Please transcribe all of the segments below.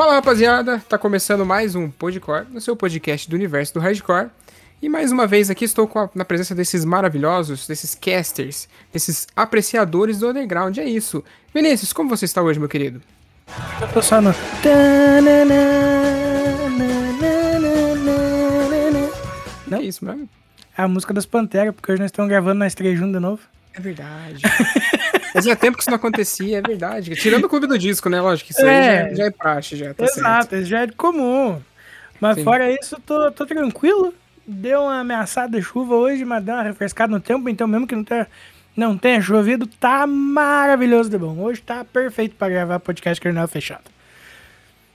Fala rapaziada, tá começando mais um Podcore, no seu podcast do universo do Hardcore. E mais uma vez aqui estou a, na presença desses maravilhosos, desses casters, desses apreciadores do underground. É isso. Vinícius, como você está hoje, meu querido? Eu tô só no. Não é isso mesmo? É a música das Panteras, porque hoje nós estamos gravando nós três juntos de novo. É verdade. Fazia tempo que isso não acontecia, é verdade. Tirando o clube do disco, né? Lógico, isso É. aí já, já é praxe, já. Tá Exato, certo. isso já é de comum. Mas Sim. fora isso, tô, tô tranquilo. Deu uma ameaçada de chuva hoje, mas deu uma refrescada no tempo, então mesmo que não tenha, não tenha chovido, tá maravilhoso de bom. Hoje tá perfeito pra gravar podcast Carnal fechado.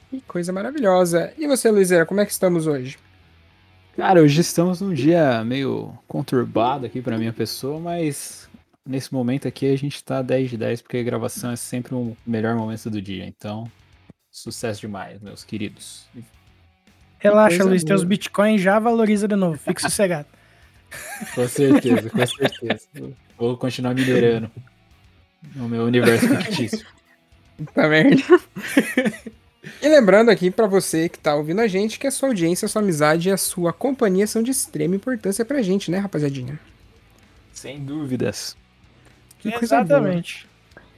Que coisa maravilhosa. E você, Luizera, como é que estamos hoje? Cara, hoje estamos num dia meio conturbado aqui pra minha pessoa, mas nesse momento aqui a gente tá 10 de 10 porque a gravação é sempre o melhor momento do dia. Então, sucesso demais, meus queridos. Relaxa, Luiz, boa. teus bitcoins já valoriza de novo. Fique sossegado. Com certeza, com certeza. Vou continuar minerando no meu universo fictício. Tá merda. e lembrando aqui pra você que tá ouvindo a gente que a sua audiência, a sua amizade e a sua companhia são de extrema importância pra gente, né, rapaziadinha? Sem dúvidas. Que coisa boa. Exatamente.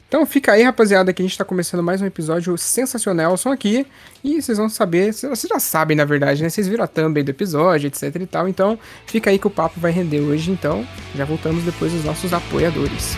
Então fica aí, rapaziada, que a gente tá começando mais um episódio sensacional, são aqui, e vocês vão saber, vocês já sabem na verdade, né? Vocês viram a thumb do episódio, etc e tal, então fica aí que o papo vai render hoje, então já voltamos depois dos nossos apoiadores.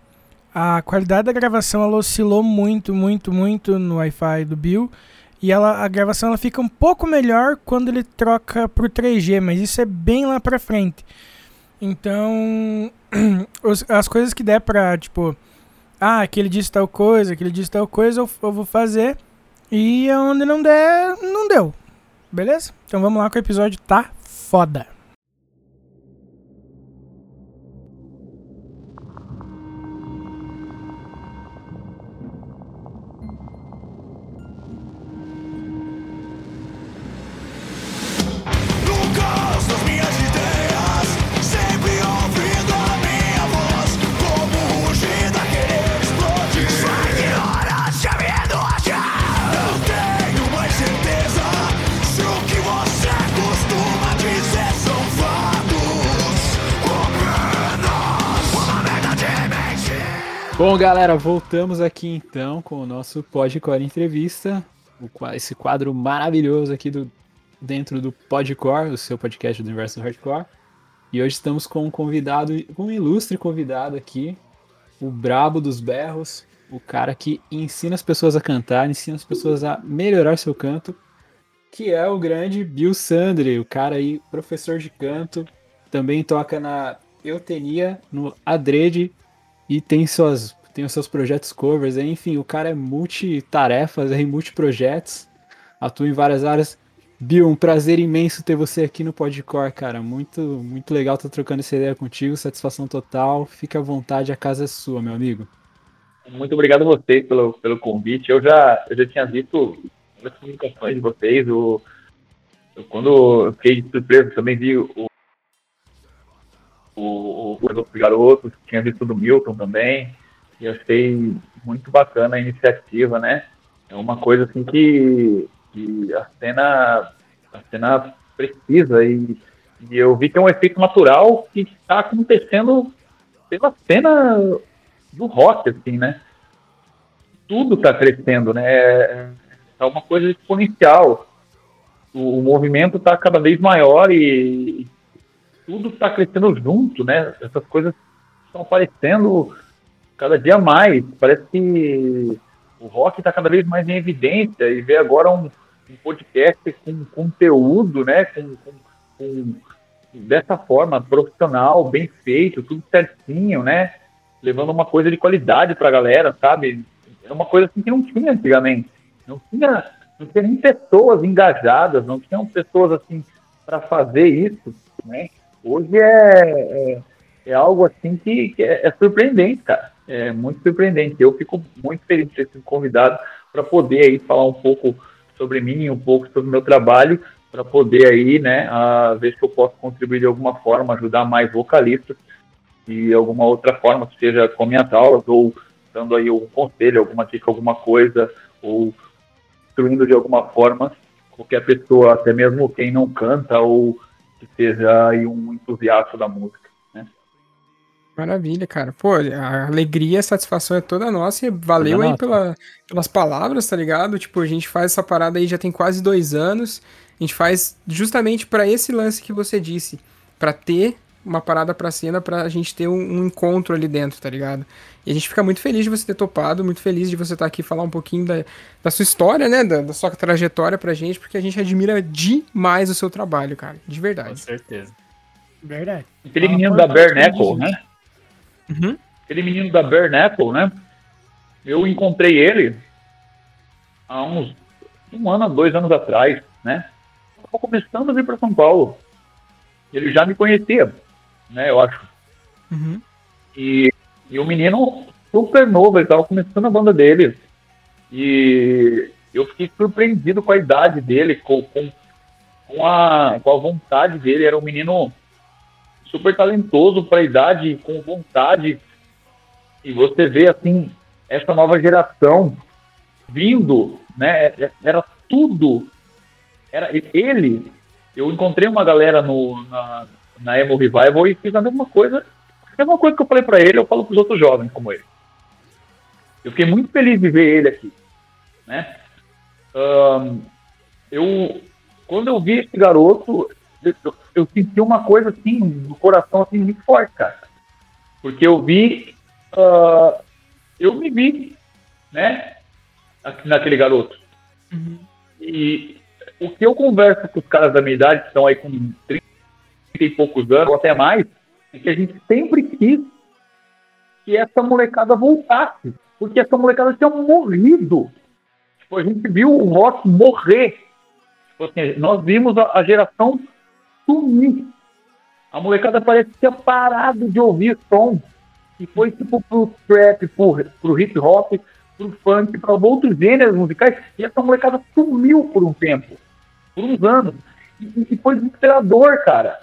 A qualidade da gravação ela oscilou muito, muito, muito no Wi-Fi do Bill. E ela, a gravação ela fica um pouco melhor quando ele troca pro 3G, mas isso é bem lá pra frente. Então, as coisas que der pra, tipo, ah, que ele disse tal coisa, que ele disse tal coisa, eu, eu vou fazer. E onde não der, não deu. Beleza? Então vamos lá que o episódio tá foda. Bom, galera, voltamos aqui então com o nosso Podcore Entrevista. Esse quadro maravilhoso aqui do, dentro do Podcore, o seu podcast do universo hardcore. E hoje estamos com um convidado, um ilustre convidado aqui, o brabo dos berros, o cara que ensina as pessoas a cantar, ensina as pessoas a melhorar seu canto, que é o grande Bill Sandri, o cara aí, professor de canto, também toca na Eutenia, no Adrede, e tem suas tem os seus projetos covers, enfim, o cara é multitarefas, aí, multiprojetos, atua em várias áreas. Bill, um prazer imenso ter você aqui no Podcore, cara. Muito, muito legal estar trocando essa ideia contigo, satisfação total. Fica à vontade, a casa é sua, meu amigo. Muito obrigado a vocês pelo, pelo convite. Eu já, eu já tinha visto as comunicações de vocês. O, eu, quando eu fiquei de surpresa, também vi o, o, o, o Outros Garotos, tinha visto do Milton também. E eu achei muito bacana a iniciativa, né? É uma coisa assim que, que a cena a cena precisa e, e eu vi que é um efeito natural que está acontecendo pela cena do rock, assim, né? Tudo está crescendo, né? É é uma coisa exponencial. O, movimento está cada vez maior e tudo está crescendo junto, né? Essas coisas estão aparecendo cada dia mais. Parece que o rock está cada vez mais em evidência e ver agora um, um podcast com conteúdo, né? Com, com, com- dessa forma, profissional, bem feito, tudo certinho, né? Levando uma coisa de qualidade para a galera, sabe? É uma coisa assim que não tinha antigamente. Não tinha, não tinha nem pessoas engajadas, não tinham pessoas assim para fazer isso, né? Hoje é, é, é algo assim que, que é, é surpreendente, cara. É muito surpreendente. Eu fico muito feliz de ter sido convidado para poder aí falar um pouco sobre mim, um pouco sobre o meu trabalho, para poder aí, né, a ver se eu posso contribuir de alguma forma, ajudar mais vocalistas de alguma outra forma, seja com minhas aulas ou dando aí um conselho, alguma dica, alguma coisa, ou instruindo de alguma forma qualquer pessoa, até mesmo quem não canta ou que seja aí um entusiasta da música. Maravilha, cara. Pô, a alegria, a satisfação é toda nossa e valeu Toda aí nossa. pela, pelas palavras, tá ligado? Tipo, a gente faz essa parada aí já tem quase dois anos. A gente faz justamente pra esse lance que você disse, Pra ter uma parada pra cena, pra gente ter um, um encontro ali dentro, tá ligado? E a gente fica muito feliz de você ter topado, muito feliz de você estar aqui e falar um pouquinho da, da sua história, né? Da, da sua trajetória pra gente, porque a gente admira demais o seu trabalho, cara. De Com verdade. certeza. Verdade. Aquele Ah, menino da Knuckle, gente. né? Uhum. Aquele menino da Bare Knuckle, né? Eu encontrei ele há uns um ano, dois anos atrás, né? Estava começando a vir para São Paulo. Ele já me conhecia, né? Eu acho. Uhum. E, e o menino super novo, ele tava começando a banda dele. E eu fiquei surpreendido com a idade dele, com, com, com, a, com a vontade dele. Era um menino super talentoso para a idade, com vontade. E você vê, assim, essa nova geração vindo, né? Era tudo. Era ele. Eu encontrei uma galera no, na, na Emo Revival e fiz a mesma coisa. A mesma coisa que eu falei pra ele, eu falo pros outros jovens como ele. Eu fiquei muito feliz de ver ele aqui. Né? Ahn, eu, quando eu vi esse garoto, eu, eu- senti uma coisa assim, no coração assim, muito forte, cara. Porque eu vi, ah, eu me vi, né, naquele garoto. E o que eu converso com os caras da minha idade, que estão aí com 30 e poucos anos, ou até mais, que a gente sempre quis que essa molecada voltasse. Porque essa molecada tinha morrido. Tipo, a gente viu o rock morrer. Tipo assim, nós vimos a, a geração sumir. A molecada parece tinha parado de ouvir som. E foi tipo pro trap, pro, pro hip hop, pro funk, para outros gêneros musicais. E essa molecada sumiu por um tempo. Por uns anos. E, e foi desesperador, cara.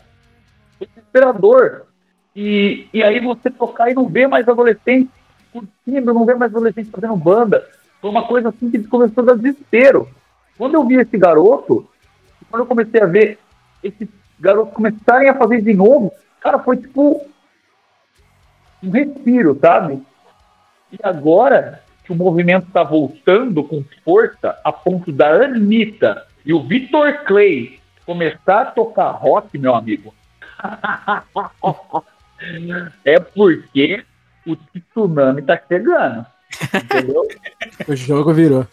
Desesperador. E, e aí você tocar e não ver mais adolescente curtindo, não ver mais adolescente fazendo banda. Foi uma coisa assim que começou a dar desespero. Quando eu vi esse garoto, quando eu comecei a ver esses garotos começarem a fazer de novo, cara, foi tipo um respiro, sabe? E agora que o movimento está voltando com força, a ponto da Anitta e o Vitor Clay começar a tocar rock, meu amigo, é porque o tsunami tá chegando. Entendeu? O jogo virou.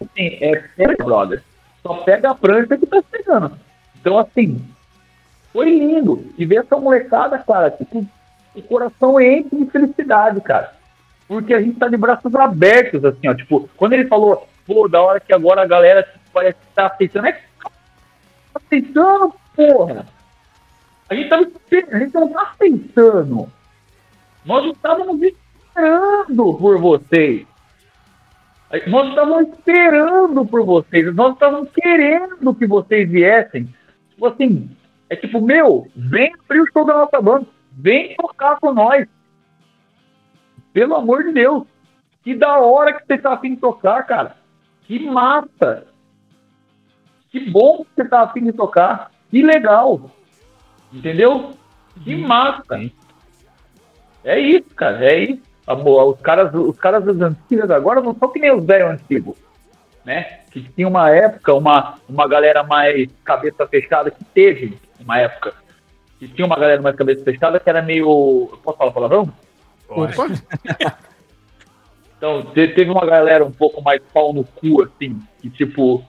Assim, é pega, brother. Só pega a prancha que tá chegando. Então, assim, foi lindo. E ver essa molecada, cara, tipo, o coração enche de felicidade, cara. Porque a gente tá de braços abertos, assim, ó. Tipo, quando ele falou, pô, da hora que agora a galera tipo, parece que tá aceitando, é que tá aceitando, porra. A gente tava a gente não tá aceitando. Nós estávamos esperando por vocês. Nós estávamos esperando por vocês. Nós estávamos querendo que vocês viessem. Tipo assim, é tipo, meu, vem abrir o show da nossa banda. Vem tocar com nós. Pelo amor de Deus. Que da hora que você tá afim de tocar, cara. Que massa. Que bom que você tá afim de tocar. Que legal. Entendeu? Que massa. É isso, cara. É isso. Amor, os caras, os caras das antigas agora não são que nem os velhos antigos, né? Que tinha uma época, uma, uma galera mais cabeça fechada, que teve uma época, que tinha uma galera mais cabeça fechada que era meio. Posso falar palavrão? Opa. Então, te- teve uma galera um pouco mais pau no cu, assim, que tipo,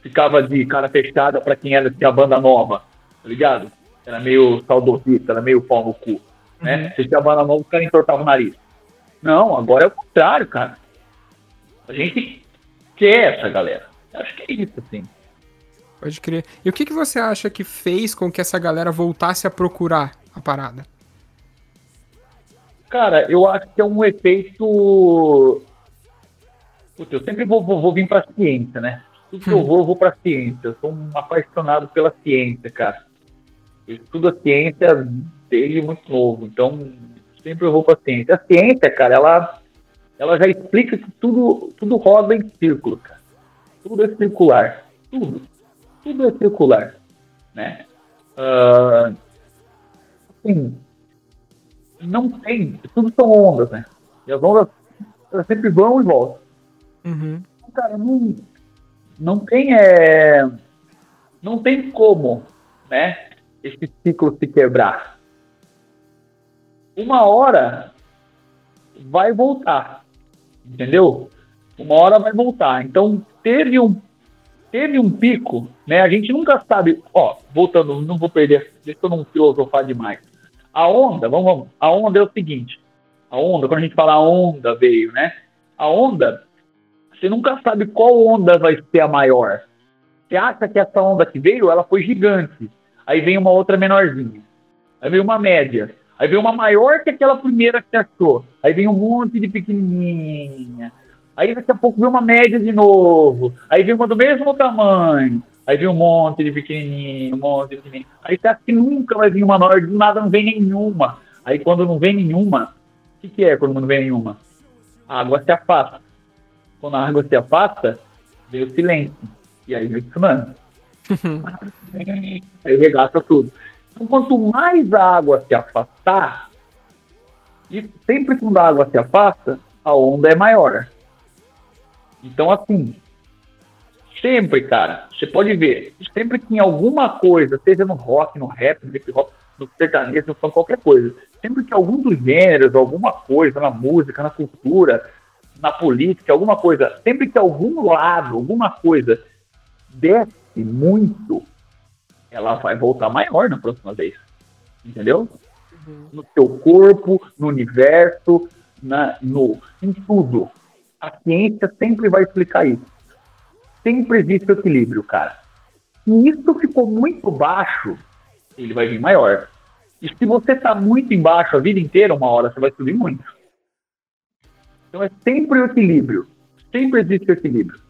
ficava de cara fechada pra quem era tinha banda nova, tá ligado? Era meio saudosista, era meio pau no cu, né? Se tinha banda nova, os caras entortavam o nariz. Não, agora é o contrário, cara. A gente quer essa galera. Acho que é isso, assim. Pode crer. E o que, que você acha que fez com que essa galera voltasse a procurar a parada? Cara, eu acho que é um efeito. Putz, eu sempre vou, vou, vou vir pra ciência, né? Tudo que eu vou, eu vou pra ciência. Eu sou um apaixonado pela ciência, cara. Eu estudo a ciência desde muito novo, então sempre eu vou pra ciência. A ciência, cara, ela, ela já explica que tudo, tudo roda em círculo, cara. Tudo é circular. Tudo. Tudo é circular, né? Ah, assim, não tem. Tudo são ondas, né? E as ondas elas sempre vão e voltam. Uhum. Então, Cara, não, não tem. É, não tem como, né? Esse ciclo se quebrar. Uma hora vai voltar. Entendeu? Uma hora vai voltar. Então, teve um, teve um pico, né? A gente nunca sabe. Ó, voltando, não vou perder. Deixa eu não filosofar demais. A onda, vamos, vamos. A onda é o seguinte. A onda, quando a gente fala onda veio, né? A onda, você nunca sabe qual onda vai ser a maior. Você acha que essa onda que veio, ela foi gigante. Aí vem uma outra menorzinha. Aí vem uma média. Aí vem uma maior que aquela primeira que você achou. Aí vem um monte de pequenininha. Aí daqui a pouco vem uma média de novo. Aí vem uma do mesmo tamanho. Aí vem um monte de pequenininho, um monte de pequenininho. Aí você acha que nunca vai vir uma maior, do nada não vem nenhuma. Aí quando não vem nenhuma, o que, que é quando não vem nenhuma? A água se afasta. Quando a água se afasta, vem o silêncio. E aí vem o tsunami. Aí regaça tudo. Então, quanto mais a água se afastar, e sempre quando a água se afasta, a onda é maior. Então, assim, sempre, cara, você pode ver, sempre que em alguma coisa, seja no rock, no rap, no hip hop, no sertanejo, no funk, qualquer coisa, sempre que algum dos gêneros, alguma coisa, na música, na cultura, na política, alguma coisa, sempre que algum lado, alguma coisa desce muito, ela vai voltar maior na próxima vez. Entendeu? No seu corpo, no universo, na, no, em tudo. A ciência sempre vai explicar isso. Sempre existe o equilíbrio, cara. Se isso ficou muito baixo, ele vai vir maior. E se você tá muito embaixo a vida inteira, uma hora você vai subir muito. Então é sempre o equilíbrio. Sempre existe o equilíbrio.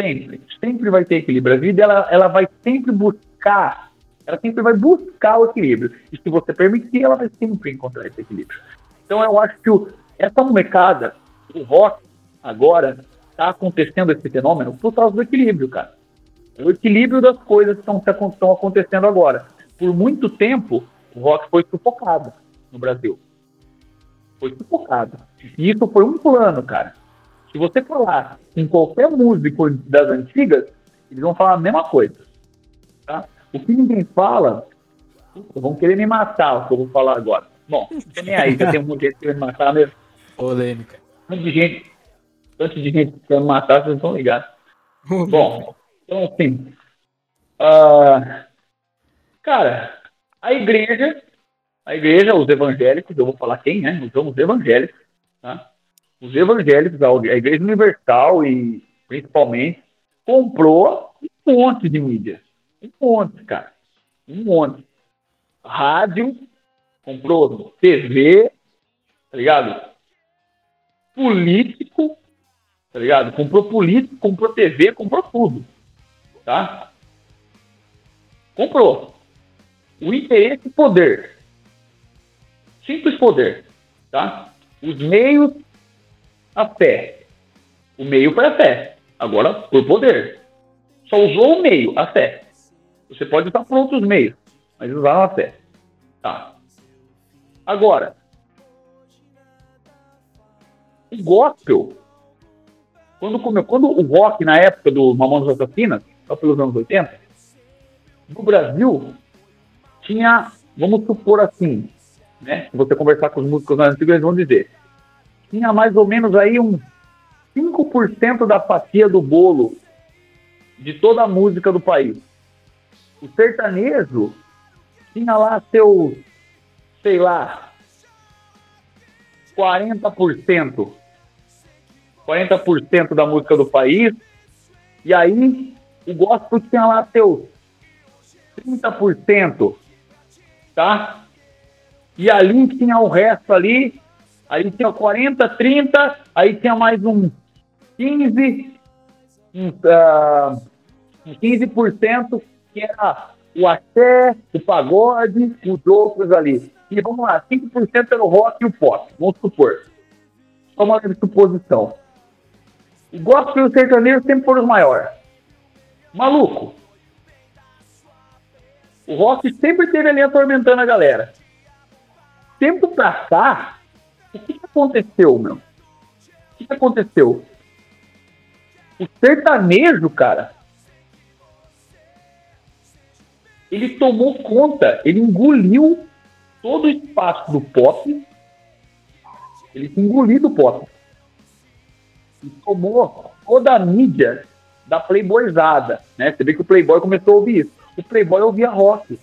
Sempre. Sempre vai ter equilíbrio. A vida ela, ela vai sempre buscar. Ela sempre vai buscar o equilíbrio. E se você permitir, ela vai sempre encontrar esse equilíbrio. Então eu acho que o, essa molecada, o rock, agora, está acontecendo esse fenômeno por causa do equilíbrio, cara. É o equilíbrio das coisas que estão estão acontecendo agora. Por muito tempo, o rock foi sufocado no Brasil. Foi sufocado. E isso foi um plano, cara. Se você falar com qualquer músico das antigas, eles vão falar a mesma coisa. Tá? O que ninguém fala, vão querer me matar, o que eu vou falar agora. Bom, nem aí, já tem um monte de gente querendo me matar mesmo. Polêmica. Tanto de gente, tanto de gente querendo matar, vocês estão ligados. Bom, então assim. ah, cara, a igreja, a igreja, os evangélicos, eu vou falar quem, né? Nós somos evangélicos, tá? Os evangélicos, a igreja universal e principalmente, comprou um monte de mídia. Um monte, cara. Um monte. Rádio, comprou TV, tá ligado? Político, tá ligado? Comprou político, comprou TV, comprou tudo, tá? Comprou. O interesse e poder. Simples poder, tá? Os meios, a fé. O meio para a fé. Agora, por poder. Só usou o meio, a fé. Você pode usar por outros meios, mas usar a fé. Tá. Agora, o gospel, quando, come- quando o rock, na época do Mamonas Assassinas, lá pelos anos 80, no Brasil, tinha, vamos supor assim, né? Se você conversar com os músicos antigos, eles vão dizer, tinha mais ou menos aí uns 5% da fatia do bolo de toda a música do país. O sertanejo tinha lá seus, sei lá, 40%. 40% da música do país. E aí, o gospel tinha lá seus 30%. Tá? E ali tinha o resto ali. Aí tinha 40, 30. Aí tinha mais um 15. Um, ah, um 15% que era o axé, o pagode, os outros ali. E vamos lá, 5% era o rock e o pop, vamos supor. Só uma suposição. O gospel e o sertanejo sempre foram os maiores. Maluco. O rock sempre teve ali atormentando a galera. Tempo pra cá, o que, que aconteceu, meu? O que, que aconteceu? O sertanejo, cara, ele tomou conta, ele engoliu todo o espaço do pop, ele se engoliu do pop. E tomou toda a mídia da playboyzada, né? Você vê que o playboy começou a ouvir isso. O playboy ouvia rock.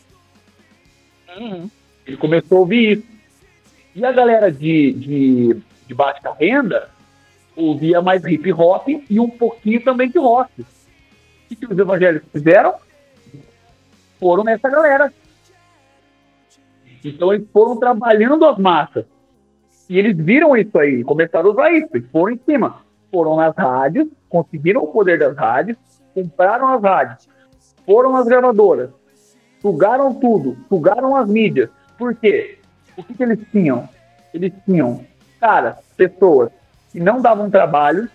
Ele começou a ouvir isso. E a galera de, de, de baixa renda ouvia mais hip hop e um pouquinho também de rock. O que, os evangélicos fizeram? Foram nessa galera. Então eles foram trabalhando as massas. E eles viram isso aí, começaram a usar isso, e foram em cima. Foram nas rádios, conseguiram o poder das rádios, compraram as rádios, foram nas gravadoras, sugaram tudo, sugaram as mídias. Por quê? O que, que eles tinham? Eles tinham, cara, pessoas que não davam trabalho,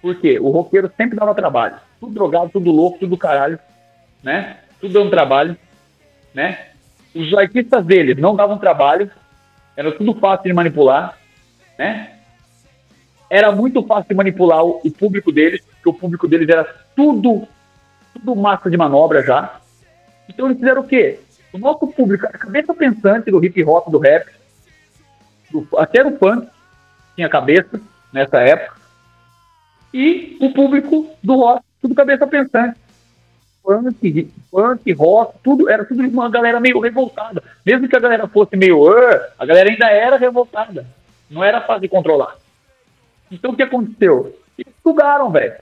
porque o roqueiro sempre dava trabalho. Tudo drogado, tudo louco, tudo caralho, né? Tudo dando trabalho, né? Os artistas deles não davam trabalho, era tudo fácil de manipular, né? Era muito fácil de manipular o, o público deles, porque o público deles era tudo, tudo massa de manobra já. Então eles fizeram o quê? O nosso público, a cabeça pensante do hip hop, do rap, do, até do funk, tinha cabeça nessa época, e o público do rock, tudo cabeça pensante funk, funk, rock, tudo, era tudo uma galera meio revoltada. Mesmo que a galera fosse meio, a galera ainda era revoltada. Não era fácil de controlar. Então o que aconteceu? Eles sugaram, velho.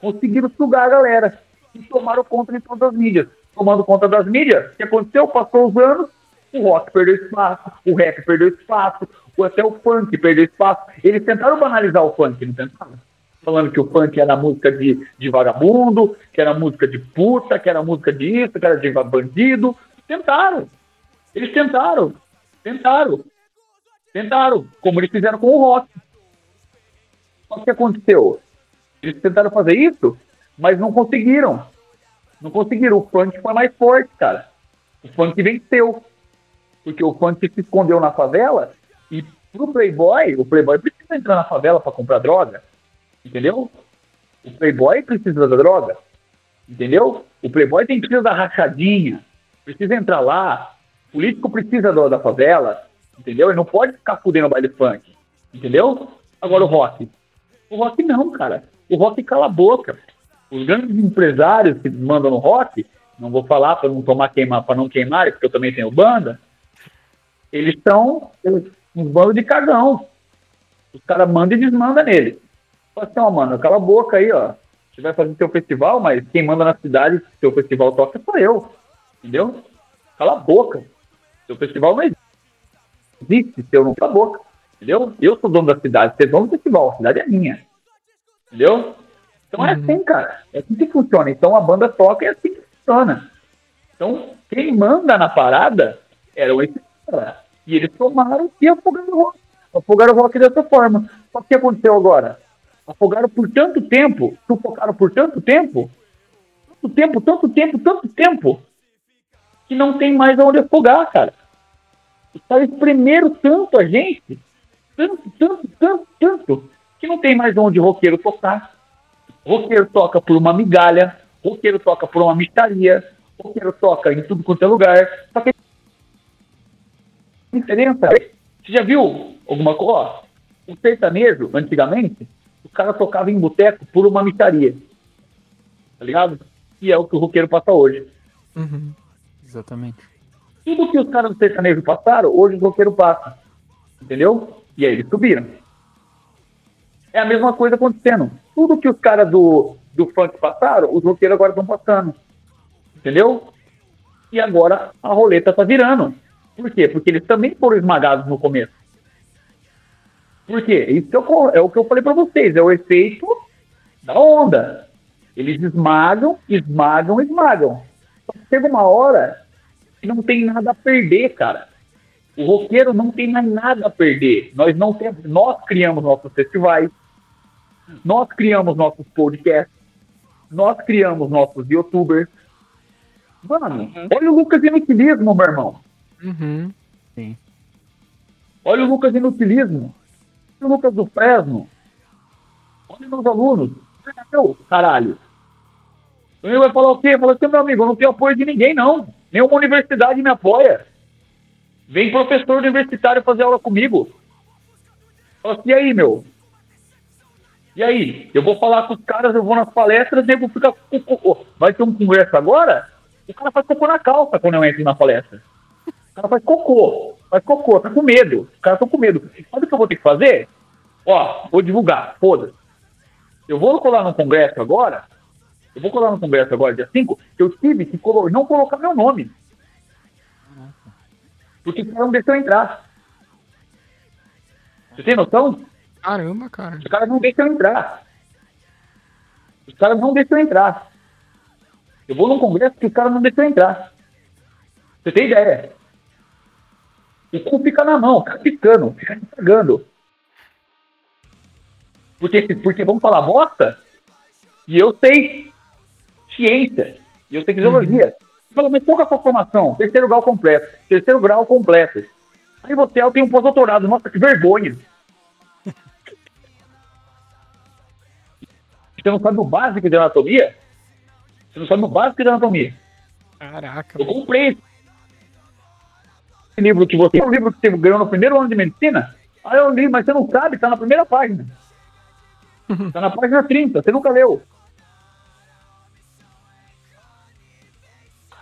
Conseguiram sugar a galera. E tomaram conta de todas as mídias. Tomando conta das mídias, o que aconteceu? Passou os anos, o rock perdeu espaço, o rap perdeu espaço, o- até o funk perdeu espaço. Eles tentaram banalizar o funk, não tentaram? falando que o funk era música de, de vagabundo, que era música de puta, que era música disso, que era de bandido. Tentaram. Eles tentaram. Tentaram. Tentaram. Como eles fizeram com o rock. Só que aconteceu? Eles tentaram fazer isso, mas não conseguiram. Não conseguiram. O funk foi mais forte, cara. O funk venceu. Porque o funk se escondeu na favela e Pro Playboy, o Playboy precisa entrar na favela para comprar droga. Entendeu? O Playboy precisa da droga. Entendeu? O Playboy tem precisa da rachadinha. Precisa entrar lá. O político precisa do- da favela. Entendeu? Ele não pode ficar fudendo baile funk. Entendeu? Agora o rock. O rock não, cara. O rock cala a boca. Os grandes empresários que mandam no rock, não vou falar para não tomar queimar, para não queimar, porque eu também tenho banda. Eles são uns bandos de cagão. Os caras mandam e desmandam nele. Fala assim, ó, mano, cala a boca aí, ó. Você vai fazer seu festival, mas quem manda na cidade, se seu festival toca, sou eu. Entendeu? Cala a boca. Seu festival não existe se eu não cala a boca. Entendeu? Eu sou dono da cidade, você é dono do festival, a cidade é minha. Entendeu? Então é assim, cara. É assim que funciona. Então a banda toca e é assim que funciona. Então, quem manda na parada eram esses caras. E eles tomaram e afogaram o rock. Afogaram o rock dessa forma. Só que o que aconteceu agora? Afogaram por tanto tempo, sufocaram por tanto tempo, tanto tempo, tanto tempo, tanto tempo, que não tem mais aonde afogar, cara. Os caras espremeram tanto a gente, tanto, tanto, tanto, tanto, que não tem mais onde o roqueiro tocar. Roqueiro toca por uma migalha, roqueiro toca por uma mistaria, roqueiro toca em tudo quanto é lugar. Só que a diferença, você já viu alguma coisa? O sertanejo, antigamente, o cara tocava em boteco por uma mistaria. Tá ligado? E é o que o roqueiro passa hoje. Uhum. Exatamente. Tudo que os caras do sertanejo passaram, hoje os roqueiros passam. Entendeu? E aí eles subiram. É a mesma coisa acontecendo. Tudo que os caras do, do funk passaram, os roqueiros agora estão passando. Entendeu? E agora a roleta tá virando. Por quê? Porque eles também foram esmagados no começo. Por quê? Isso é o, é que eu falei pra vocês, é o efeito da onda. Eles esmagam, esmagam, esmagam. Chega uma hora que não tem nada a perder, cara. O roqueiro não tem mais nada a perder. Nós não temos, nós criamos nossos festivais, nós criamos nossos podcasts, nós criamos nossos youtubers. Mano, olha o Lucas Inutilismo, meu irmão. Uhum. Olha o Lucas Inutilismo. Olha o Lucas do Fresno. Olha meus alunos. Meu, caralho. Ele vai falar o quê? Fala assim, meu amigo, eu não tenho apoio de ninguém, não. Nenhuma universidade me apoia. Vem professor universitário fazer aula comigo. Fala assim, e aí, meu? E aí? Eu vou falar com os caras, eu vou nas palestras, nego fica. com cocô. Vai ter um congresso agora? O cara faz cocô na calça quando eu entro na palestra. O cara faz cocô. Faz cocô, tá com medo. Os caras estão com medo. Sabe o que eu vou ter que fazer? Ó, vou divulgar, foda-se. Eu vou colar no congresso agora. Eu vou colar no congresso agora, dia 5. Eu tive que colo- não colocar meu nome. Porque o cara não deixou entrar. Você tem noção? Caramba, cara. Os caras não deixam eu entrar. Os caras não deixam eu entrar. Eu vou num congresso que os caras não deixam eu entrar. Você tem ideia? O cu fica na mão, fica ficando, fica entregando. Porque, porque vamos falar bosta? E eu sei ciência. E eu sei fisiologia. Fala, mas qual que é a sua formação? Terceiro grau completo. Terceiro grau completo. Aí você tem um pós-doutorado. Nossa, que vergonha. Você não sabe o básico de anatomia? Você não sabe o básico de anatomia? Caraca. Eu comprei esse livro que você. O livro que você ganhou no primeiro ano de medicina? Ah, eu li, mas você não sabe, tá na primeira página. Tá na página 30, você nunca leu.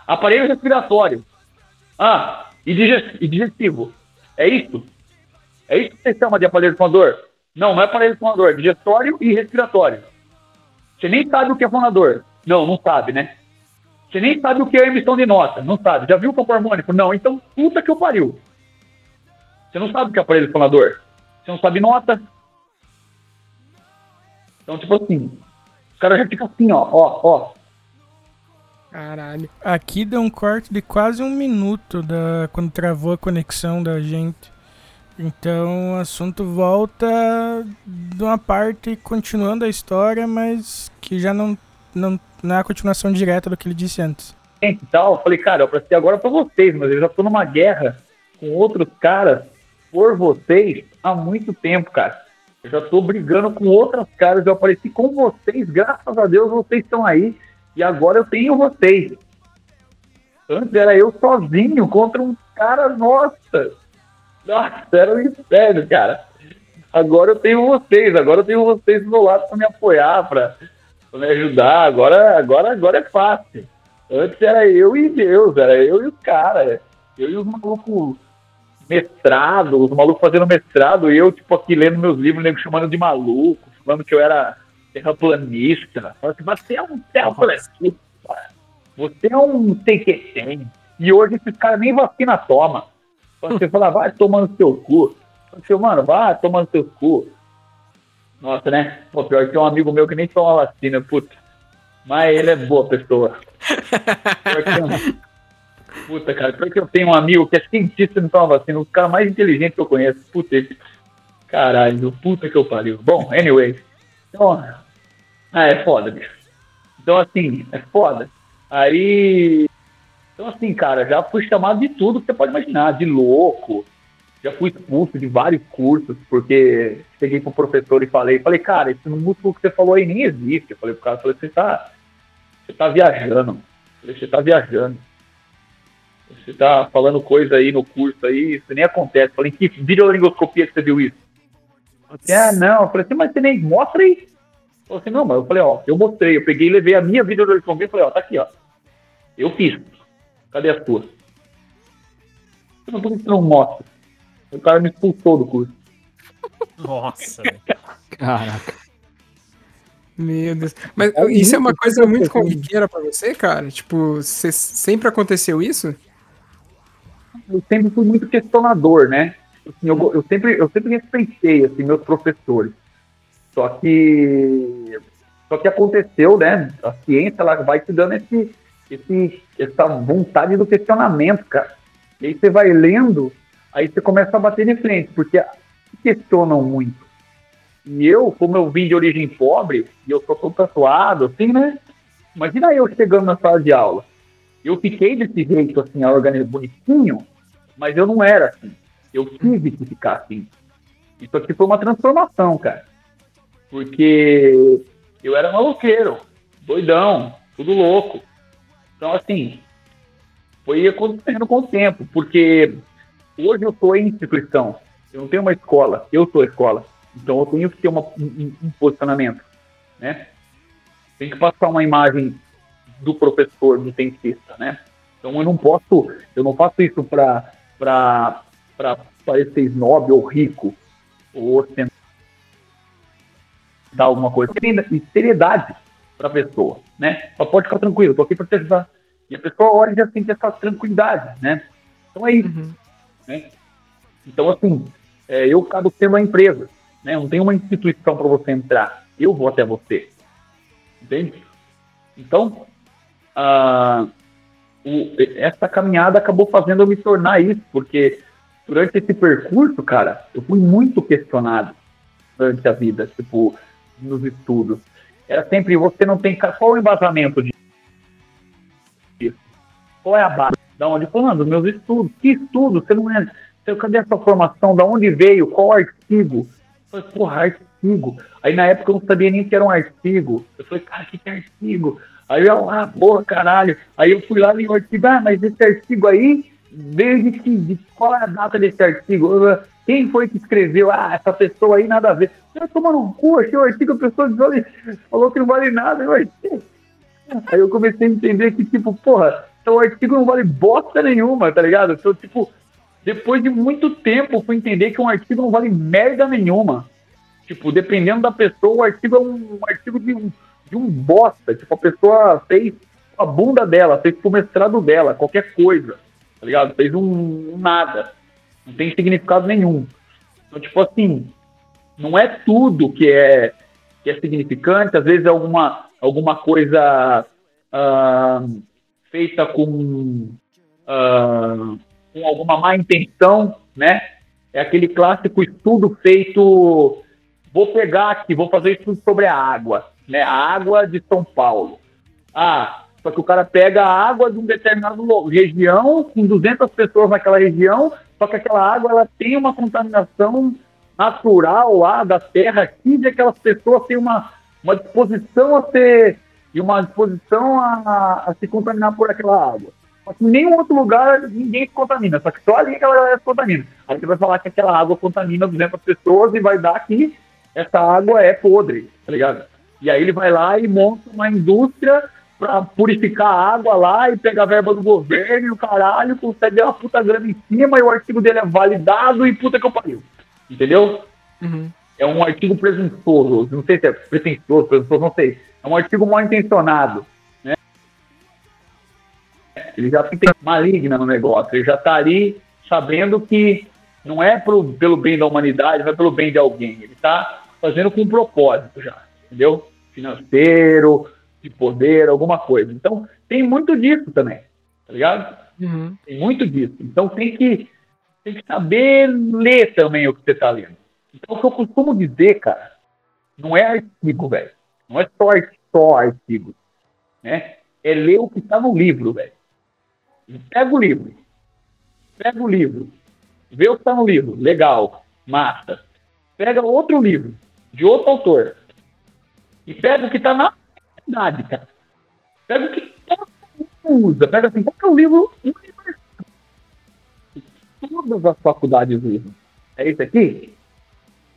Aparelho respiratório. Ah, e, dige- digestivo. É isso? É isso que você chama de aparelho fonador? Não, não é aparelho fonador, é digestório e respiratório. Você nem sabe o que é fonador. Não, não sabe, né? Você nem sabe o que é emissão de nota. Não sabe. Já viu o campo harmônico? Não. Então, puta que eu pariu. Você não sabe o que é aparelho fonador. Você não sabe nota. Então, tipo assim, os caras já ficam assim, ó, ó, ó. Caralho. Aqui deu um corte de quase um minuto da quando travou a conexão da gente. Então o assunto volta de uma parte continuando a história, mas que já não, não, não é a continuação direta do que ele disse antes. e tal. Eu falei, cara, eu prestei agora pra vocês, mas eu já tô numa guerra com outros caras por vocês há muito tempo, cara. Eu já tô brigando com outras caras, eu apareci com vocês, graças a Deus vocês estão aí. E agora eu tenho vocês. Antes era eu sozinho contra um cara, nossa. Nossa, era um inferno, cara. Agora eu tenho vocês, agora eu tenho vocês do meu lado para me apoiar, para me ajudar. Agora, agora, agora é fácil. Antes era eu e Deus, era eu e os caras. Eu e os malucos mestrado, os malucos fazendo mestrado, e eu, tipo, aqui lendo meus livros, nego chamando de maluco, falando que eu era terraplanista. Falando assim, você é um terraplanista. Você é um sei que tem. E hoje esses caras nem vacina toma. Você fala, vai tomando seu cu. Você, mano, vai tomando seu cu. Nossa, né? Pô, pior que um amigo meu que nem toma vacina, puta. Mas ele é boa pessoa. Um- Puta, cara, pior que eu tenho um amigo que é cientista e não toma vacina, o cara mais inteligente que eu conheço. Puta, ele... Caralho, puta que eu pariu. Bom, anyway. Então, ah, é foda, bicho. Então, assim, é foda. Aí. Então, assim, cara, já fui chamado de tudo que você pode imaginar, de louco. Já fui expulso de vários cursos, porque cheguei pro professor e falei, falei, cara, esse músculo que você falou aí nem existe. Eu falei pro cara, falei, você tá. Você tá viajando. Falei, você tá viajando. Você tá falando coisa aí no curso aí, isso nem acontece. Falei, que videolaringoscopia que você viu isso? Falei, ah, não. Eu falei assim, mas você nem mostra aí. Eu falei assim, não, mas eu falei, ó, eu mostrei, eu peguei e levei a minha videolaringoscopia e falei, ó, tá aqui, ó. Eu fiz. Cadê a sua? Por que você não mostra? O cara me expulsou do curso. Nossa. Caraca. Meu Deus. Mas É isso é uma coisa muito corriqueira pra você, cara? Tipo, cê- sempre aconteceu isso? eu sempre fui muito questionador, né? Assim, eu, eu sempre, eu sempre respeitei assim, meus professores. Só que, só que aconteceu, né? A ciência ela vai te dando esse, esse, essa vontade do questionamento, cara. E aí você vai lendo, aí você começa a bater de frente, porque questionam muito. E eu, como eu vim de origem pobre, e eu sou todo tatuado, assim, né? Imagina eu chegando na sala de aula. Eu fiquei desse jeito, assim, organizado, bonitinho, mas eu não era assim. Eu tive que ficar assim. Isso aqui foi uma transformação, cara. Porque eu era maloqueiro, doidão, tudo louco. Então, assim, foi acontecendo com o tempo, porque hoje eu sou instituição, eu não tenho uma escola, eu sou escola. Então eu tenho que ter uma- um, um posicionamento, né? Tem que passar uma imagem do professor, do cientista, né? Então eu não posso, eu não faço isso para para parecer snob ou rico ou ostentar alguma coisa. Seriedade para a pessoa, né? Só pode ficar tranquilo, tô aqui para te ajudar. E a pessoa olha e já sente essa tranquilidade, né? Então é isso. Né? Então, assim, é, eu acabo sendo uma empresa, né? Não tem uma instituição para você entrar. Eu vou até você. Entende? Então, ah, o- essa caminhada acabou fazendo eu me tornar isso, porque durante esse percurso, cara, eu fui muito questionado durante a vida, tipo, nos estudos. Era sempre, você não tem. Qual o embasamento disso? Qual é a base? Da onde? Falando, meus estudos. Que estudo? Você não é. Você, cadê essa formação? Da onde veio? Qual artigo? Eu falei, porra, artigo. Aí na época eu não sabia nem que era um artigo. Eu falei, cara, que, que é artigo? Aí eu lá, porra, caralho. Aí eu fui lá e li o artigo, ah, mas esse artigo aí, veio de que? De qual é a data desse artigo? Quem foi que escreveu? Ah, essa pessoa aí nada a ver. Eu tomando um cu, achei o artigo, a pessoa falou, falou que não vale nada. Eu achei. Aí eu comecei a entender que, tipo, porra, então o artigo não vale bosta nenhuma, tá ligado? Então, tipo, depois de muito tempo, fui entender que um artigo não vale merda nenhuma. Tipo, dependendo da pessoa, o artigo é um, um artigo de um, de um bosta. Tipo, a pessoa fez a bunda dela, fez o mestrado dela, qualquer coisa, tá ligado? Fez um, nada. Não tem significado nenhum. Então, tipo assim, não é tudo que é, que é significante, às vezes é alguma, alguma coisa ah, feita com, ah, com alguma má intenção, né? É aquele clássico estudo feito. Vou pegar aqui, vou fazer estudo sobre a água, né? A água de São Paulo. Ah, só que o cara pega a água de um determinado região, com 200 pessoas naquela região, Só que aquela água ela tem uma contaminação natural lá da terra aqui, de aquelas pessoas têm uma, uma disposição a ser e uma disposição a, a se contaminar por aquela água. Só que em nenhum outro lugar ninguém se contamina, só que só ali aquela galera se contamina. Aí você vai falar que aquela água contamina 200 pessoas e vai dar que essa água é podre, tá ligado? E aí ele vai lá e monta uma indústria pra purificar a água lá e pegar a verba do governo e o caralho, consegue uma puta grana em cima e o artigo dele é validado e puta que eu pariu. Entendeu? Uhum. É um artigo presunçoso, não sei se é pretensioso, presunçoso, não sei. É um artigo mal intencionado. Né? Ele já tem maligna no negócio, ele já está ali sabendo que não é pro, pelo bem da humanidade, não é pelo bem de alguém. Ele está fazendo com um propósito já, entendeu? Financeiro, de poder, alguma coisa. Então, tem muito disso também, tá ligado? Uhum. Tem muito disso. Então tem que, tem que saber ler também o que você está lendo. Então o que eu costumo dizer, cara, não é artigo, velho. Não é só, só artigo. Né? É ler o que está no livro, velho. Pega o livro. Pega o livro. Vê o que está no livro. Legal. Massa. Pega outro livro, de outro autor. E pega o que está na verdade, cara. Pega o que todo mundo usa. Pega assim, qual é o livro universal? Todas as faculdades usam. É esse aqui?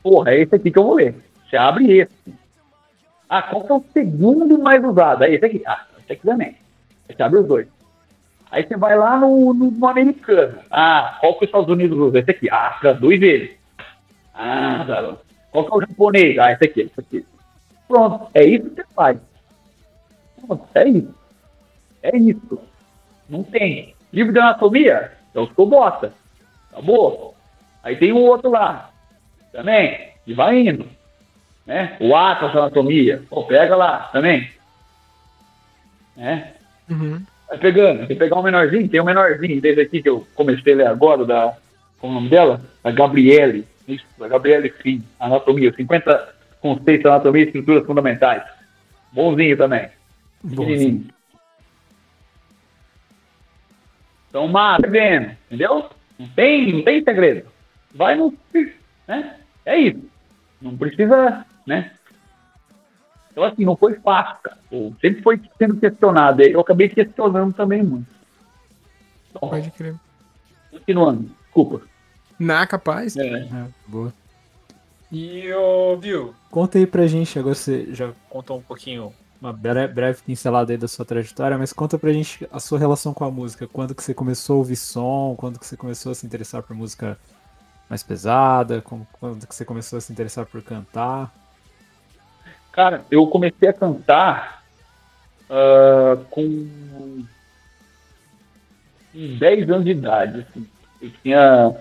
Porra, é esse aqui que eu vou ler. Você abre esse. Ah, qual que é o segundo mais usado? É esse aqui. Ah, esse aqui também. Você abre os dois. Aí você vai lá no, no, no americano. Ah, qual que os Estados Unidos usa? Esse aqui. Ah, traduz ele. Ah, garoto. Qual que é o japonês? Ah, esse aqui, esse aqui. Pronto, é isso que você faz. Pronto, é isso. É isso. Não tem. Livro de anatomia? Eu sou bota. Acabou. Aí tem um outro lá. Também. E vai indo. Né? O Atlas Anatomia. Pô, pega lá também. Né? Uhum. Vai pegando. Tem pegar um menorzinho. Tem um menorzinho desse aqui que eu comecei a ler agora, da. Como é o nome dela? A Gabriele. Isso, a Gabriele Fim. Anatomia. 50 conceitos de anatomia e estruturas fundamentais. Bonzinho também. Pequenininho. Então, mata, vendo, entendeu? Não tem, não tem segredo. Vai no. Né? É isso. Não precisa, né? Então, assim, não foi fácil, cara. Pô, sempre foi sendo questionado. Eu acabei questionando também muito. Então, Pode crer. continuando. Desculpa. Na capaz. É. É, boa. E, ô, Bill, Conta aí pra gente, agora você já contou um pouquinho, uma bre- breve pincelada aí da sua trajetória, mas conta pra gente a sua relação com a música. Quando que você começou a ouvir som, quando que você começou a se interessar por música mais pesada, quando que você começou a se interessar por cantar. Cara, eu comecei a cantar ah, com uns 10 anos de idade. assim. Eu, tinha,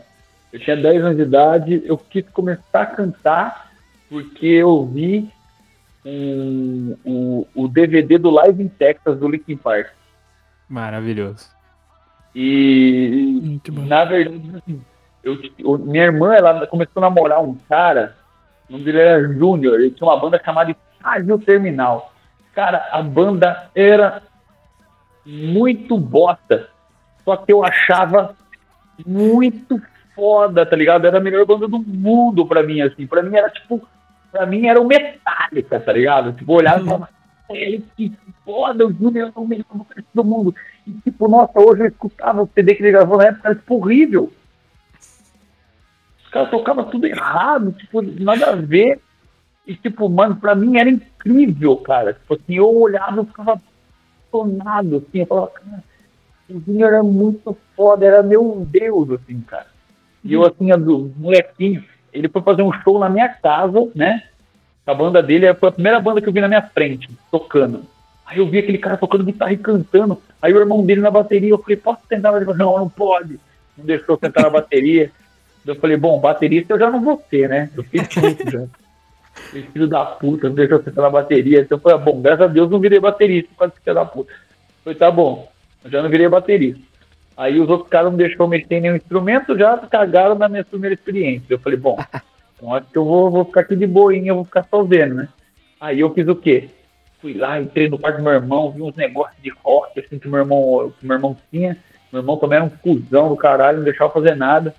eu tinha 10 anos de idade, eu quis começar a cantar porque eu vi um, o, o DVD do Live in Texas do Linkin Park. Maravilhoso. E Muito bom. na verdade, assim, eu, eu- minha irmã, ela começou a namorar um cara, o nome dele era Júnior, ele tinha uma banda chamada Estágio Terminal. Cara, a banda era muito bosta, só que eu achava muito foda, tá ligado? Era a melhor banda do mundo pra mim, assim. Pra mim era tipo, pra mim era o Metallica, tá ligado? Tipo, olhava e falava, "Ele, que foda, o Júnior é o melhor vocalista do mundo. E, tipo, nossa, hoje eu escutava o CD que ele gravou na época, era, tipo, horrível. Os caras tocavam tudo errado, tipo, nada a ver. E, tipo, mano, pra mim era incrível, cara. Tipo assim, eu olhava e ficava apaixonado, assim, eu falava, cara, o Júnior era muito foda, era meu Deus, assim, cara. E eu, assim, do molequinho, ele foi fazer um show na minha casa, né? A banda dele foi a primeira banda que eu vi na minha frente, tocando. Aí eu vi aquele cara tocando guitarra e cantando. Aí o irmão dele na bateria, eu falei, posso sentar? Ele falou, não, não pode. Não deixou eu sentar na bateria. Eu falei, bom, baterista eu já não vou ser, né? Eu fiz tudo já. Filho da puta, não deixou eu sentar na bateria. Então eu falei, bom, graças a Deus não virei baterista, quase filho da puta. Eu falei, tá bom, eu já não virei baterista. Aí os outros caras não deixaram eu mexer em nenhum instrumento, já cagaram na minha primeira experiência. Eu falei, bom, então acho que eu vou, vou ficar aqui de boinha, eu vou ficar só vendo, né? Aí eu fiz o quê? Fui lá, entrei no quarto do meu irmão, vi uns negócios de rock, assim, que meu irmão, que meu irmão tinha. Meu irmão também era um cuzão do caralho, não deixava fazer nada.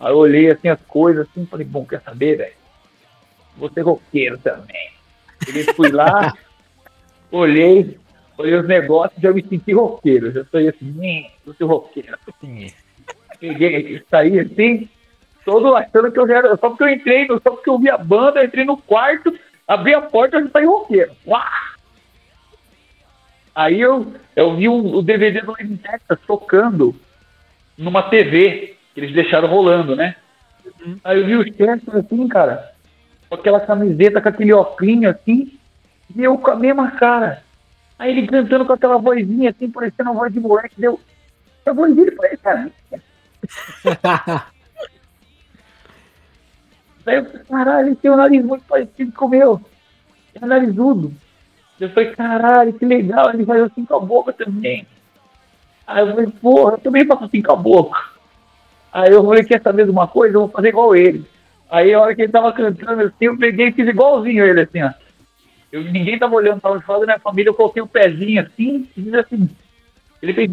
Aí eu olhei assim as coisas, assim, falei, bom, quer saber, velho? Vou ser roqueiro também. Peguei, fui lá, olhei, olhei os negócios, já me senti roqueiro. Já falei assim, "Nhê, vou ser roqueiro. Peguei, saí assim, todo achando que eu já era. Só porque eu entrei, só porque eu vi a banda, eu entrei no quarto, abri a porta e já saí roqueiro. Uá! Aí eu, eu vi o, o DVD do Living Texas tocando numa TV, que eles deixaram rolando, né? Aí eu vi o Chester assim, cara, com aquela camiseta, com aquele óculos assim, e eu com a mesma cara. Aí ele cantando com aquela vozinha assim, parecendo uma voz de moleque, deu. A voz dele parece a minha. Daí eu falei, caralho, ele tem um nariz muito parecido com o meu. É narizudo. Eu falei, caralho, que legal, ele faz assim com a boca também. Aí eu falei, porra, eu também faço assim com a boca. Aí eu falei, quer saber de uma coisa? Eu vou fazer igual ele. Aí a hora que ele tava cantando assim, eu peguei e fiz igualzinho ele, assim, ó. Eu, ninguém tava olhando, tava de fora da minha família, eu coloquei o pezinho assim, e fiz assim. Ele fez.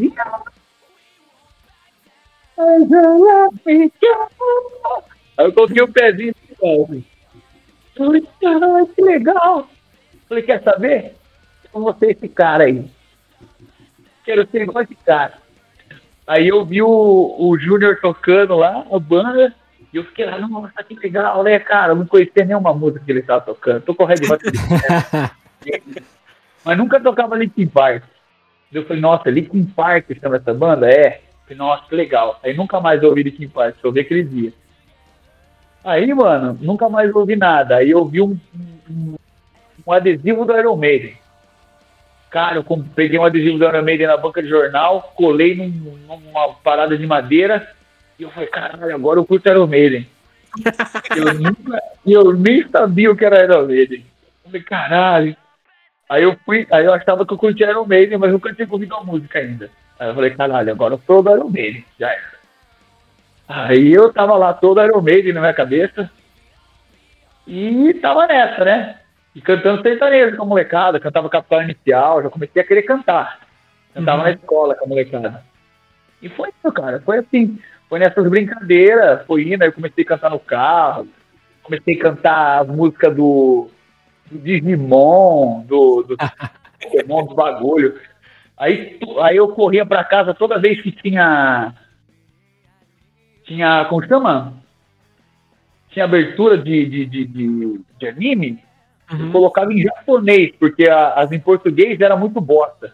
Aí eu coloquei o pezinho assim. Falei, caralho, que legal. Falei, quer saber? Eu vou ser esse cara aí. Quero ser igual esse cara. Aí eu vi o, o Júnior tocando lá, a banda, e eu fiquei lá, nossa, que legal, né, cara? Eu não conhecia nenhuma música que ele estava tocando. Tô com o Red Hot Chili Peppers. Mas nunca tocava Linkin Park. Eu falei, nossa, Linkin Park chama essa banda? É. Eu falei, nossa, que legal. Aí nunca mais ouvi Linkin Park, só ouvi aquele dia. Aí, mano, nunca mais ouvi nada. Aí eu vi um, um, um adesivo do Iron Maiden. Cara, eu peguei um adesivo do Iron Maiden na banca de jornal, colei num- numa parada de madeira e eu falei, caralho, agora eu curto Iron Maiden. eu, nunca, eu nem sabia o que era Iron Maiden. Eu falei, caralho. Aí eu fui, aí eu achava que eu curtia Iron Maiden, mas nunca tinha ouvido a música ainda. Aí eu falei, caralho, agora eu sou do Iron Maiden, já era. Aí eu tava lá todo Iron Maiden na minha cabeça e tava nessa, né? E cantando sertanejo com a molecada, cantava Capital Inicial, já comecei a querer cantar. Cantava na escola com a molecada. E foi isso, cara. Foi assim, foi nessas brincadeiras, foi indo, aí eu comecei a cantar no carro, comecei a cantar as músicas do, do Digimon, do, do Pokémon, do bagulho. Aí, aí eu corria pra casa toda vez que tinha. Tinha. Como chama? Tinha abertura de, de, de, de, de anime. Eu colocava em japonês, porque a- as em português era muito bosta.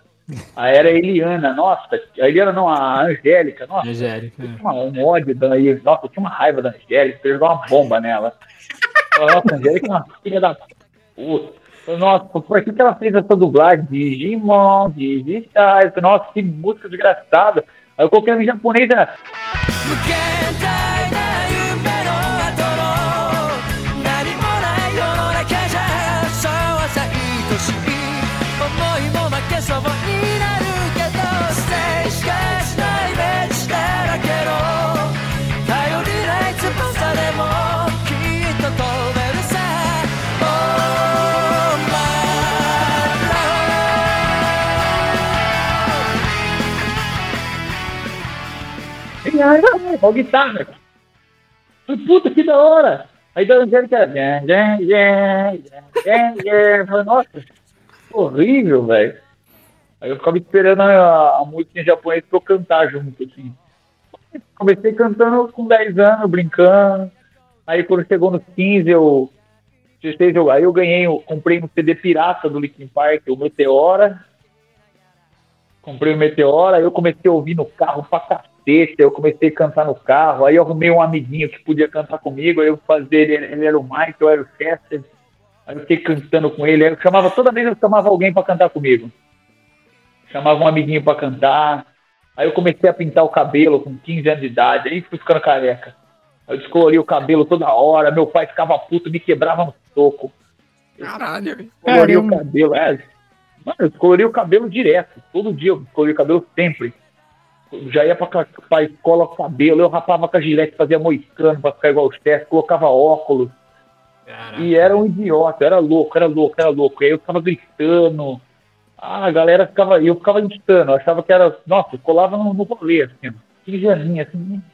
Aí era a Eliana, nossa, a Eliana não, a Angélica, nossa, Angélica. eu tinha uma- um ódio da nossa, eu tinha uma raiva da Angélica, eu jogar uma bomba nela. Nossa, a Angélica é uma filha da puta. Nossa, por que que ela fez essa dublagem? Digimon, Digitais, nossa, que música desgraçada. Aí eu coloquei em japonês, era aí, ó, guitarra. Falei, Puta, que da hora. Aí da Angélica era... "Nhé, nhé, nhé, nhé, nhé". Eu falei, Nossa, horrível, velho. Aí eu ficava esperando a, a música em japonês pra eu cantar junto, assim. Comecei cantando com 10 anos, brincando. Aí quando chegou nos 15, eu... 16, eu aí eu ganhei, eu comprei um CD pirata do Linkin Park, o Meteora. Comprei o Meteora, aí eu comecei a ouvir no carro pra cacete, eu comecei a cantar no carro, aí eu arrumei um amiguinho que podia cantar comigo, aí eu fazia, ele, ele era o Mike, eu era o Chester, aí eu fiquei cantando com ele, aí eu chamava, toda vez eu chamava alguém pra cantar comigo. Chamava um amiguinho pra cantar, aí eu comecei a pintar o cabelo com 15 anos de idade, aí fui ficando careca. Aí eu descolori o cabelo toda hora, meu pai ficava puto, me quebrava no soco. Caralho, velho. Coloria o cabelo, é. Mano, eu coloria o cabelo direto. Todo dia eu coloria o cabelo sempre. Já ia pra, pra escola com o cabelo, eu rapava com a gilete, fazia moicano pra ficar igual os testes, colocava óculos. E era um idiota, era louco, era louco, era louco. E aí eu ficava gritando. Ah, a galera ficava. Eu ficava gritando, eu achava que era. Nossa, colava no, no rolê, assim, ó. 15 aninhos, assim.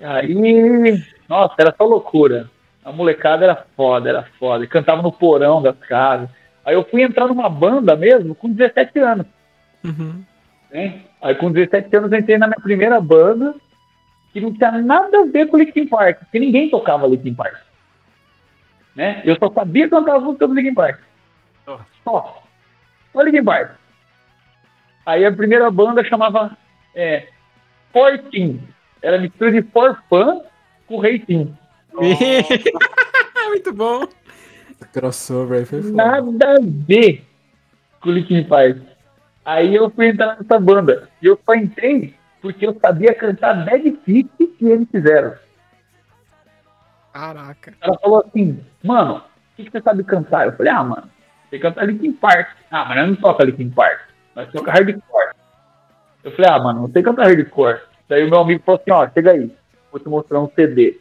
Aí, nossa, era só loucura. A molecada era foda, era foda. Cantava no porão das casas. Aí eu fui entrar numa banda mesmo com 17 anos. Uhum. né? Aí com 17 anos eu entrei na minha primeira banda, que não tinha nada a ver com Linkin Park, porque ninguém tocava Linkin Park. Né? Eu só sabia cantar as músicas do Linkin Park. Só. Só Linkin Park. Aí a primeira banda chamava é, Fortin. Era mistura de Forfan com Reitin. Muito bom. Crossover foi foda. Nada a ver com Linkin Park. Aí eu fui entrar nessa banda. E eu só entrei porque eu sabia cantar Dead Fit que eles fizeram. Caraca. Ela falou assim, mano, o que, que você sabe cantar? Eu falei, ah, mano, você canta Linkin Park. Ah, mas nós não toca Linkin Park, nós toca hardcore. Eu falei, ah, mano, não sei cantar hardcore. Daí o meu amigo falou assim, ó, chega aí, vou te mostrar um CD.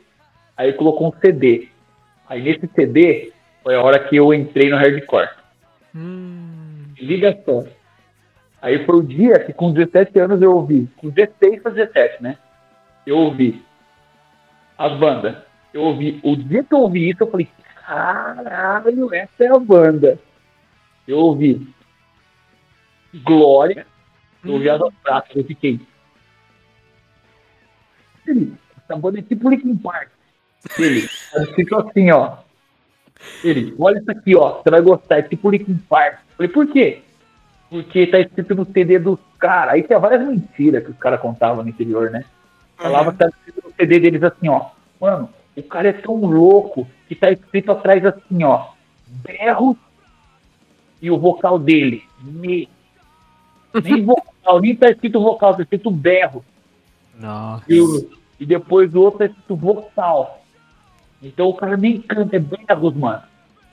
Aí ele colocou um CD. Aí nesse CD foi a hora que eu entrei no hardcore. Hum. Liga só. Aí foi o dia que com 17 anos eu ouvi, com 16 para 17, né? Eu ouvi as bandas. Eu ouvi, o dia que eu ouvi isso, eu falei, caralho, essa é a banda. Eu ouvi Glória, eu ouvi as pratas, eu fiquei. Ele, essa banda é tipo Linkin Park. Ele, ficou assim, ó. Ele, olha isso aqui, ó, você vai gostar, é tipo Linkin Park. Eu falei, por quê? Porque tá escrito no CD dos caras. Aí tinha várias mentiras que os caras contavam no interior, né? Falava que tá escrito no CD deles assim, ó. Mano, o cara é tão louco que tá escrito atrás assim, ó. Berro e o vocal dele. Me. Nem vocal, nem tá escrito vocal, tá escrito berro. Nossa. E, o- e depois o outro tá escrito vocal. Então o cara nem canta, é berros, mano.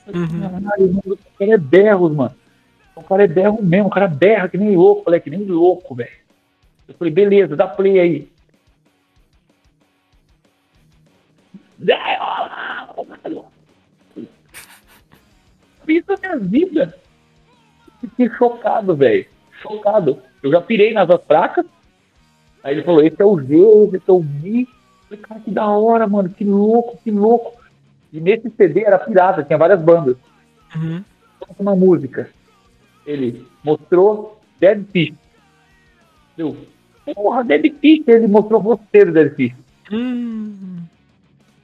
Uhum. Caralho, mano, o cara é berros, mano. O cara é berro mesmo, o cara berra que nem louco, falei, que nem louco, velho. Eu falei, beleza, dá play aí. Isso é minha vida. Fiquei chocado, velho. Chocado. Eu já pirei nas fracas. Aí ele falou, esse é o G, esse é o Mi. Falei, cara, que da hora, mano. Que louco, que louco. E nesse CD era pirata, tinha várias bandas. Uhum. Uma música. Ele mostrou Dead Fish. Eu, porra, Dead Fish. Ele mostrou você do Dead Fish. Hum.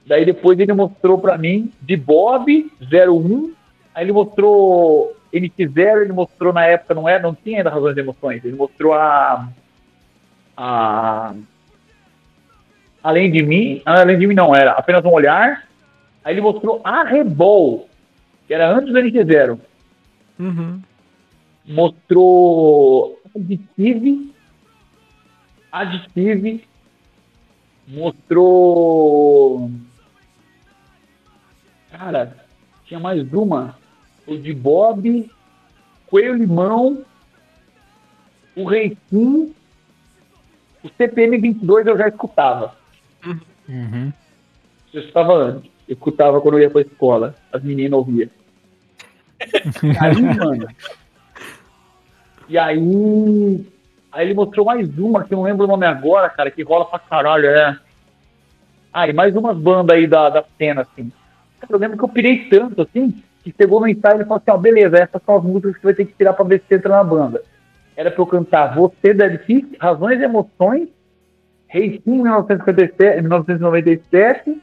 Daí depois ele mostrou pra mim de Bob 01. Aí ele mostrou NX0, ele mostrou na época, não é, não tinha ainda razões de emoções. Ele mostrou a. a Além de mim, ah, além de mim não, era apenas um olhar. Aí ele mostrou a Rebol, que era antes do NX0. Uhum. Mostrou Additive, Additive, mostrou. Cara, tinha mais uma. O de Bob, Coelho Limão, o Reitinho, o CPM 22 eu já escutava. Uhum. Eu escutava antes. Eu escutava quando eu ia pra escola. As meninas ouviam. Aí, mano. E aí. Aí ele mostrou mais uma, que eu não lembro o nome agora, cara, que rola pra caralho, é. Ah, e mais umas bandas aí da, da cena, assim. Cara, eu lembro que eu pirei tanto, assim, que chegou no ensaio e falou assim, ó, beleza, essas são as músicas que você vai ter que tirar pra ver se entra na banda. Era pra eu cantar Você Deve Fish, Razões e Emoções, Rei Sim, 1957, 1997,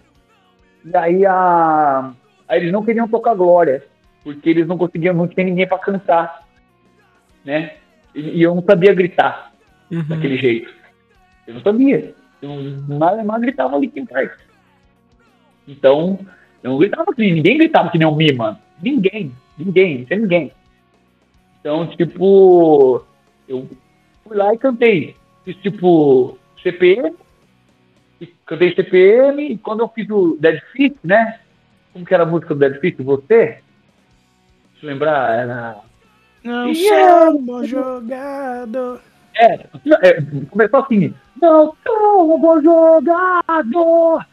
e aí a... Aí eles não queriam tocar Glória, porque eles não conseguiam, não tinha ninguém pra cantar, né? E, e eu não sabia gritar Uhum. daquele jeito. Eu não sabia. Eu nada mais gritava Linkin Park. Então, eu não gritava que ninguém gritava que nem o Mi, mano. Ninguém, ninguém, não tinha ninguém. Então, tipo, eu fui lá e cantei. Fiz tipo CPM, cantei CPM, e quando eu fiz o Dead Fish, né? Como que era a música do Dead Fish? Você? Deixa eu lembrar, era. Não Yeah. jogador. É, é, começou assim. Não sou um bom jogador.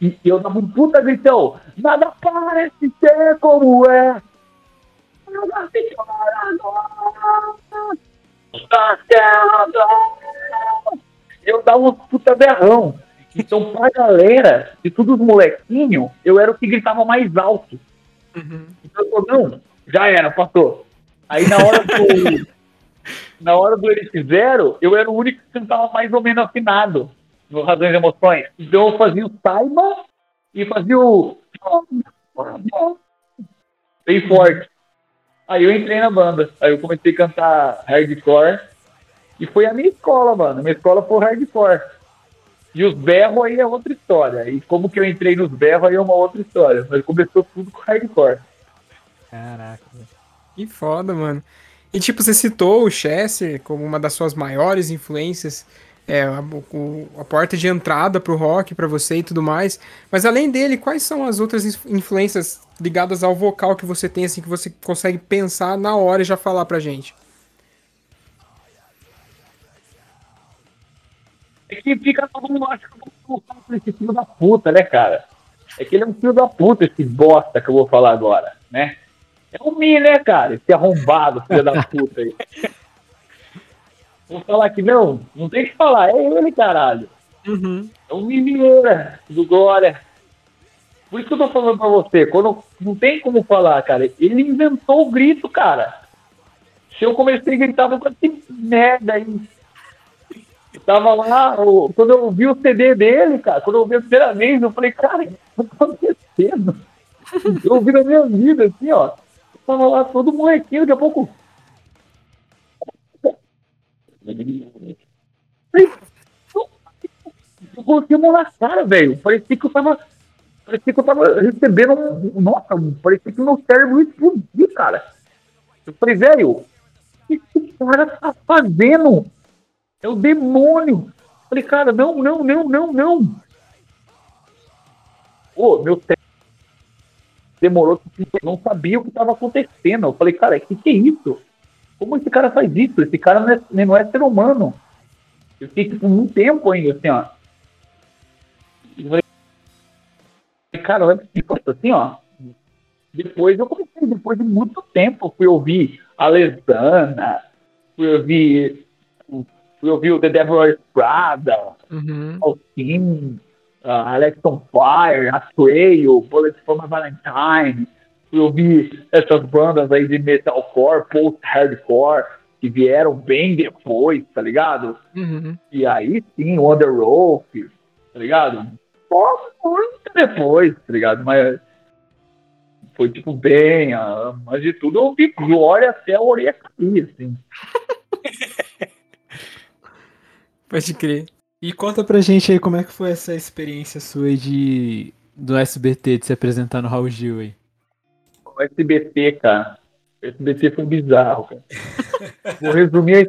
E eu tava um puta gritão. Nada parece ser como é. Nada se certo. eu dava um puta berrão. Então, pra galera, de todos os molequinhos, eu era o que gritava mais alto. Uhum. Então eu falei, não, já era, passou. Aí na hora do. na hora do Eles Fizeram, eu era o único que cantava mais ou menos afinado no Razões e Emoções. Então eu fazia o Taima e fazia o. Bem forte. Aí eu entrei na banda. Aí eu comecei a cantar hardcore. E foi a minha escola, mano. Minha escola foi hardcore. E os berros aí é outra história. E como que eu entrei nos berros aí é uma outra história. Mas começou tudo com hardcore. Caraca. Que foda, mano. E tipo, você citou o Chester como uma das suas maiores influências, é, a, o- a porta de entrada pro rock pra você e tudo mais. Mas além dele, quais são as outras inf- influências ligadas ao vocal que você tem, assim, que você consegue pensar na hora e já falar pra gente? É que fica todo mundo acha que eu vou falar esse filho da puta, né, cara? É que ele é um filho da puta, esse bosta que eu vou falar agora, né? É o Mi, né, cara? Esse arrombado, filho da puta aí. Vou falar que não, não tem o que falar, é ele, caralho. Uhum. É o Mineira do Glória. Por isso que eu tô falando pra você, quando não tem como falar, cara, ele inventou o grito, cara. Se eu comecei a gritar, eu falei, que merda aí. Tava lá, o- quando eu vi o CD dele, cara, quando eu vi a primeira vez, eu falei, cara, o que tá acontecendo? Eu ouvi na minha vida, assim, ó. Eu tava lá todo molequinho, daqui a pouco. Eu coloquei a mão na cara, velho. Parecia que eu tava. Parecia que eu tava recebendo um. Nossa, parecia que o meu cérebro explodiu, cara. Eu falei, velho, o que esse cara tá fazendo? É o demônio. Falei, cara, não, não, não, não, não. Ô, meu cérebro demorou, não sabia o que estava acontecendo. Eu falei, cara, que, que é isso? Como esse cara faz isso? Esse cara não é, não é ser humano. Eu fiquei tipo, um tempo ainda, assim, ó. Falei, cara, coisa, assim, ó. Depois eu comecei, depois de muito tempo, fui ouvir a Lesana, fui ouvir, fui ouvir o The Devil Wears Prada, Uhum. Alcim, uh, Alex on Fire, Atreio, Bullet for My Valentine. Fui ouvir essas bandas aí de metalcore, post-hardcore, que vieram bem depois, tá ligado? Uhum. E aí sim, Wonder Wolf, tá ligado? Só muito depois, tá ligado? Mas foi tipo bem, ah, mas de tudo eu ouvi glória até a orelha cair, assim. Pode crer. E conta pra gente aí como é que foi essa experiência sua aí de do SBT de se apresentar no Raul Gil aí. O SBT, cara. O SBT foi bizarro, cara. vou resumir.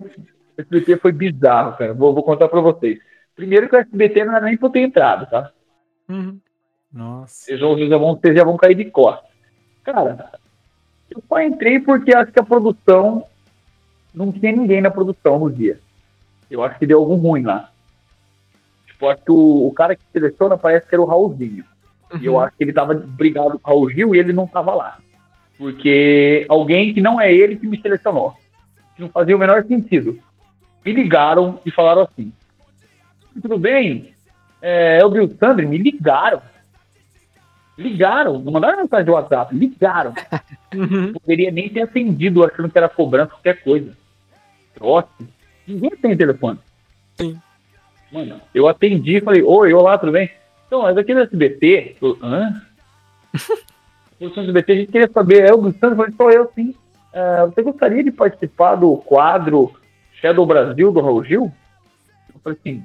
O SBT foi bizarro, cara. Vou, vou contar pra vocês. Primeiro que o SBT não era nem pra eu ter entrado, tá? Uhum. Nossa. Vocês, vão, vocês, já vão, vocês já vão cair de costas. Cara, eu só entrei porque acho que a produção. Não tinha ninguém na produção no dia. Eu acho que deu algum ruim lá. Tipo, acho que o, o cara que seleciona parece que era o Raulzinho. E eu acho que ele tava brigado com o Raul Gil e ele não tava lá. Porque alguém que não é ele que me selecionou. Que não fazia o menor sentido. Me ligaram e falaram assim: Tudo bem? É, eu vi o Sandri, me ligaram. Ligaram, não mandaram mensagem de WhatsApp, ligaram. Uhum. Poderia nem ter atendido achando que era cobrança, qualquer coisa. Trote. Ninguém tem telefone. Sim. Mano, eu atendi e falei, oi, olá, tudo bem? Então, mas aqui no SBT, eu, hã? No SBT a gente queria saber, é o Gustavo, eu falei, sou eu sim. Ah, você gostaria de participar do quadro Shadow Brasil do Raul Gil? Eu falei assim,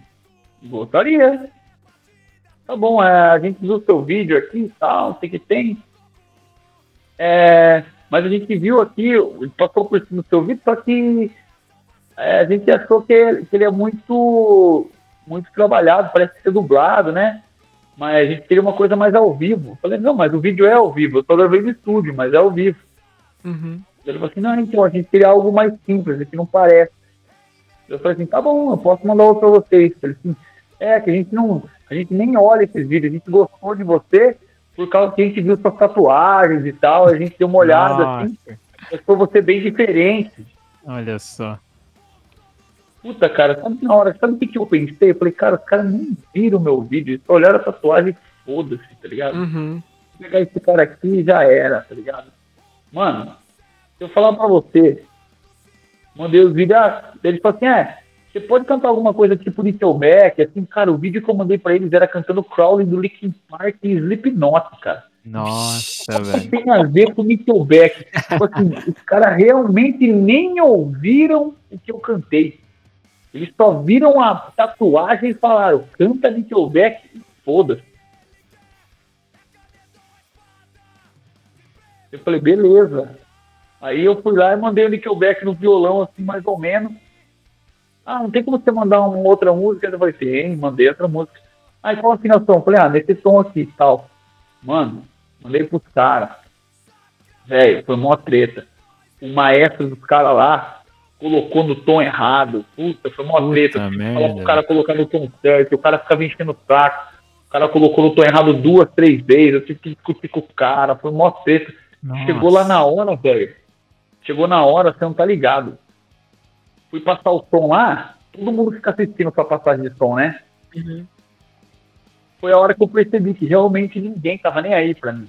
gostaria. Tá bom, é, a gente viu o seu vídeo aqui e tal, sei o que tem. É, mas a gente viu aqui, passou por cima do seu vídeo, só que é, a gente achou que ele, que ele é muito, muito trabalhado, parece ser dublado, né? Mas a gente queria uma coisa mais ao vivo. Eu falei, não, mas o vídeo é ao vivo, eu só gravei no estúdio, mas é ao vivo. Uhum. Ele falou assim, não, então, a gente queria algo mais simples, aqui não parece. Eu falei assim, tá bom, eu posso mandar outro pra vocês. Ele assim, é, que a gente não, a gente nem olha esses vídeos, a gente gostou de você por causa que a gente viu suas tatuagens e tal, a gente deu uma olhada Nossa. assim, achou você bem diferente. Olha só. Puta, cara, sabe na hora, sabe o que, que eu pensei? Eu falei, cara, os caras nem viram o meu vídeo, eles só olharam a tatuagem e foda-se, tá ligado? Uhum. Vou pegar esse cara aqui e já era, tá ligado? Mano, se eu falar pra você, mandei os vídeos, ah, ele falou assim, é, você pode cantar alguma coisa tipo Nickelback, assim, cara, o vídeo que eu mandei pra eles era cantando Crowley do Linkin Park e Slipknot, cara. Nossa, velho. tem a ver com Nickelback. Tipo assim, os caras realmente nem ouviram o que eu cantei. Eles só viram a tatuagem e falaram, canta Nickelback foda-se. Eu falei, beleza. Aí eu fui lá e mandei o Nickelback no violão, assim, mais ou menos. Ah, não tem como você mandar uma outra música? Eu falei, tem, mandei outra música. Aí qual a afinação? Eu falei, ah, nesse tom aqui tal. Mano, mandei pros caras. Velho, foi mó treta. O maestro dos caras lá colocou no tom errado. Puta, foi mó Puta treta. Falar pro cara colocar no tom certo, o cara ficava enchendo o saco. O cara colocou no tom errado duas, três vezes. Eu tive que discutir com o cara, foi mó treta. Nossa. Chegou lá na hora, velho. Chegou na hora, você não tá ligado. Fui passar o som lá, todo mundo fica assistindo sua passagem de som, né? Uhum. Foi a hora que eu percebi que realmente ninguém tava nem aí pra mim.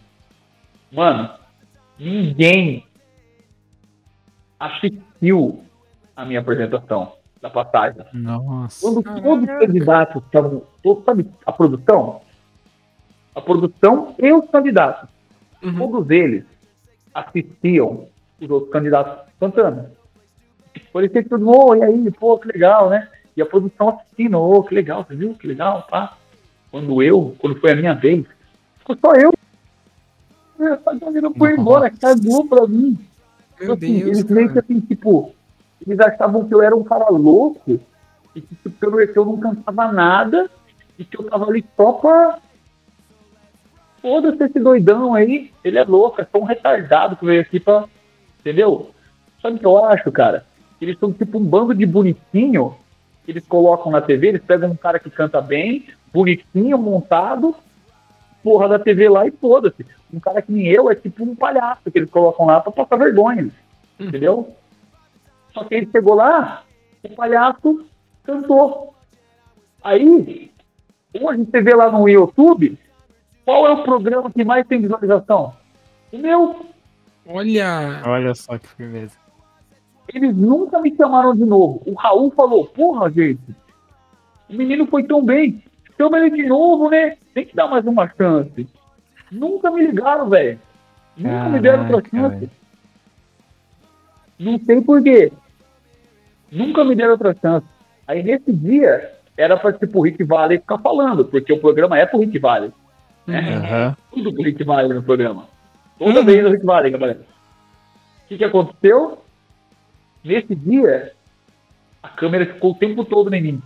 Mano, ninguém assistiu a minha apresentação da passagem. Nossa. Quando todos os candidatos estavam. Sabe a produção? A produção e os candidatos. Uhum. Todos eles assistiam os outros candidatos cantando. Parecia que todo mundo, oh, e aí, pô, que legal, né? E a produção assistindo, oh, que legal, você viu? Que legal, pá. Quando eu, quando foi a minha vez, ficou só eu. É, A galera foi embora, cagou pra mim. Meu Assim, Deus, eles meio que assim, tipo, eles achavam que eu era um cara louco e que tipo, eu, não- que eu não cantava nada e que eu tava ali só pra. Foda-se esse doidão aí, ele é louco, é só um retardado que veio aqui pra. Entendeu? Sabe o que eu acho, cara? Eles são tipo um bando de bonitinho que eles colocam na TV, eles pegam um cara que canta bem, bonitinho, montado, porra da TV lá e foda-se. Um cara que nem eu é tipo um palhaço que eles colocam lá pra passar vergonha. Entendeu? Só que ele chegou lá, o palhaço cantou. Aí, hoje você vê lá no YouTube, qual é o programa que mais tem visualização? O meu. Olha. Olha só que firmeza. Eles nunca me chamaram de novo. O Raul falou, porra, gente, o menino foi tão bem. Chama ele de novo, né? Tem que dar mais uma chance. Nunca me ligaram, velho. Nunca me deram outra chance. Não sei por quê. Nunca me deram outra chance. Aí nesse dia, era pra tipo, o Rick Valley ficar falando, porque o programa é pro Rick Valley. Né? Aham. Tudo pro Rick Valley no programa. Toda vez o Rick Valley, galera. O que, que aconteceu? Nesse dia, a câmera ficou o tempo todo em mim.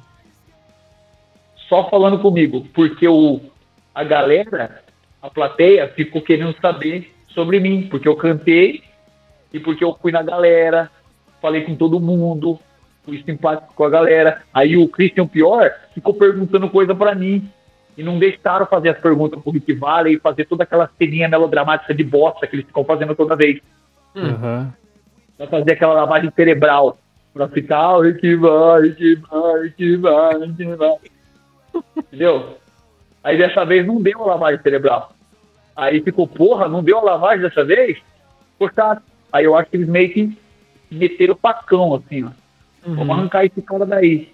Só falando comigo, porque o, a galera, a plateia, ficou querendo saber sobre mim, porque eu cantei e porque eu fui na galera, falei com todo mundo, fui simpático com a galera. Aí o Christian Pior ficou perguntando coisa pra mim e não deixaram fazer as perguntas pro Rick Valley e fazer toda aquela ceninha melodramática de bosta que eles ficam fazendo toda vez. Aham. Pra fazer aquela lavagem cerebral. Pra ficar, o Rick vai, Rick vai, Rick vai, Rick vai. Entendeu? Aí dessa vez não deu a lavagem cerebral. Aí ficou, porra, não deu a lavagem dessa vez? Chato. Aí eu acho que eles meio que meteram o facão, assim, ó. Vamos arrancar esse cara daí.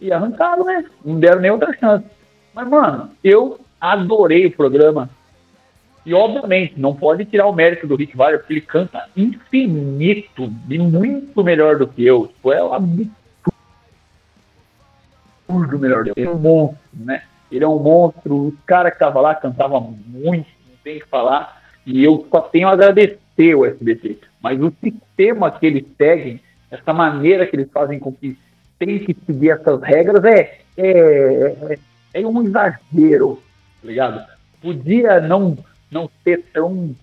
E arrancaram, né? Não deram nem outra chance. Mas, mano, eu adorei o programa. E, obviamente, não pode tirar o mérito do Rick Valley, porque ele canta infinito e muito melhor do que eu. Tipo, é um absurdo melhor do que eu. Ele é um monstro, né? Ele é um monstro. O cara que tava lá cantava muito, não tem o que falar. E eu só tenho a agradecer o SBT. Mas o sistema que eles seguem, essa maneira que eles fazem com que tem que seguir essas regras é, é, é um exagero, tá ligado? Podia não, não ser tão,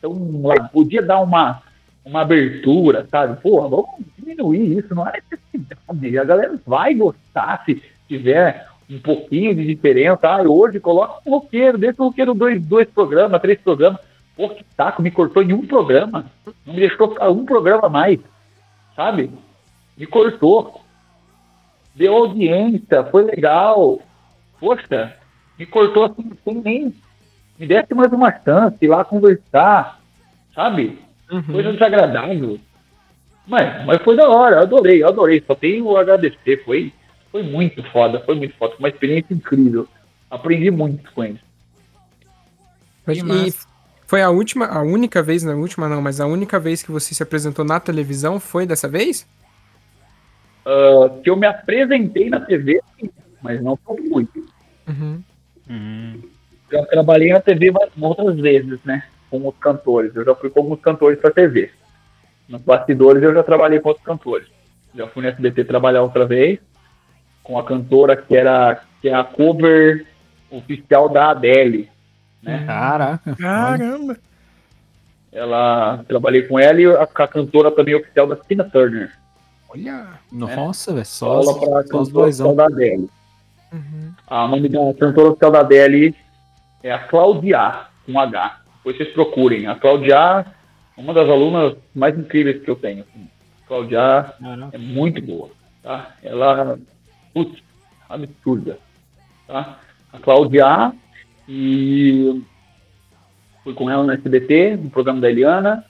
tão. Podia dar uma, uma abertura, sabe? Porra, vamos diminuir isso, não é necessidade. A galera vai gostar se tiver um pouquinho de diferença. Ah, hoje coloca um roqueiro, deixa o roqueiro dois, dois programas, três programas. Pô, que saco, me cortou em um programa. Não me deixou ficar um programa a mais. Sabe? me cortou. Deu audiência, foi legal. Poxa, me cortou assim, sem nem. Me desse mais uma chance, ir lá conversar, sabe? Coisa desagradável. Mas, mas foi da hora, eu adorei, eu adorei. Só tenho o agradecer. Foi, foi muito foda, foi muito foda. Foi uma experiência incrível. Aprendi muito com ele. E massa. Foi a última, a única vez, não a última não, mas a única vez que você se apresentou na televisão foi dessa vez? Ah, que eu me apresentei na TV, sim, mas não foi muito. Uhum. Hum, Já trabalhei na TV outras vezes, né? Com os cantores. Eu já fui com alguns cantores pra TV. Nos bastidores eu já trabalhei com outros cantores. Já fui no SBT trabalhar outra vez com a cantora que era que é a cover oficial da Adele. Né? Caraca. Caramba. Ela trabalhei com ela e a, a cantora também oficial da Tina Turner. Olha. Nossa, velho. Só, os- pra só cantora oficial da Adele. Uhum. A nome da cantora oficial da Adele é a Claudia, com H. Depois vocês procurem. A Claudia é uma das alunas mais incríveis que eu tenho. assim. Claudia Caraca. é muito boa. Tá? Ela, putz, absurda. Tá? A Claudia e fui com ela no SBT, no programa da Eliana.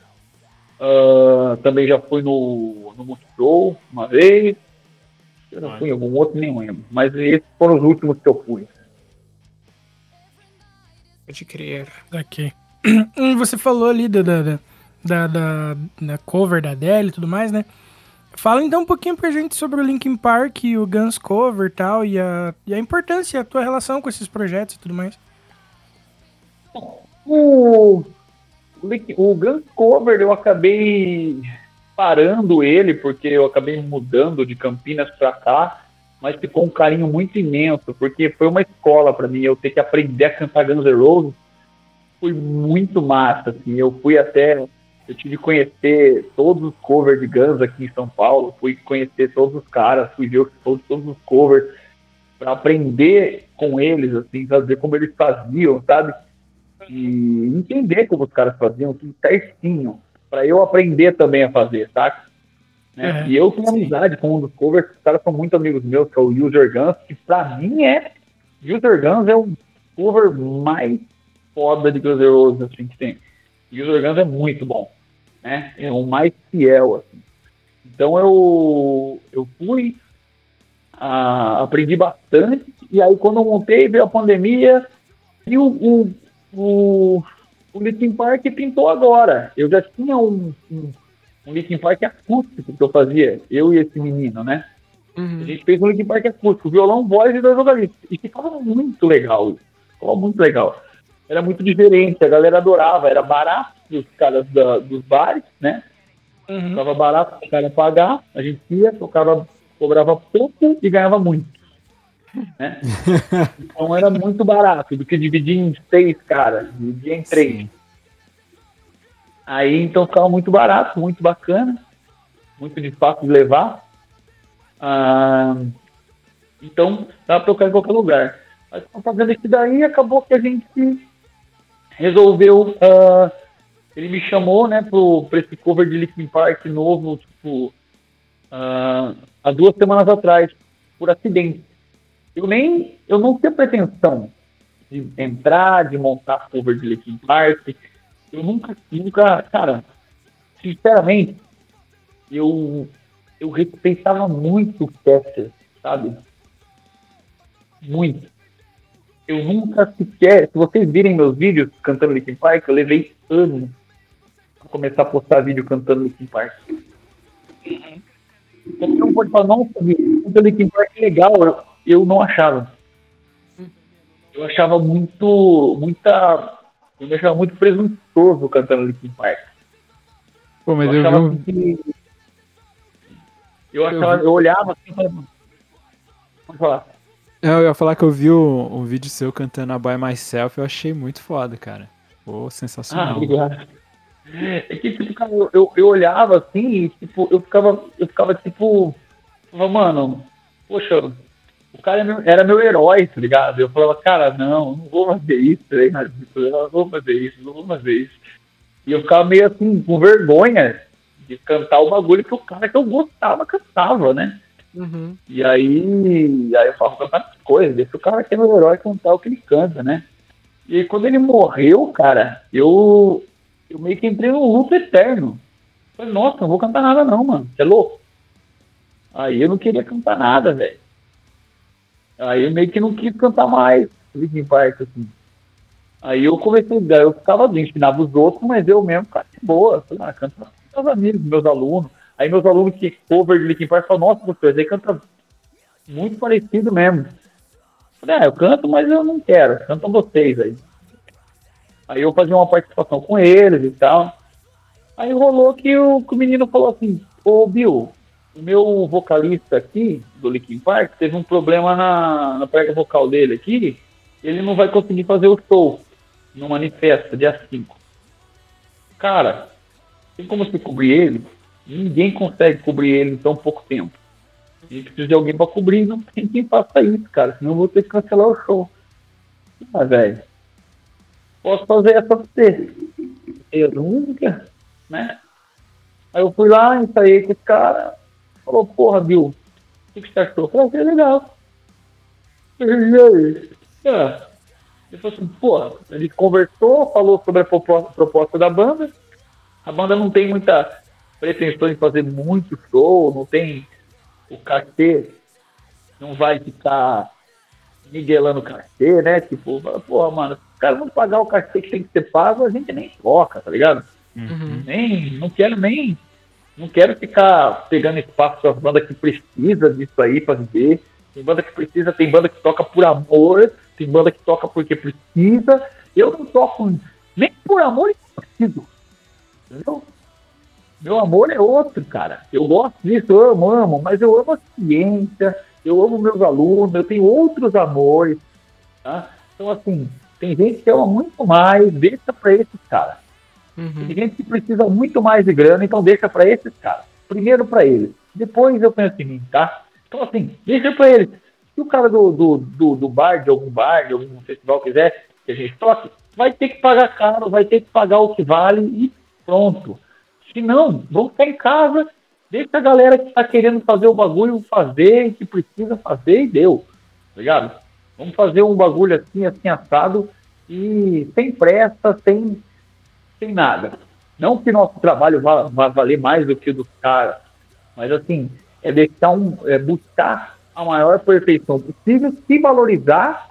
Ah, também já fui no, no Multishow uma vez. Eu já fui em algum outro, nem lembro. Mas esses foram os últimos que eu fui. Pode crer. Aqui. Você falou ali da, da, da, da, da- da cover da Adele e tudo mais, né? Fala então um pouquinho pra gente sobre o Linkin Park e o Guns Cover e tal, e a, e a importância, a tua relação com esses projetos e tudo mais. O, o Guns Cover eu acabei parando ele, porque eu acabei mudando de Campinas pra cá, mas ficou um carinho muito imenso, porque foi uma escola pra mim, eu ter que aprender a cantar Guns N' Roses foi muito massa, assim, eu fui até, eu tive que conhecer todos os covers de Guns aqui em São Paulo, fui conhecer todos os caras, fui ver todos, todos os covers para aprender com eles, assim, saber como eles faziam, sabe? E entender como os caras faziam tudo certinho, para eu aprender também a fazer, tá? Né? É, e eu tenho amizade com um dos covers, os caras são muito amigos meus, que é o User Guns, que pra mim é. User Guns é o cover mais foda de Guns N' Roses assim, que tem. User Guns é muito bom, né? É o mais fiel, assim. Então eu, eu fui, ah, aprendi bastante, e aí quando eu montei, veio a pandemia, e o, o, o, o Linkin Park pintou agora. Eu já tinha um, um, um Linkin Park acústico que eu fazia, eu e esse menino, né? A Uhum. gente fez um Linkin Park acústico, violão, voz e dois vocalistas. E ficava muito legal isso. Ficava muito legal. Era muito diferente, a galera adorava, era barato os caras da- dos bares, né? Ficava barato o cara pagar, a gente ia, tocava, cobrava pouco e ganhava muito. Né? então era muito barato, do que dividir em seis caras, dividir em três. Sim. Aí então ficava muito barato, muito bacana, muito de fácil de levar. Ah, então dá pra tocar em qualquer lugar. Mas fazendo isso daí acabou que a gente resolveu. ah, ele me chamou, né, pro, pra esse cover de Linkin Park novo, tipo, ah, há duas semanas atrás, por acidente. Eu nem, eu não tinha pretensão de entrar, de montar cover de Linkin Park. Eu nunca, nunca, cara, sinceramente, eu, eu respeitava muito o Chester, sabe? Muito. Eu nunca sequer, se vocês virem meus vídeos cantando Linkin Park, eu levei anos pra começar a postar vídeo cantando Linkin Park. Qualquer um pode falar, nossa, o Linkin Park é legal, eu, eu não achava. Eu achava muito, muita, eu me achava muito presunçoso cantando Linkin Park. Pô, mas eu eu achava vi assim que. Eu, achava, eu olhava assim e falava. Pode falar. Eu ia falar que eu vi o, um vídeo seu cantando a By Myself, eu achei muito foda, cara. Pô, Ah, sensacional. obrigado. É que, tipo, cara, eu, eu, eu olhava assim e, tipo, eu ficava, eu ficava, tipo, mano, poxa, o cara é meu- era meu herói, tá ligado? Eu falava, cara, não, não vou fazer isso, tá ligado? Eu não vou fazer isso, não vou fazer isso. E eu ficava meio assim, com vergonha de cantar o bagulho que o cara que eu gostava cantava, né? Uhum. E aí, aí eu falo cantar coisas, deixa o cara que é meu herói cantar o que ele canta, né? E quando ele morreu, cara, eu, eu meio que entrei num luto eterno. Falei, nossa, não vou cantar nada não, mano. Você é louco? Aí eu não queria cantar nada, velho. Aí eu meio que não quis cantar mais Linkin Park, assim. Aí eu comecei, daí eu ficava ensinava os outros, mas eu mesmo ficava de boa. Falei, ah, canta com meus amigos, meus alunos. Aí meus alunos que cover de Linkin Park falaram, nossa, professor, aí canta muito parecido mesmo. Falei, ah, eu canto, mas eu não quero, cantam vocês aí. Aí eu fazia uma participação com eles e tal. Aí rolou que o, que o menino falou assim, ô Bill, o meu vocalista aqui, do Linkin Park, teve um problema na, na prega vocal dele aqui, ele não vai conseguir fazer o show no Manifesta, dia 5. Cara, tem como se cobrir ele? Ninguém consegue cobrir ele em tão pouco tempo. A gente precisa de alguém pra cobrir, não tem quem faça isso, cara, senão eu vou ter que cancelar o show. Ah, velho, posso fazer essa pra você. Eu nunca, né? Aí eu fui lá, ensaiei com esse cara, falou, porra, Bill, o que, que você achou? Eu falei, ah, que legal. E aí? É. Ele falou assim, porra, ele conversou, falou sobre a propo- proposta da banda. A banda não tem muita pretensão de fazer muito show, não tem o cachê, não vai ficar miguelando o cachê, né? Tipo, porra, mano, se os caras não pagar o cachê que tem que ser pago, a gente nem toca, tá ligado? Uhum. nem, não quero nem, não quero ficar pegando espaço para as bandas que precisa disso aí para viver. Tem banda que precisa, tem banda que toca por amor, tem banda que toca porque precisa. Eu não toco nem por amor e preciso. Entendeu? Meu amor é outro, cara. Eu gosto disso, eu amo, amo, mas eu amo a ciência, eu amo meus alunos, eu tenho outros amores. Tá? Então, assim, tem gente que ama muito mais, deixa pra esses caras. Uhum. Tem gente que precisa muito mais de grana, então deixa pra esses caras. Primeiro pra eles. Depois eu penso em mim, tá? Então, assim, deixa pra eles. Se o cara do, do, do, do bar, de algum bar, de algum festival quiser que a gente toque, vai ter que pagar caro, vai ter que pagar o que vale e pronto. Se não, vamos ficar em casa, deixa a galera que tá querendo fazer o bagulho fazer, que precisa fazer e deu. Tá ligado? Vamos fazer um bagulho assim, assim, assado e sem pressa, sem, sem nada. Não que nosso trabalho vá, vá valer mais do que o dos caras, mas assim, é deixar um, é buscar a maior perfeição possível, se valorizar,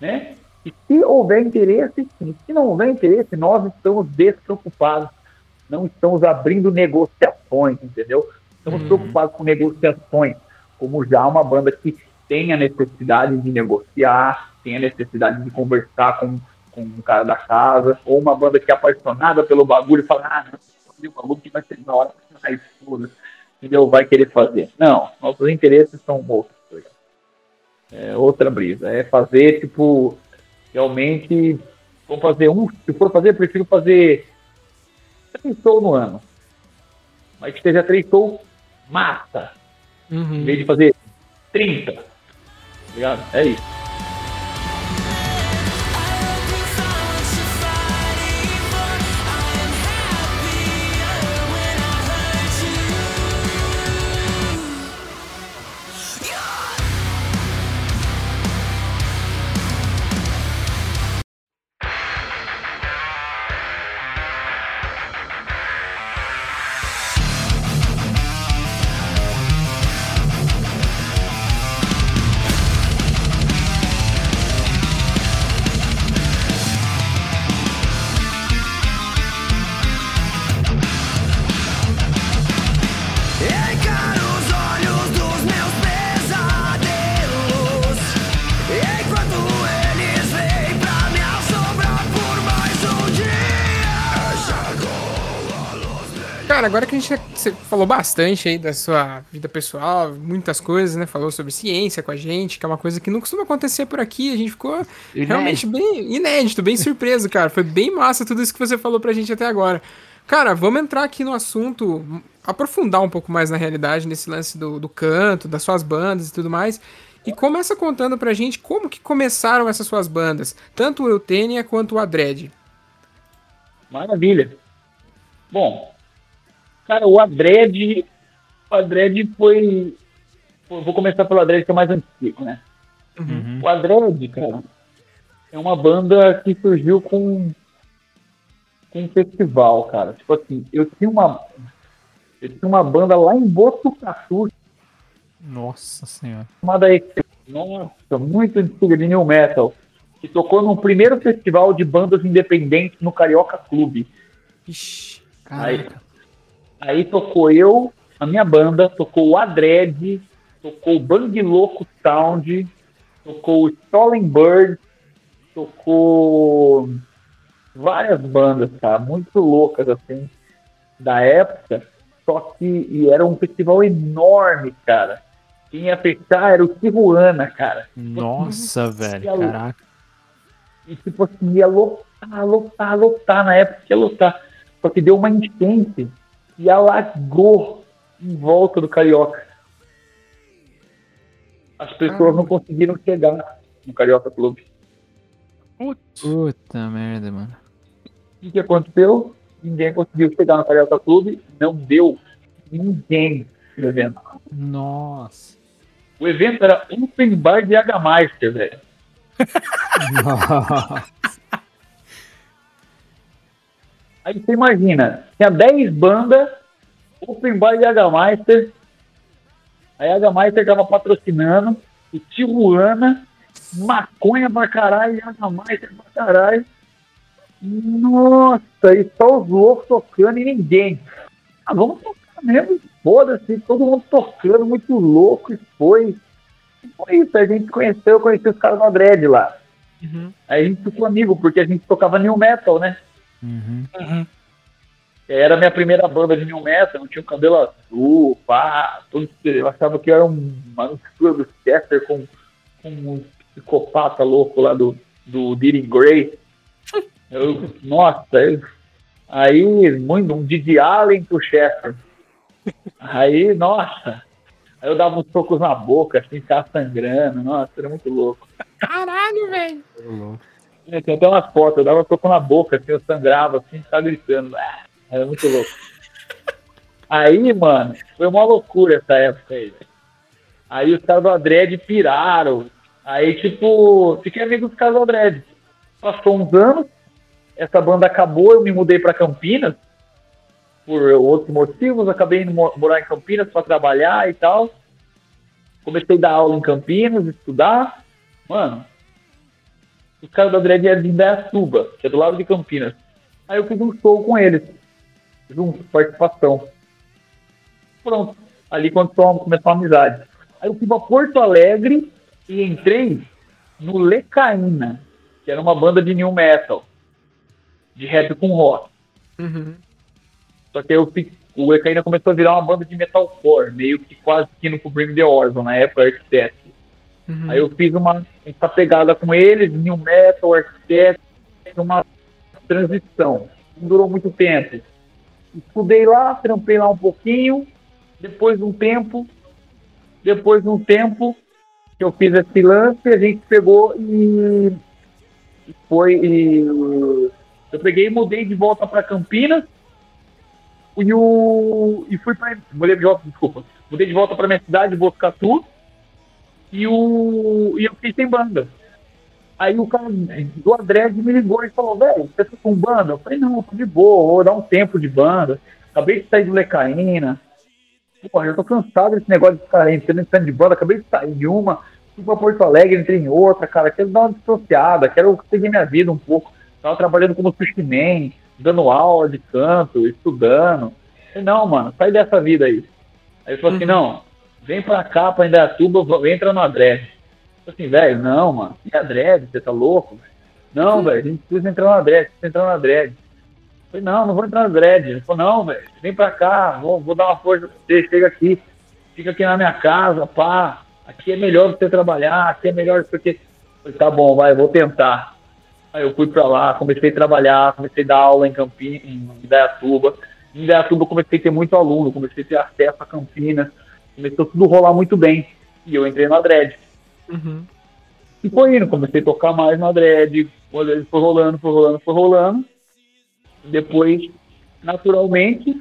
né? E se houver interesse, sim. Se não houver interesse, nós estamos despreocupados. Não estamos abrindo negociações, entendeu? Estamos Uhum. preocupados com negociações, como já uma banda que tem a necessidade de negociar, tem a necessidade de conversar com, com um cara da casa, ou uma banda que é apaixonada pelo bagulho e fala, ah, não, vou fazer um bagulho que vai ser da hora, aí foda entendeu? Vai querer fazer. Não, nossos interesses são outros. tá ligado? É outra brisa. É fazer, tipo, realmente, vamos fazer um, se for fazer, prefiro fazer três shows no ano. Mas que seja três shows massa, em Uhum. vez de fazer 30. Tá ligado? É isso. Gente você falou bastante aí da sua vida pessoal, muitas coisas, né? Falou sobre ciência com a gente, que é uma coisa que não costuma acontecer por aqui. A gente ficou realmente bem inédito, bem surpreso, cara. Foi bem massa tudo isso que você falou pra gente até agora. Cara, vamos entrar aqui no assunto, aprofundar um pouco mais na realidade, nesse lance do, do canto, das suas bandas e tudo mais. E começa contando pra gente como que começaram essas suas bandas, tanto o Eutênia quanto o Adred. Maravilha. Bom, Cara, o Adred. O Adred foi. Pô, Vou começar pelo Adred, que é mais antigo, né? Uhum. O Adred, cara, é uma banda que surgiu com, com um festival, cara. Tipo assim, eu tinha uma. Eu tinha uma banda lá em Botucatu Nossa senhora. chamada Nossa, muito antiga de New Metal. Que tocou no primeiro festival de bandas independentes no Carioca Clube. Ixi. Caraca. Aí tocou eu, a minha banda, tocou o Adred, tocou o Bang Louco Sound, tocou o Stolen Bird, tocou várias bandas, cara, muito loucas assim, da época. Só que e era um festival enorme, cara. Quem ia fechar era o Tijuana, cara. Nossa, velho. a- Caraca. E tipo assim, ia lotar, lotar, lotar. Na época ia lotar. Só que deu uma enchente e alagou em volta do Carioca. As pessoas não conseguiram chegar no Carioca Clube. Puta merda, mano. O que, aconteceu? Ninguém conseguiu chegar no Carioca Clube. Não deu ninguém no evento. Nossa. O evento era Open Bar de Hagameister, velho. Aí você imagina, tinha 10 bandas, Open Bar de Hagameister, a Hagameister tava patrocinando, o Tijuana, maconha pra caralho, e Hagameister pra caralho. Nossa, e só os loucos tocando e ninguém. Ah, vamos tocar mesmo, foda-se, todo mundo tocando, muito louco, e foi. E foi isso, a gente conheceu, eu conheci os caras no Adred lá. Uhum. Aí a gente ficou amigo, porque a gente tocava new metal, né? Uhum. Uhum. Era a minha primeira banda de new metal, eu tinha um cabelo azul, pá, tudo, eu achava que era um- uma mistura do Chester com, com um psicopata louco lá do, do Deering Gray. Eu, nossa, eu- aí muito, um Didi Allen pro Chester. Aí, nossa, aí eu dava uns socos na boca, assim, ficava sangrando, nossa, era muito louco. Caralho, velho. É, Tem até umas fotos, eu dava soco na boca, assim, eu sangrava, assim, ficava gritando. Ah, Era muito louco. Aí, mano, foi uma loucura essa época aí. velho. Aí os caras do Adred piraram. Aí, tipo, fiquei amigo dos caras do Adred. Passou uns anos, essa banda acabou, eu me mudei pra Campinas. Por outros motivos, acabei indo mo- morar em Campinas pra trabalhar e tal. Comecei a dar aula em Campinas, estudar. Mano, os caras da Dread eram de Indaiatuba, que é do lado de Campinas. Aí eu fiz um show com eles, junto, participação. Pronto. Ali começou, começou a amizade. Aí eu fui pra Porto Alegre e entrei no Lecaína, que era uma banda de new metal, de rap com rock. Uhum. Só que aí eu fiz, o Lecaína começou a virar uma banda de metalcore, meio que quase que no Bring the Horizon, na época Architect. Uhum. Aí eu fiz uma essa pegada com eles, New Metal, Architect, uma transição. Não durou muito tempo. Estudei lá, trampei lá um pouquinho, depois de um tempo, depois de um tempo que eu fiz esse lance, a gente pegou e e foi. e eu peguei e mudei de volta para Campinas e, o, e fui para. Mudei de volta, desculpa. Mudei de volta para minha cidade, Botucatu, e, o, e eu fiquei sem banda. Aí o cara do Adred me ligou e falou, velho, você tá com banda? Eu falei, não, eu tô de boa, vou dar um tempo de banda. Acabei de sair do Lecaína. Pô, eu tô cansado desse negócio de ficar entrando de banda, acabei de sair de uma, fui pra Porto Alegre, entrei em outra, cara, quero dar uma dissociada, quero seguir minha vida um pouco. Tava trabalhando como sushi dando aula de canto, estudando. Eu falei, não, mano, sai dessa vida aí. Aí ele falou assim, não, vem pra cá, pra Indaiatuba, entra no Adred. Falei assim, velho, não, mano, e Adred, você tá louco? Não, velho, a gente precisa entrar no Adred, precisa entrar no Adred. Eu falei, não, não vou entrar no Adred. Ele falou, não, velho, vem pra cá, vou, vou dar uma força pra você, chega aqui, fica aqui na minha casa, pá, aqui é melhor você trabalhar, aqui é melhor porque... Eu falei, tá bom, vai, vou tentar. Aí eu fui pra lá, comecei a trabalhar, comecei a dar aula em Campinas, em Indaiatuba. Em Indaiatuba eu comecei a ter muito aluno, comecei a ter acesso a Campinas, começou tudo a rolar muito bem. E eu entrei no Adred. Uhum. E foi indo, comecei a tocar mais no Adred, foi rolando, foi rolando, foi rolando. Depois, naturalmente,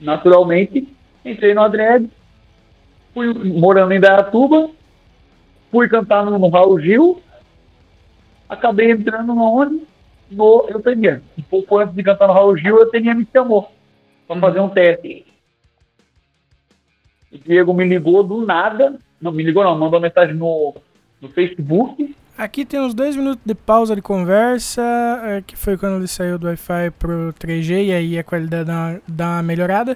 naturalmente, entrei no Adred, fui morando em Dayatuba, fui cantar no, no Raul Gil, acabei entrando no onde? No Eutenia. Um pouco antes de cantar no Raul Gil, a Eutenia me chamou para fazer um teste. O Diego me ligou do nada, não me ligou não, mandou mensagem no, no Facebook, Aqui tem uns dois minutos de pausa de conversa, é, que foi quando ele saiu do Wi-Fi pro 3G e aí a qualidade dá uma, dá uma melhorada.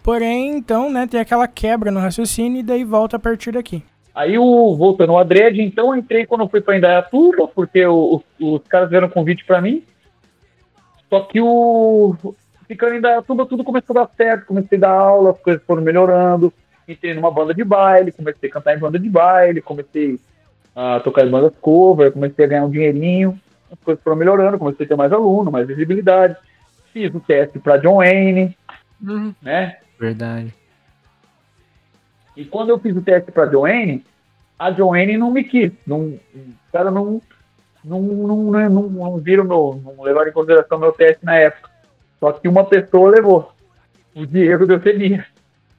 Porém, então, né, tem aquela quebra no raciocínio e daí volta a partir daqui. Aí, o, voltando ao Adred, então, eu entrei quando eu fui para Indaiatuba, porque o- os caras fizeram um convite para mim. Só que o ficando em Indaiatuba, tudo começou a dar certo. Comecei a dar aula, as coisas foram melhorando. Entrei numa banda de baile, comecei a cantar em banda de baile, comecei a tocar em bandas cover, comecei a ganhar um dinheirinho. As coisas foram melhorando, comecei a ter mais aluno, mais visibilidade. Fiz o teste para John Wayne, Uhum. né? Verdade. E quando eu fiz o teste para a Joanne, a Joanne não me quis. Não, os caras não, não, não, não, não, não viram meu, não levaram em consideração meu teste na época. Só que uma pessoa levou. O Diego deu Eutenia.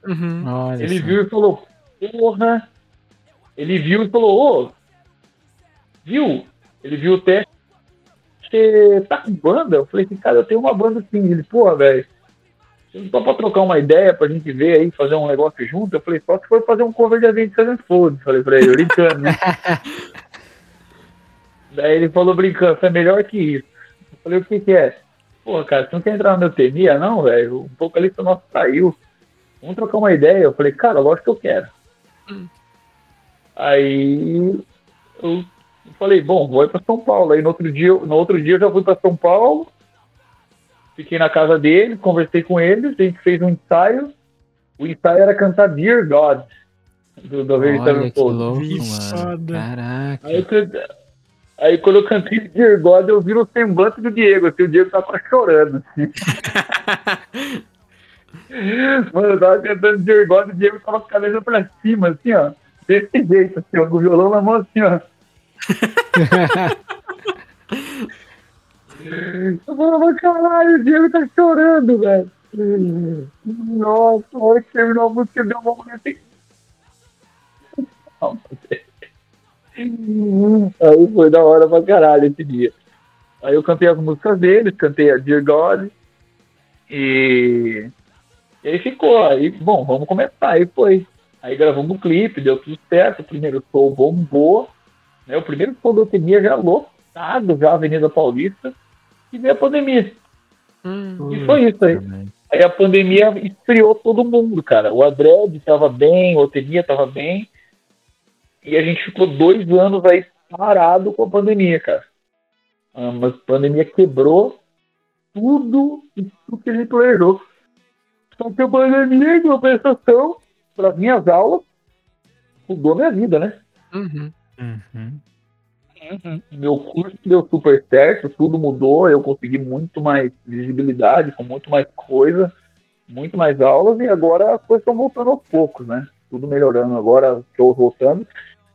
Uhum. Ele viu e falou, porra. Ele viu e falou, ô, viu? Ele viu o teste. Você tá com banda? Eu falei assim, cara, eu tenho uma banda sim. Ele, porra, velho. Só pra trocar uma ideia, pra gente ver aí, fazer um negócio junto. Eu falei, só se for fazer um cover de Avenged Sevenfold. Falei pra ele, brincando, né? Daí ele falou brincando, foi melhor que isso. Eu falei, o que que é? Pô, cara, você não quer entrar na Eutenia, não, velho? O vocalista nosso saiu. Vamos trocar uma ideia. Eu falei, cara, lógico que eu quero. Aí eu falei, bom, vou ir para São Paulo. Aí no outro dia, no outro dia eu já fui para São Paulo, fiquei na casa dele, conversei com eles, a gente fez um ensaio. O ensaio era cantar Dear God do, do Olha que louco, Que mano. Caraca. Aí, eu aí quando eu cantei Dear God, eu vi o semblante do Diego, assim, o Diego tava quase chorando. Mano, eu tava cantando Dear God, o Diego tava com a cabeça pra cima, assim, ó. Desse jeito, assim, ó, com o violão na mão, assim, ó. Eu falava, caralho, o Diego tá chorando, velho. Nossa, a hora que terminou a música, deu uma mulher assim. Aí foi da hora pra caralho esse dia. Aí eu cantei as músicas deles, cantei a Dear God. E, e aí ficou. Aí, bom, vamos começar. Aí foi. Aí gravamos um clipe, deu tudo certo. O primeiro show bombou. Né? O primeiro show da Eutenia já lotado, já a Avenida Paulista. E veio a pandemia. Hum. E foi isso aí. Aí a pandemia esfriou todo mundo, cara. O Adred tava bem, o Eutenia tava bem. E a gente ficou dois anos aí parado com a pandemia, cara. Ah, Mas a pandemia quebrou tudo isso que a gente planejou. Só que a pandemia, em compensação, para minhas aulas, mudou minha vida, né? Uhum. Uhum. Meu curso deu super certo, tudo mudou, eu consegui muito mais visibilidade, com muito mais coisa, muito mais aulas, e agora as coisas estão voltando aos poucos, né? Tudo melhorando agora, shows voltando.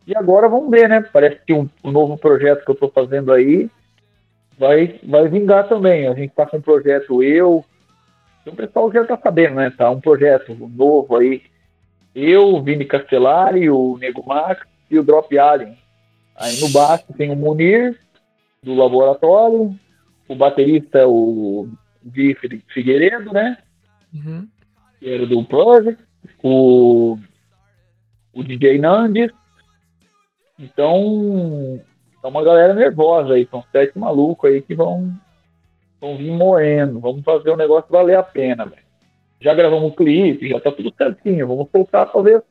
E agora vamos ver, né? Parece que um, um novo projeto que eu estou fazendo aí vai, vai vingar também. A gente está com um projeto eu, o pessoal já está sabendo, né? Tá um projeto novo aí. Eu, o Vini Castellari, o Nego Max e o Drop Alien. Aí no baixo tem o Munir, do laboratório, o baterista é o Gui Figueiredo, né? Uhum. Que era do Project, o, o DJ Nandes. Então, é uma galera nervosa aí, são sete malucos aí que vão, vão vir morrendo. Vamos fazer o negócio valer a pena, velho. Já gravamos o clipe, já tá tudo certinho. Vamos soltar talvez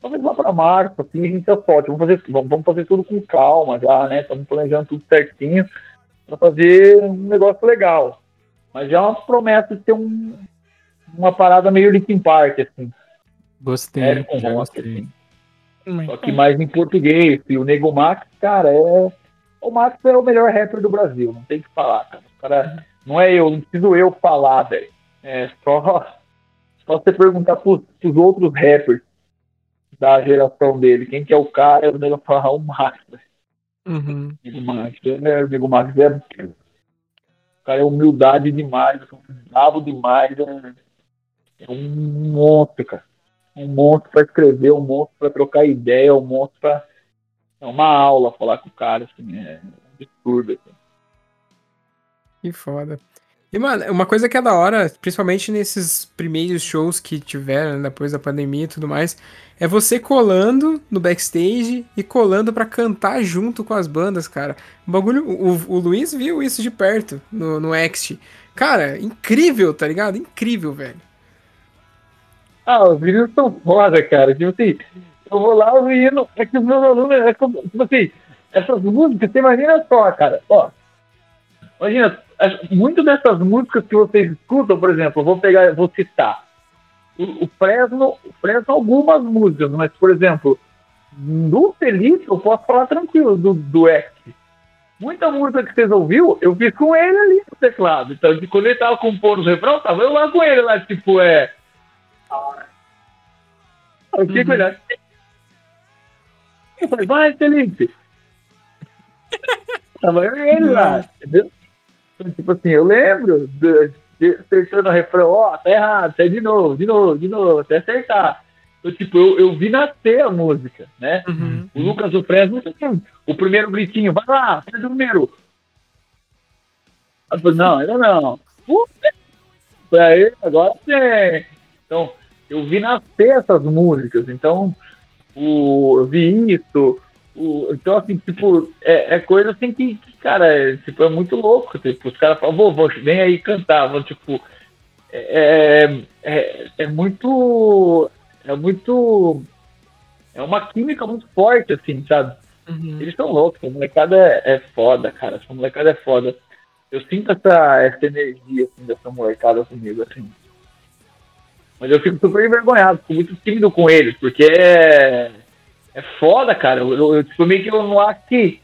talvez lá para março, assim, a gente já solte. Vamos fazer, vamos, vamos fazer tudo com calma já, né? Estamos planejando tudo certinho para fazer um negócio legal. Mas já é uma promessa de ter um, uma parada meio Linkin Park, assim. Gostei. É, com já rock, gostei. assim. Muito Só que mais em português. E o Nego Max, cara, é. O Max é o melhor rapper do Brasil, não tem o que falar, cara. O cara não é eu, não preciso eu falar, velho. É só, só você perguntar pros, pros outros rappers da geração dele, quem que é o cara, eu nego falar o Max, velho. Uhum. O Nego Max, é, o Nego Max é. O cara é humildade demais, é bravo demais. É, é um monstro, cara. Um monstro pra escrever, um monstro pra trocar ideia, um monstro pra. É uma aula falar com o cara, assim, é absurdo. Assim. Que foda. E, mano, uma coisa que é da hora, principalmente nesses primeiros shows que tiveram né, depois da pandemia e tudo mais, é você colando no backstage e colando pra cantar junto com as bandas, cara. O bagulho. O, o Luiz viu isso de perto no, no Next. Cara, incrível, tá ligado? Incrível, velho. Ah, os meninos são foda, cara. Tipo assim, eu vou lá, os meninos. É que os meus alunos. É como, tipo assim, essas músicas, você imagina só, cara. Ó. Imagina, muito dessas músicas que vocês escutam, por exemplo, eu vou pegar, vou citar. O, o Fresno, o Fresno, algumas músicas, mas, por exemplo, do Felipe, eu posso falar tranquilo, do, do X. Muita música que vocês ouviram, eu fiz com ele ali no teclado. Então, de- quando ele tava compondo os refrão, tava eu lá com ele lá, tipo, é. Com ele assim. Eu falei, vai, Felipe. Tava eu e ele lá, entendeu? Então, tipo assim, eu lembro de, de acertando o refrão, ó, tá errado, sai de novo, de novo, de novo, até acertar. Então, tipo, eu, eu vi nascer a música, né? O Lucas do Fresno, o primeiro gritinho, vai lá, faz o número. Eu falei, não, ainda não. Puta, aí, agora sim. Então, eu vi nascer essas músicas, então o, eu vi isso. O, então, assim, tipo, é, é coisa assim que, que, cara, é, tipo, é muito louco. Tipo, os caras falam, vô, vô, vem aí cantar. Vou, tipo, é, é, é muito. É muito. É uma química muito forte, assim, sabe? Eles são loucos, a molecada é, é foda, cara. Essa molecada é foda. Eu sinto essa, essa energia, assim, dessa molecada comigo, assim. Mas eu fico super envergonhado, fico muito tímido com eles, porque é, é foda, cara. Eu, eu, eu, tipo, meio que eu não acho que.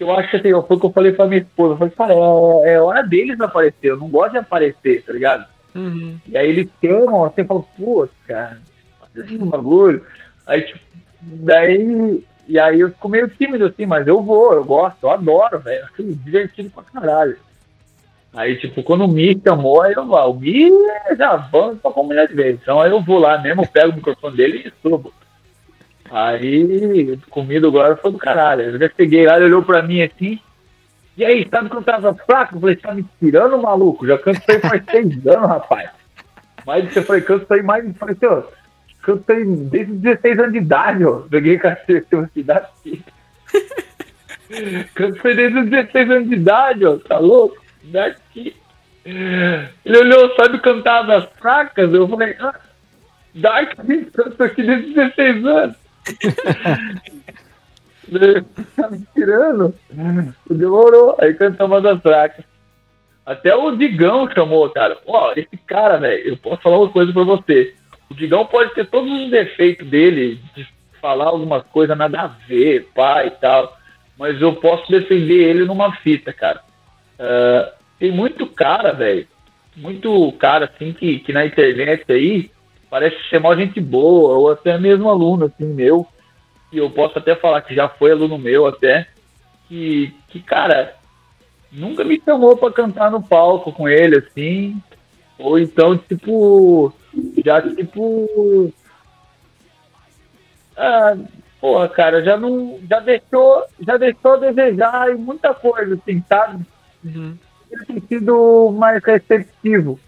Eu acho que assim, foi o que eu falei pra minha esposa. Eu falei, cara, é, é hora deles aparecer. Eu não gosto de aparecer, tá ligado? Uhum. E aí eles chamam, assim, falam, pô, cara, faz esse bagulho. Aí, tipo, daí. E aí eu fico meio tímido, assim, mas eu vou, eu gosto, eu adoro, velho. Acho divertido pra caralho. Aí, tipo, quando o Mi chamou, aí eu vou. O Mi já vamos pra comunidade dele. Então aí eu vou lá mesmo, pego o microfone dele e subo. Aí, comido agora foi do caralho. Eu já cheguei lá, ele olhou pra mim assim. E aí, sabe quando eu tava fraco? Eu falei, tá me tirando, maluco? Já aí faz seis anos, rapaz. Mas você foi, canto aí mais. Eu falei, isso aí desde os 16 anos de idade, ó. Peguei cacete, uma cidade aí desde os 16 anos de idade, ó. Tá louco? Daqui. Ele olhou, sabe cantar das fracas? Eu falei, ah, Dark, canto aqui desde os 16 anos. tá me tirando? Demorou. Aí cantamos das fracas. Até o Digão chamou, cara. Ó, esse cara, velho, eu posso falar uma coisa pra você. O Digão pode ter todos os defeitos dele, de falar algumas coisas nada a ver, pai e tal. Mas eu posso defender ele numa fita, cara. Ah, tem muito cara, velho. Muito cara, assim, que, que na internet aí parece ser mó gente boa, ou até mesmo aluno, assim, meu. E eu posso até falar que já foi aluno meu até. Que, que cara, nunca me chamou pra cantar no palco com ele, assim. Ou então, tipo, já, tipo. Ah, porra, cara, já não. Já deixou, já deixou a desejar em muita coisa, assim, sabe? Uhum. Ele tem sido mais receptivo,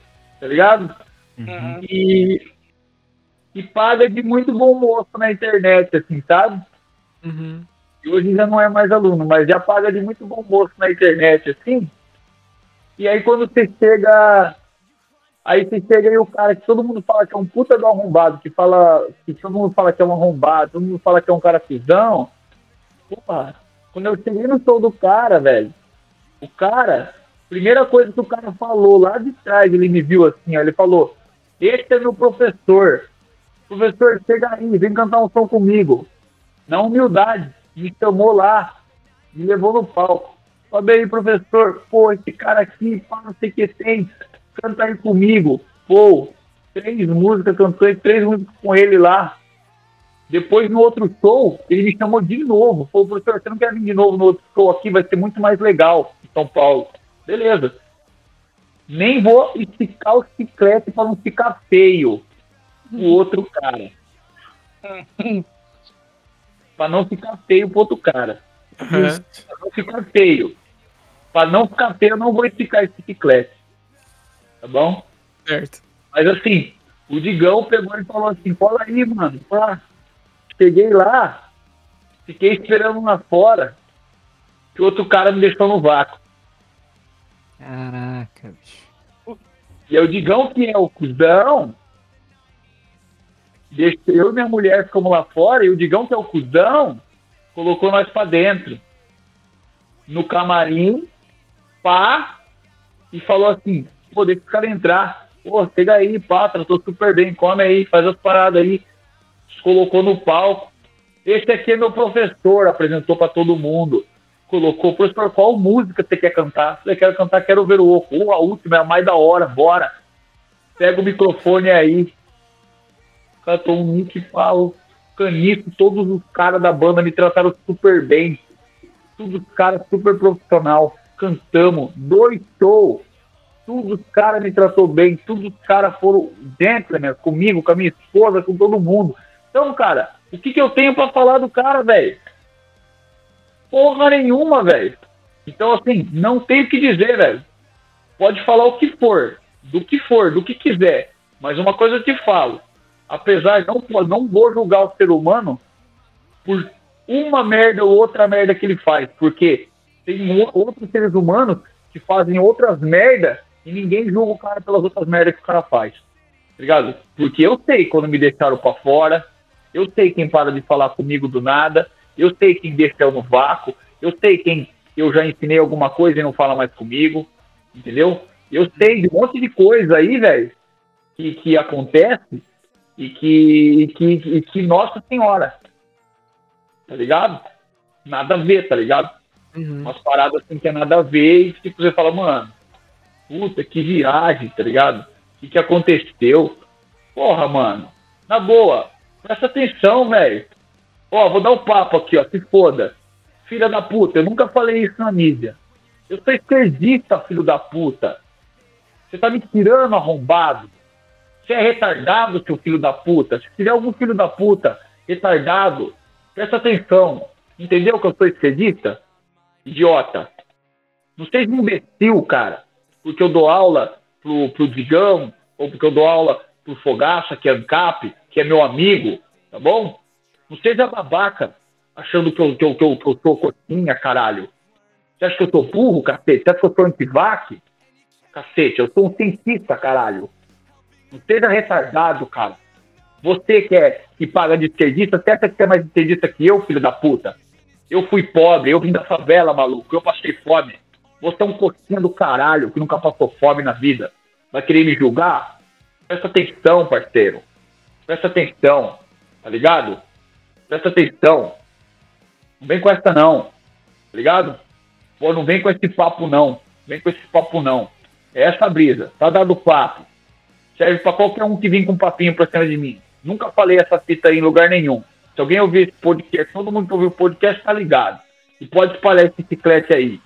tá ligado? E, e paga de muito bom moço na internet, assim, sabe? Uhum. E hoje já não é mais aluno, mas já paga de muito bom moço na internet, assim. E aí quando você chega. Aí você chega e o cara que todo mundo fala que é um puta do arrombado, que fala. Que todo mundo fala que é um arrombado, todo mundo fala que é um cara fisão. Porra, quando eu cheguei no show do cara, velho, o cara, primeira coisa que o cara falou lá de trás, ele me viu assim, ó, ele falou, esse é meu professor. Professor, chega aí, vem cantar um som comigo. Na humildade, me chamou lá, me levou no palco. Falei aí, professor, pô, esse cara aqui, pá, não sei o que tem, canta aí comigo. Pô, três músicas, cantei três músicas com ele lá. Depois, no outro show, ele me chamou de novo. Falou, professor, você não quer vir de novo no outro show aqui? Vai ser muito mais legal em São Paulo. Beleza. nem vou esticar o chiclete para não ficar feio o outro cara. para não ficar feio pro outro cara. Aham. Pra não ficar feio. Pra não ficar feio, eu não vou esticar esse chiclete. Tá bom? Certo. Mas assim, o Digão pegou e falou assim, cola aí, mano. Pá. Cheguei lá, fiquei esperando lá fora, que o outro cara me deixou no vácuo. Caraca, bicho. E o Digão, que é o cuzão, eu e minha mulher ficamos lá fora, e o Digão, que é o cuzão, colocou nós pra dentro. No camarim, pá, e falou assim, pô, deixa os caras entrar. Pô, chega aí, pá, tratou super bem, come aí, faz as paradas aí. Colocou no palco. Esse aqui é meu professor, apresentou pra todo mundo. Colocou, professor, qual música você quer cantar? Eu quero cantar Quero Ver o Oco. Pô, a última é a mais da hora, bora. Pega o microfone aí. Cantou um Nick Paulo, Canico, todos os caras da banda me trataram super bem. Todos os caras super profissional. Cantamos, dois shows. Todos os caras me tratou bem, todos os caras foram gentlemen comigo, com a minha esposa, com todo mundo. Então, cara, o que, que eu tenho pra falar do cara, velho? Porra nenhuma, velho. Então, assim, não tem o que dizer, velho. Pode falar o que for, do que for, do que quiser. Mas uma coisa eu te falo. Apesar, não, não vou julgar o ser humano por uma merda ou outra merda que ele faz. Porque tem outros seres humanos que fazem outras merdas e ninguém julga o cara pelas outras merdas que o cara faz. Tá ligado? Porque eu sei quando me deixaram pra fora, eu sei quem para de falar comigo do nada, eu sei quem deixa eu no vácuo, eu sei quem eu já ensinei alguma coisa e não fala mais comigo, entendeu? Eu sei de um monte de coisa aí, velho, que, que acontece e que, e que, e que, Nossa Senhora, tá ligado? Nada a ver, tá ligado? Uhum. umas paradas assim que é nada a ver, e tipo, você fala, mano, puta, que viagem, tá ligado? O que, que aconteceu? Porra, mano, na boa, presta atenção, velho. Ó, vou dar um papo aqui, ó, se foda. Filha da puta, eu nunca falei isso na mídia. Eu sou esquerdista, filho da puta. Você tá me tirando, arrombado. Você é retardado, seu filho da puta. Se tiver algum filho da puta retardado, presta atenção. Entendeu que eu sou esquerdista? idiota. Não seja um imbecil, cara. Porque eu dou aula pro, pro Digão, ou porque eu dou aula pro Fogaça, que é ANCAP, que é meu amigo, tá bom? Não seja babaca, achando que eu, que eu, que eu, que eu sou coxinha, caralho. Você acha que eu sou burro, cacete? Você acha que eu sou antivac? Cacete, eu sou um cientista, caralho. Não seja retardado, cara. Você que, é, que paga de esquerdista, você acha que você é mais esquerdista que eu, filho da puta? Eu fui pobre, eu vim da favela, maluco, eu passei fome. Você é um coxinha do caralho que nunca passou fome na vida. Vai querer me julgar? Presta atenção, parceiro. Presta atenção, tá ligado? Presta atenção. Não vem com essa não, tá ligado? Pô, não vem com esse papo não. Vem com esse papo não. É essa brisa, tá dado papo. Serve pra qualquer um que vem com um papinho pra cima de mim. Nunca falei essa fita aí em lugar nenhum. Se alguém ouvir esse podcast, todo mundo que ouviu o podcast tá ligado. E pode espalhar esse chiclete aí.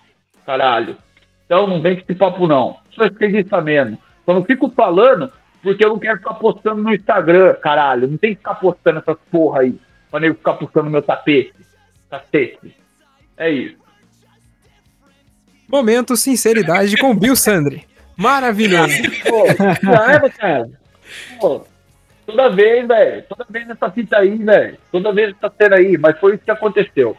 Caralho. Então não vem com esse papo não. Só esquerdista mesmo. Só não fico falando porque eu não quero ficar postando no Instagram, caralho. Não tem que ficar postando essas porra aí. Pra nego ficar postando meu tapete. Cacete. É isso. Momento sinceridade com Bill Sandri. Maravilhoso. Pô, cara. Pô, toda vez, velho. Toda vez nessa fita aí, velho. Toda vez nessa cena aí. Mas foi isso que aconteceu.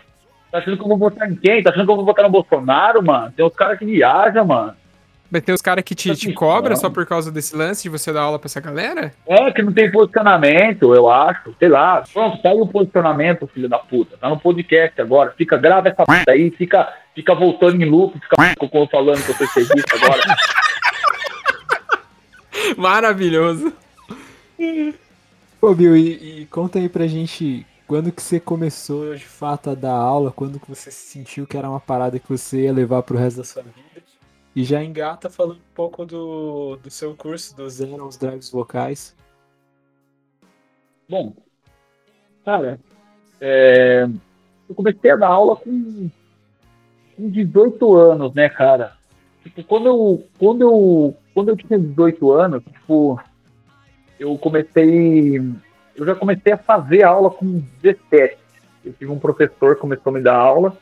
Tá achando que eu vou votar em quem? Tá achando que eu vou votar no Bolsonaro, mano? Tem uns caras que viajam, mano. Mas tem os caras que te, te Assim, cobram só por causa desse lance de você dar aula pra essa galera? É, que não tem posicionamento, eu acho. Sei lá. Pronto, tá aí o posicionamento, filho da puta. Tá no podcast agora. Fica, grava essa puta aí, fica, fica voltando em loop, fica com- falando que eu sou serviço agora. Maravilhoso. Ô, Bill, e, e conta aí pra gente quando que você começou de fato a dar aula, quando que você sentiu que era uma parada que você ia levar pro resto da sua vida. E já engata falando um pouco do, do seu curso, do Zero aos Drives Vocais. Bom, cara, é, eu comecei a dar aula com, com 18 anos, né, cara? Tipo, quando eu, quando eu, quando eu tinha 18 anos, tipo, eu comecei. Eu já comecei a fazer aula com 17. Eu tive um professor que começou a me dar aula.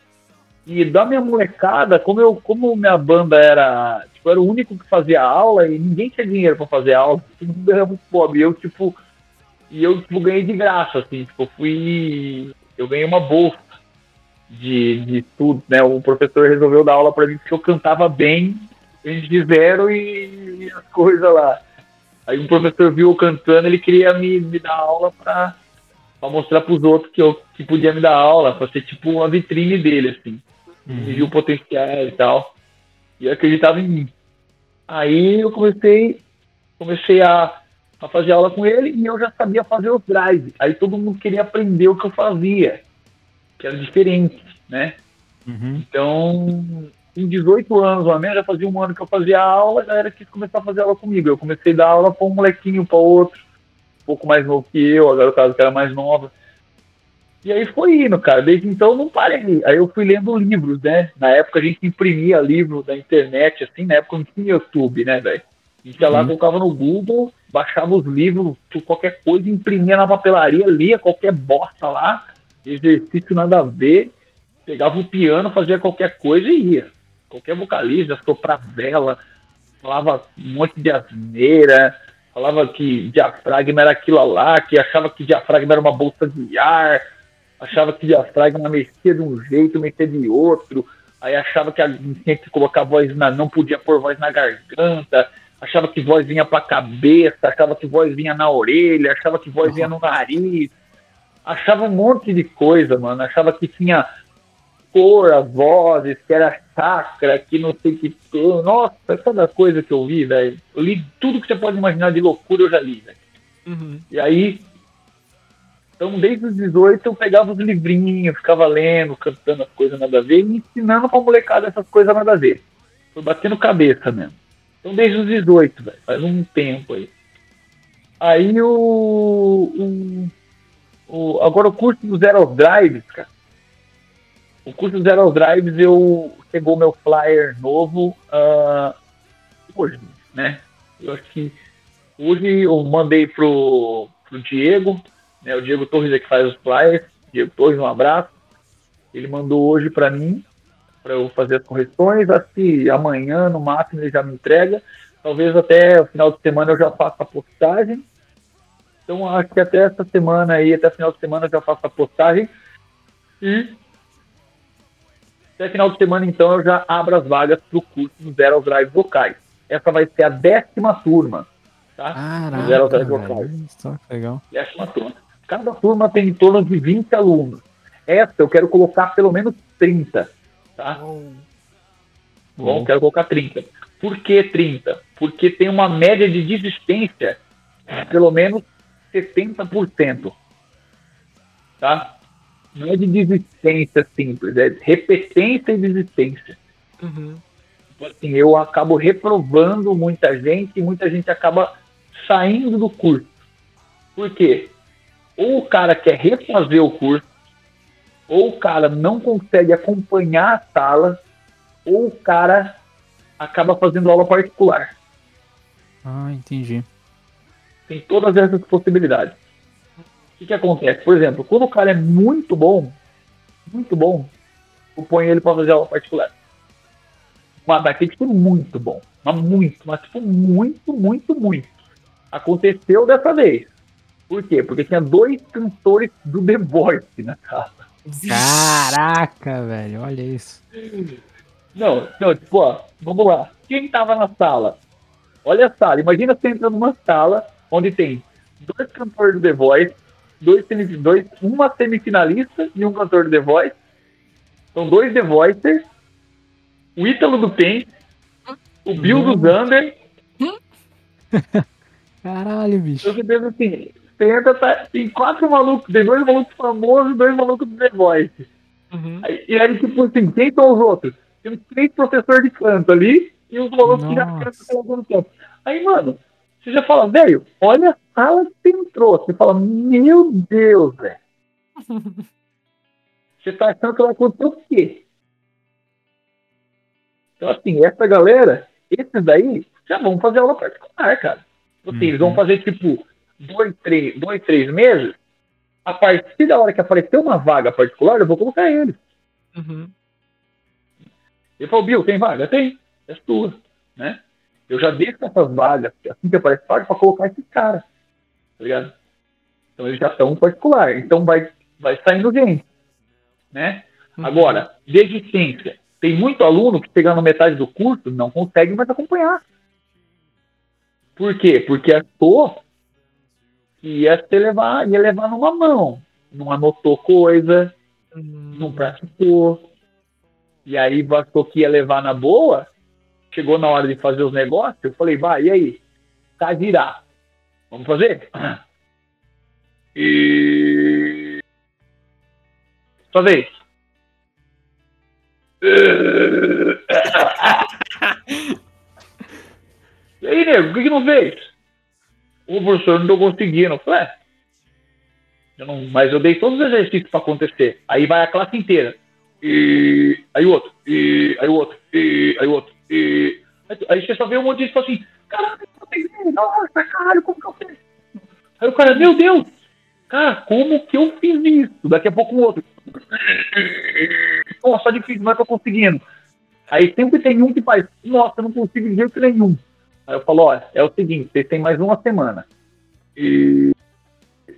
E da minha molecada, como, eu, como minha banda era. Tipo, eu era o único que fazia aula e ninguém tinha dinheiro pra fazer aula, todo mundo era muito pobre. E eu, tipo. E eu, tipo, ganhei de graça, assim. Tipo, fui. Eu ganhei uma bolsa de, de tudo, né? O professor resolveu dar aula pra mim porque eu cantava bem, eles zero e, e as coisas lá. Aí um professor viu eu cantando, ele queria me, me dar aula pra mostrar pros outros que eu que podia me dar aula, pra ser tipo uma vitrine dele, assim. Ele viu o potencial e tal. E acreditava em mim. Aí eu comecei, comecei a, a fazer aula com ele e eu já sabia fazer os drives. Aí todo mundo queria aprender o que eu fazia, que era diferente, né? Uhum. Então, em 18 anos, ou menos, já fazia um ano que eu fazia aula, a galera quis começar a fazer aula comigo. Eu comecei a dar aula para um molequinho, para outro, um pouco mais novo que eu, agora o caso que era mais nova. E aí foi indo, cara. Desde então eu não parei. Aí eu fui lendo livros, né? Na época a gente imprimia livro da internet, assim, na época não tinha YouTube, né, velho? A gente ia lá, colocava no Google, baixava os livros, qualquer coisa, imprimia na papelaria, lia qualquer bosta lá, exercício nada a ver, pegava o piano, fazia qualquer coisa e ia. Qualquer vocalista, soprar vela, falava um monte de asneira, falava que diafragma era aquilo lá, que achava que diafragma era uma bolsa de ar, achava que diafragma mexia de um jeito, mexia de outro, aí achava que a- tinha que colocar voz na. não podia pôr voz na garganta, achava que voz vinha pra cabeça, achava que voz vinha na orelha, achava que voz vinha no nariz, achava um monte de coisa, mano, achava que tinha cor, as vozes, que era chakra, que não sei o que. Nossa, cada coisa que eu vi, velho. Eu li tudo que você pode imaginar de loucura, eu já li, velho. Uhum. E aí, então desde os 18 eu pegava os livrinhos, ficava lendo, cantando as coisas nada a ver, e ensinando pra molecada essas coisas nada a ver. Foi batendo cabeça mesmo. Então desde os 18, velho, faz um tempo aí. Aí o, o, o- Agora o curso do Zero Drives, cara. O curso do Zero Drives eu chegou meu flyer novo ah, hoje, né? Eu acho que hoje eu mandei pro, pro Diego, né? O Diego Torres é que faz os flyers. Diego Torres, um abraço. Ele mandou hoje para mim, para eu fazer as correções. Acho que amanhã, no máximo, ele já me entrega. Talvez até o final de semana eu já faça a postagem. Então acho que até essa semana aí, até final de semana eu já faço a postagem. E até final de semana, então, eu já abro as vagas para o curso do Zero aos Drives Vocais. Essa vai ser a décima turma. Tá? Do Zero Caraca, Drives Vocais que legal. décima turma. Cada turma tem em torno de 20 alunos. Essa eu quero colocar pelo menos 30. Tá? Bom, quero colocar 30. Por que 30? Porque tem uma média de desistência de pelo menos 70%. Tá? Não é de desistência simples, é repetência e desistência. Uhum. Tipo assim, eu acabo reprovando muita gente e muita gente acaba saindo do curso. Por quê? Ou o cara quer refazer o curso, ou o cara não consegue acompanhar a sala, ou o cara acaba fazendo aula particular. Ah, entendi. Tem todas essas possibilidades. O que, que acontece? Por exemplo, quando o cara é muito bom, muito bom, eu ponho ele para fazer aula particular. Mas daquele tipo muito bom. Mas muito, mas tipo muito, muito, muito. Aconteceu dessa vez. Por quê? Porque tinha dois cantores do The Voice na sala. Caraca, velho, olha isso. Não, não, tipo, ó, vamos lá. Quem tava na sala? Olha a sala. Imagina você entra numa sala onde tem dois cantores do The Voice, dois, semi- dois, uma semifinalista e um cantor do The Voice. São dois The Voicers, o Ítalo do Pen, o Bill do Zander. Caralho, bicho. Pensa assim, você entra, tá, tem quatro malucos, tem dois malucos famosos e dois malucos do The Voice. Uhum. Aí- E aí, tipo assim, quem são os outros? Temos três professores de canto ali e os malucos que já Nossa. cantam pelo algum tempo. Aí, mano, você já fala, velho, olha a sala que você entrou. Você fala, meu Deus, velho. Você tá achando que vai acontecer o quê? Então, assim, essa galera, esses daí, já vão fazer aula particular, cara. Tipo assim, Eles Uhum. vão fazer, tipo, dois três, dois, três meses. A partir da hora que aparecer uma vaga particular, eu vou colocar eles. Uhum. Ele falou, Bill, tem vaga? Tem. É sua. Né? Eu já deixo essas vagas, assim que aparece vaga, pra colocar esses caras. Tá ligado? Então eles já estão particular. Então vai, vai saindo gente. Né? Agora, desde ciência, tem muito aluno que chegando na metade do curso não consegue mais acompanhar. Por quê? Porque achou que ia, se levar, ia levar numa mão. Não anotou coisa, não praticou. E aí achou que ia levar na boa. Chegou na hora de fazer os negócios, eu falei, vai, e aí? Tá girar. Vamos fazer? E. Sua vez. E aí, nego, o que, que não fez? O professor não conseguindo. Eu falei, é. Eu não, mas eu dei todos os exercícios para acontecer. Aí vai a classe inteira. E aí o outro, e aí o outro, e aí o outro, e aí você só vê um monte de gente assim, peguei, nossa, caralho, como que eu fiz? Aí o cara, meu Deus, cara, como que eu fiz isso? Daqui a pouco um outro. Nossa, difícil, não é que eu conseguindo. Aí sempre tem um que faz, nossa, não consigo de jeito nenhum. Aí eu falo, ó, é o seguinte, vocês têm mais uma semana. E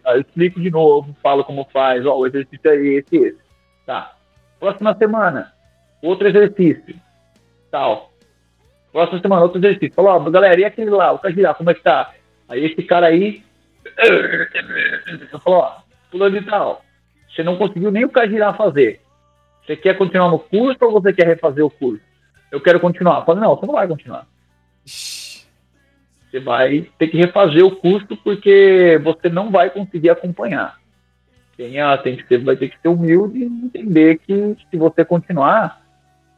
aí eu explico de novo, falo como faz, ó, o exercício é esse, esse. Tá. Próxima semana, outro exercício. Tal. Próxima semana, outro exercício. Falou, ó, galera, e aquele lá, o Cajirá, como é que tá? Aí esse cara aí. Eu falo, ó, fulano de tal. Você não conseguiu nem o Cajirá fazer. Você quer continuar no curso ou você quer refazer o curso? Eu quero continuar. Falo, não, você não vai continuar. Você vai ter que refazer o curso porque você não vai conseguir acompanhar. Tenha, tem que ser, vai ter que ser humilde e entender que se você continuar,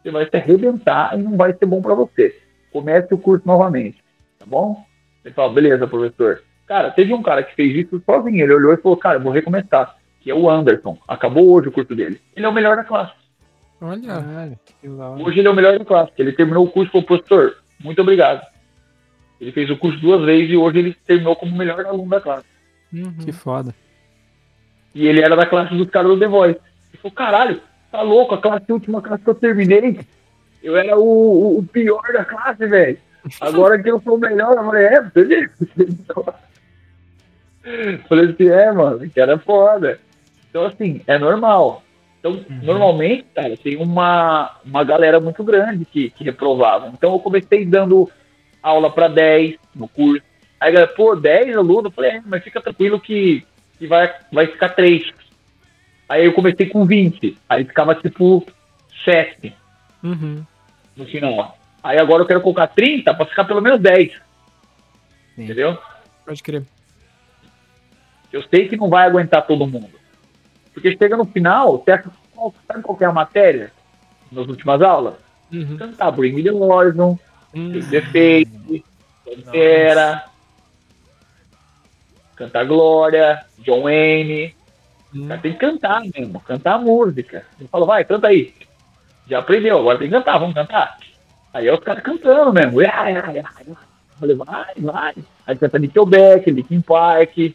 você vai se arrebentar e não vai ser bom para você. Comece o curso novamente, tá bom? Você fala, beleza, professor. Cara, teve um cara que fez isso sozinho. Ele olhou e falou, cara, eu vou recomeçar. Que é o Anderson. Acabou hoje o curso dele. Ele é o melhor da classe. Olha. Hoje ele é o melhor da classe. Ele terminou o curso e falou, professor, muito obrigado. Ele fez o curso duas vezes e hoje ele terminou como o melhor aluno da classe. Uhum. Que foda. E ele era da classe dos caras do The Voice. Ele falou, caralho, tá louco, a classe a última classe que eu terminei, eu era o, o- o pior da classe, velho. Agora que eu sou o melhor, eu falei, é, beleza. falei assim, é, mano, que era foda. Então, assim, é normal. Então, normalmente, cara, tem uma, uma galera muito grande que, que reprovava. Então, eu comecei dando aula para 10 no curso. Aí, a galera, pô, 10 alunos? Eu falei, é, mas fica tranquilo que, que vai, vai ficar 3. Aí eu comecei com 20. Aí ficava tipo 7 Uhum. no final. Aí agora eu quero colocar 30 para ficar pelo menos 10. Sim. Entendeu? Pode crer. Eu sei que não vai aguentar todo mundo. Porque chega no final, você acha, sabe qual que é a matéria? Nas últimas aulas? Uhum. Cantar Bring Me The Horizon, Hum. Defeito, Pantera, Cantar Glória, John Wayne. Cara tem que cantar mesmo, cantar a música. Eu falo, vai, canta aí. Já aprendeu, agora tem que cantar, vamos cantar. Aí é os caras cantando mesmo. Ai, ai. Eu falei, vai, vai. Aí canta Nickelback, Linkin Park,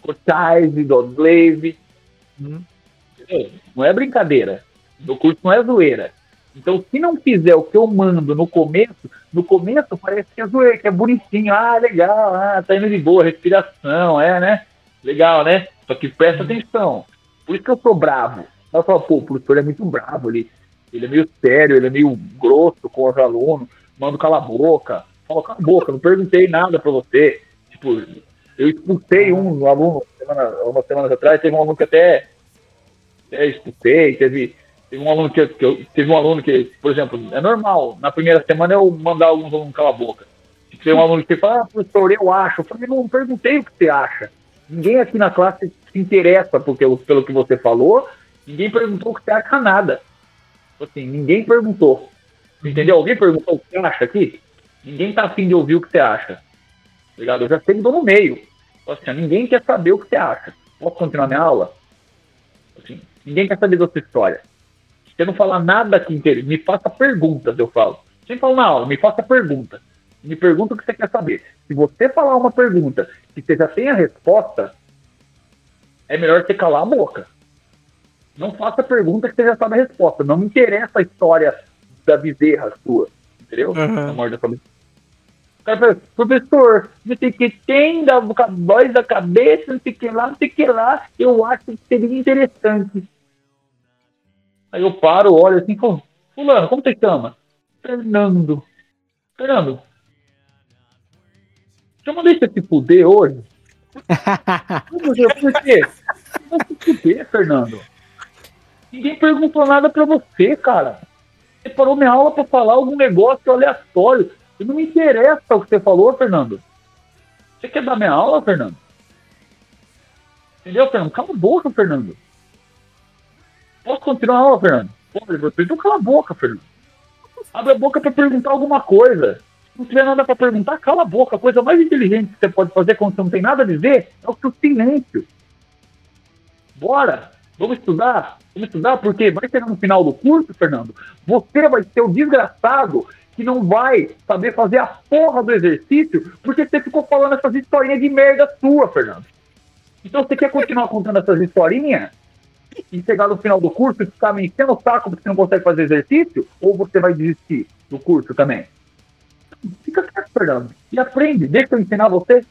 Cortise, Dog Slave. Hum. Não é brincadeira. No curso não é zoeira. Então, se não fizer o que eu mando no começo, no começo parece que é zoeira, que é bonitinho. Ah, legal, ah, tá indo de boa, respiração, é, né? Legal, né? Só que presta atenção. Por isso que eu sou bravo. Eu falo, pô, o professor é muito bravo, ele, ele é meio sério, ele é meio grosso com os alunos, manda calar a boca. Fala, cala a boca, não perguntei nada pra você. Tipo, eu expulsei um aluno semana, umas semanas atrás, teve um aluno que até, até expulsei, teve, teve um aluno que, que eu, teve um aluno que, por exemplo, é normal, na primeira semana eu mandar alguns alunos calar a boca. Tem um aluno que fala, ah, professor, eu acho. Eu falei, não perguntei o que você acha. Ninguém aqui na classe se interessa porque, pelo que você falou, ninguém perguntou o que você acha nada. Assim, ninguém perguntou. Entendeu? Alguém perguntou o que você acha aqui? Ninguém tá afim de ouvir o que você acha. Tá Ligado? Eu já sei que no meio. Assim, ninguém quer saber o que você acha. Posso continuar minha aula? Assim, ninguém quer saber da sua história. Você não falar nada que interessa, me faça perguntas, eu falo. Sem falar na aula, me faça pergunta. Me pergunta o que você quer saber. Se você falar uma pergunta que você já tem a resposta, é melhor você calar a boca. Não faça pergunta que você já sabe a resposta. Não me interessa a história da bezerra sua. Entendeu? Morte da. O cara fala, professor, não sei o que tem, da voz da cabeça, não sei o que lá, não sei o que lá, eu acho que seria interessante. Aí eu paro, olho assim, falo, fulano, como você chama? Fernando. Fernando, já mandei você se fuder hoje? Por quê? Vai se fuder, Fernando. Ninguém perguntou nada pra você, cara. Você parou minha aula pra falar algum negócio aleatório. E não me interessa o que você falou, Fernando. Você quer dar minha aula, Fernando? Entendeu, Fernando? Cala a boca, Fernando. Posso continuar a Fernando? Você então cala a boca, Fernando. Abre a boca pra perguntar alguma coisa. Se não tiver nada pra perguntar, cala a boca. A coisa mais inteligente que você pode fazer quando você não tem nada a dizer é o seu silêncio. Bora! Vamos estudar? Vamos estudar porque vai chegar no final do curso, Fernando, você vai ser o desgraçado que não vai saber fazer a porra do exercício porque você ficou falando essas historinhas de merda sua, Fernando. Então você quer continuar contando essas historinhas e chegar no final do curso e ficar me enchendo o saco porque você não consegue fazer exercício? Ou você vai desistir do curso também? Fica quieto, Fernando. E aprende. Deixa eu ensinar você.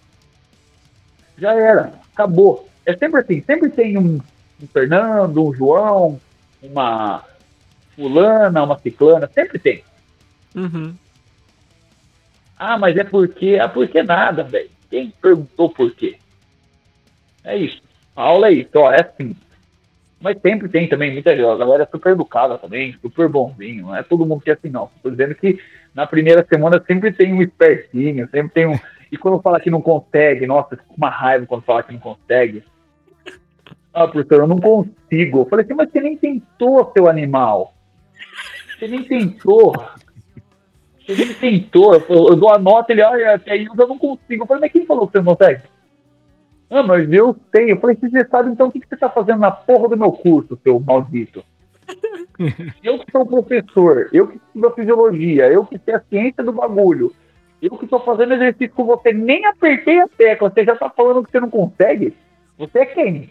Já era. Acabou. É sempre assim. Sempre tem um, um Fernando, um João, uma fulana, uma ciclana. Sempre tem. Uhum. Ah, mas é porque. Ah, porque nada, velho. Quem perguntou por quê? É isso. A aula é isso, ó, é assim. Mas sempre tem também muita galera é super educada também, super bonzinho. Não é todo mundo que é assim, não. Tô dizendo que na primeira semana sempre tem um espertinho, sempre tem um. E quando fala que não consegue, nossa, com uma raiva quando fala que não consegue. Ah, professor, eu não consigo. Eu falei assim, mas você nem tentou, seu animal. Você nem tentou. Você nem tentou. Eu, eu dou a nota, ele, ah, até aí eu não consigo. Eu falei, mas quem falou que você não consegue? Ah, mas eu sei. Eu falei, se você sabe, então o que que você tá fazendo na porra do meu curso, seu maldito? eu que sou professor, eu que estudo a fisiologia, eu que sei a ciência do bagulho, eu que tô fazendo exercício com você, nem apertei a tecla, você já tá falando que você não consegue? Você é quem?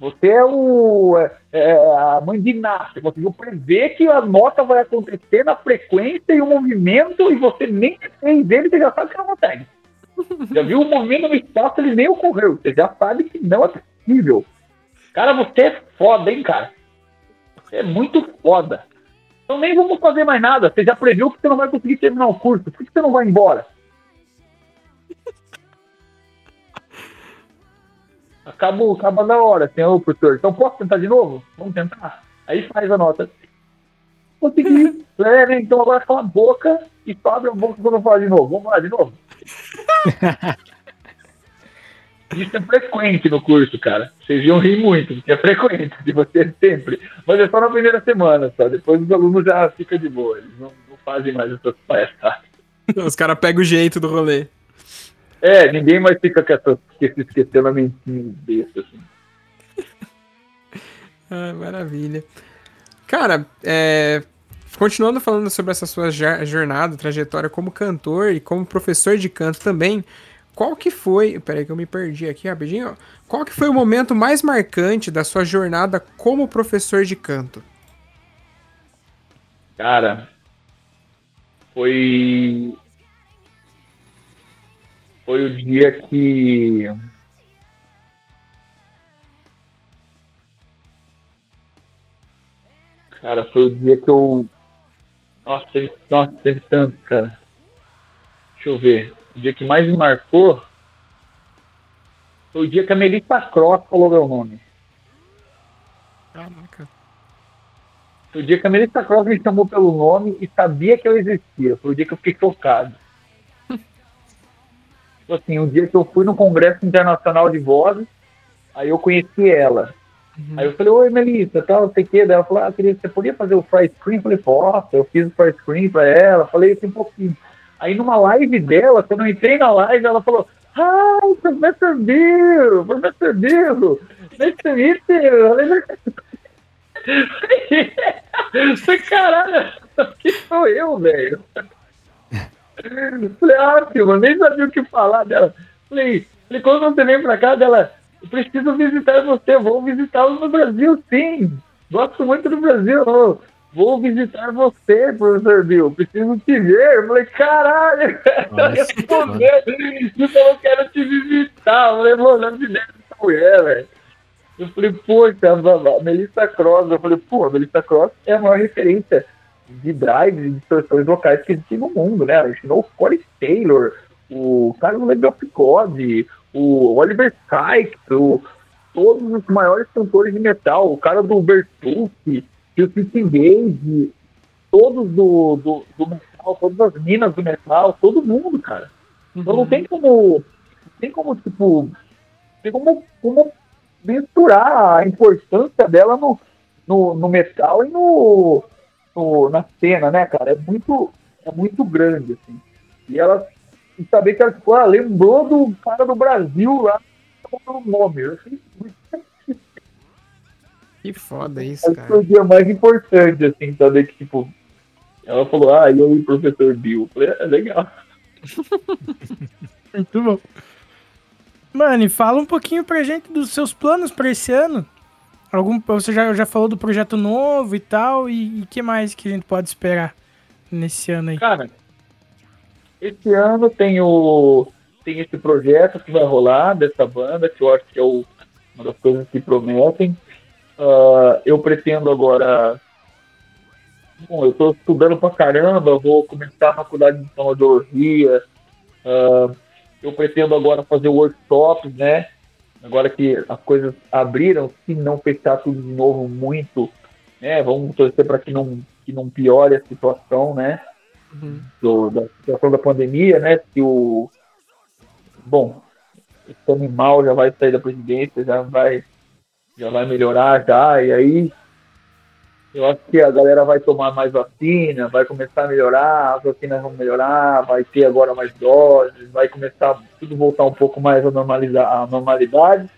Você é o é, é, a mãe de você conseguiu prever que a nota vai acontecer na frequência e o movimento e você nem fez ele, você já sabe que não consegue. Já viu o movimento no espaço, ele nem ocorreu. Você já sabe que não é possível. Cara, você é foda, hein, cara? Você é muito foda. Então nem vamos fazer mais nada. Você já previu que você não vai conseguir terminar o curso. Por que você não vai embora? Acabou, acaba na hora, senhor professor. Então posso tentar de novo? Vamos tentar? Aí faz a nota. Consegui. É, né? Então agora cala a boca e só abre a boca quando eu falar de novo. Vamos lá de novo? Isso é frequente no curso, cara. Vocês iam rir muito, porque é frequente de você sempre. Mas é só na primeira semana, só. Depois os alunos já ficam de boa. Eles não, não fazem mais essas palhaçadas. Os caras pegam o jeito do rolê. É, ninguém mais fica com essa, se esquecendo a mentinha besta, assim. Ah, maravilha. Cara, é, continuando falando sobre essa sua jornada, trajetória como cantor e como professor de canto também, qual que foi, peraí que eu me perdi aqui rapidinho, qual que foi o momento mais marcante da sua jornada como professor de canto? Cara, foi. Foi o dia que. Cara, foi o dia que eu. Nossa, teve, nossa, teve tanto, cara. Deixa eu ver. O dia que mais me marcou foi o dia que a Melissa Cross falou meu nome. Caraca. Foi o dia que a Melissa Cross me chamou pelo nome e sabia que eu existia. Foi o dia que eu fiquei chocado. Tipo assim, um dia que eu fui no Congresso Internacional de Vozes, aí eu conheci ela. Aí eu falei, oi Melissa, tal, não sei o que. Daí ela falou, ah, queria, você podia fazer o fry screen? Eu falei, posso, eu fiz o fry screen pra ela, falei assim um pouquinho. Aí numa live dela, quando eu entrei na live, ela falou, Hi, Professor Bill, Professor Bill, nice to meet you. Caralho, que sou eu, velho? Falei, ah, Silva, nem sabia o que falar dela. Falei, falei, quando você vem pra cá, dela, preciso visitar você, vou visitá-lo no Brasil, sim. Gosto muito do Brasil. Vou visitar você, professor Bill. Preciso te ver. Eu falei, caralho, Nossa, respondeu. Você falou, quero te visitar. Eu falei, mano, não me deve essa mulher, velho. Eu falei, poxa, a Melissa Cross. Eu falei, pô, a Melissa Cross é a maior referência de drives e distorções locais que existe no mundo, né? Ela ensinou o Corey Taylor, o Carlos Legoff God, o Oliver Sykes, o, todos os maiores cantores de metal, o cara do Bertucci, o City Gage, todos do, do, do metal, todas as minas do metal, todo mundo, cara. Então não tem como. Tem como, tipo. Tem como, como mensurar a importância dela no, no, no metal e no, no- na cena, né, cara? É muito, é muito grande, assim. E ela e saber que ela tipo, ah, lembrou do cara do Brasil lá, pelo nome. Eu achei muito Que foda isso, Acho que foi cara. o dia mais importante, assim, saber que, tipo, ela falou, ah, eu e o professor Bill. Eu falei, é legal. Muito bom. Mano, e fala um pouquinho pra gente dos seus planos pra esse ano. Algum, você já, já falou do projeto novo e tal, e o que mais que a gente pode esperar nesse ano aí? Cara, esse ano tem o tem esse projeto que vai rolar dessa banda, que eu acho que é o- uma das coisas que prometem. Ah, eu pretendo agora. Bom, eu tô estudando pra caramba, vou começar a faculdade de fonoaudiologia. Ah, eu pretendo agora fazer workshops, né? Agora que as coisas abriram, se não fechar tudo de novo muito, né? Vamos torcer para que não, que não piore a situação, né? Uhum. do- da situação da pandemia, né? Que o. Bom, esse animal já vai sair da presidência, já vai, já vai melhorar já, e aí eu acho que a galera vai tomar mais vacina, vai começar a melhorar, as vacinas vão melhorar, vai ter agora mais doses, vai começar tudo voltar um pouco mais a, normalizar, a normalidade.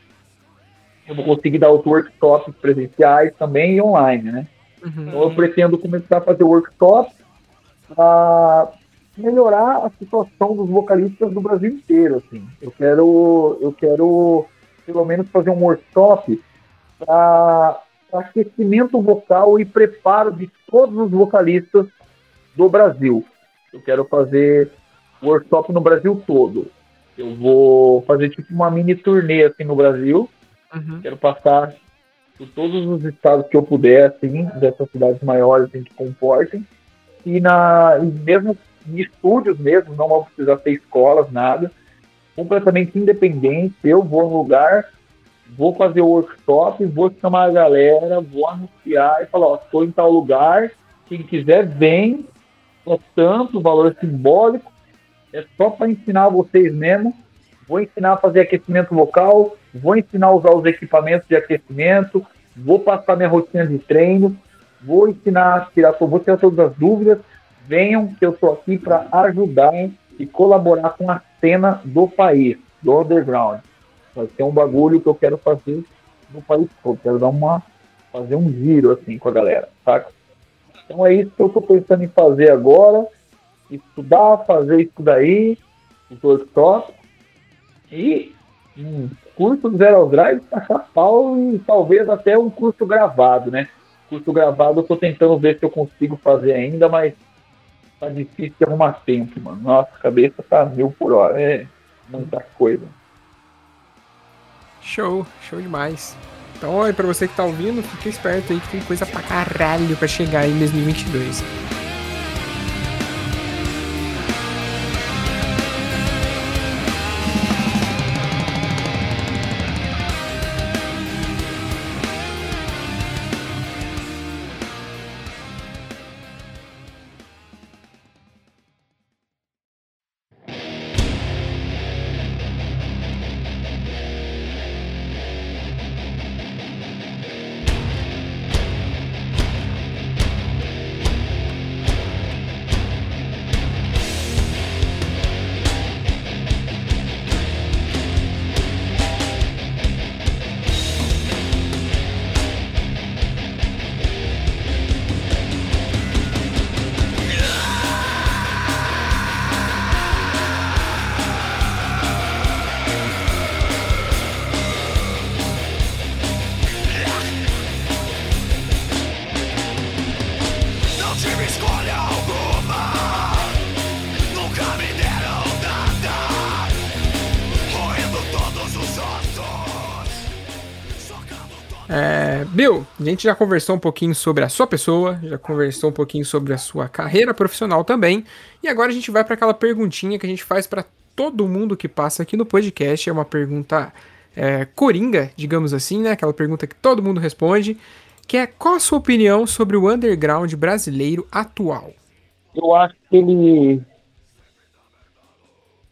Eu vou conseguir dar os workshops presenciais também e online, né? Uhum. Então eu pretendo começar a fazer workshops para melhorar a situação dos vocalistas do Brasil inteiro, assim. Eu quero, eu quero pelo menos fazer um workshop para aquecimento vocal e preparo de todos os vocalistas do Brasil. Eu quero fazer workshop no Brasil todo. Eu vou fazer tipo uma mini turnê assim no Brasil. Uhum. Quero passar por todos os estados que eu puder, assim, dessas cidades maiores assim, que comportem. E, na, e mesmo em estúdios mesmo, não vão precisar ter escolas, nada. Completamente independente. Eu vou no lugar, vou fazer o workshop, vou chamar a galera, vou anunciar e falar, estou em tal lugar, quem quiser vem, é tanto, valor simbólico, é só para ensinar vocês mesmo. Vou ensinar a fazer aquecimento vocal, vou ensinar a usar os equipamentos de aquecimento, vou passar minha rotina de treino, vou ensinar tirar, vou tirar todas as dúvidas. Venham, que eu estou aqui para ajudar e colaborar com a cena do país, do underground. Vai ser um bagulho que eu quero fazer no país todo. Quero dar uma, fazer um giro assim com a galera, saca? Então é isso que eu estou pensando em fazer agora. Estudar, fazer isso daí, os workshops. E um curso do Zero Drive, tacar pau e talvez até um curso gravado, né? Curso gravado eu tô tentando ver se eu consigo fazer ainda, mas tá difícil de arrumar tempo, mano. Nossa, a cabeça tá mil por hora. É muita coisa. Show, show demais. Então, olha, pra você que tá ouvindo, fica esperto aí que tem coisa pra caralho pra chegar em 2022. Gente já conversou um pouquinho sobre a sua pessoa, já conversou um pouquinho sobre a sua carreira profissional também, e agora a gente vai para aquela perguntinha que a gente faz para todo mundo que passa aqui no podcast. É uma pergunta é, coringa, digamos assim, né? Aquela pergunta que todo mundo responde, que é qual a sua opinião sobre o underground brasileiro atual? Eu acho que ele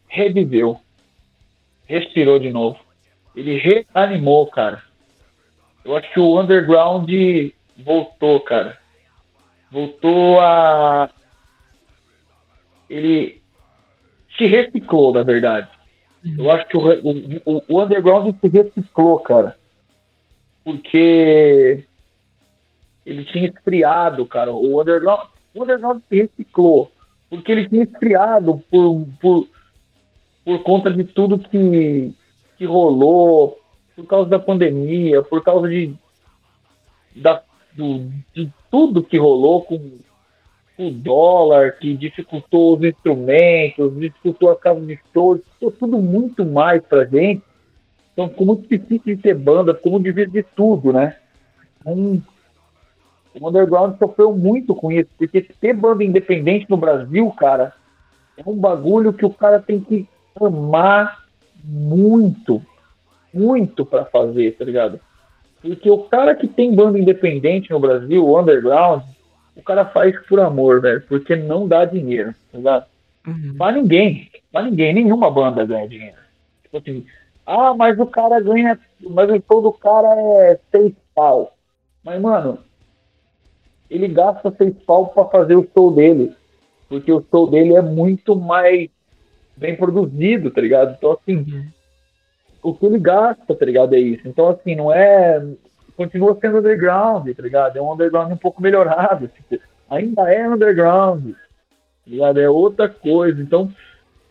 reviveu, respirou de novo. Ele reanimou, cara. Eu acho que o underground voltou, cara. Voltou a. Ele se reciclou, na verdade. Eu acho que o, o, o underground se reciclou, cara. Porque ele tinha esfriado, cara. O underground, o underground se reciclou. Porque ele tinha esfriado por, por, por conta de tudo que, que rolou, por causa da pandemia, por causa de, da, do, de tudo que rolou com o dólar, que dificultou os instrumentos, dificultou as casas de show, ficou tudo muito mais pra gente. Então ficou muito difícil de ter banda, ficou muito difícil de tudo, né? Um, o underground sofreu muito com isso, porque ter banda independente no Brasil, cara, é um bagulho que o cara tem que amar muito, muito para fazer, tá ligado? Porque o cara que tem banda independente no Brasil, o underground, o cara faz por amor, velho, porque não dá dinheiro, tá ligado? Uhum. Pra ninguém, pra ninguém, nenhuma banda ganha dinheiro. Tipo assim, ah, mas o cara ganha, mas o show do cara é seis pau. Mas, mano, ele gasta seis pau pra fazer o show dele, porque o show dele é muito mais bem produzido, tá ligado? Então, assim, o que ele gasta, tá ligado? É isso. Então, assim, não é. Continua sendo underground, tá ligado? É um underground um pouco melhorado. Tipo, ainda é underground, tá ligado? É outra coisa. Então,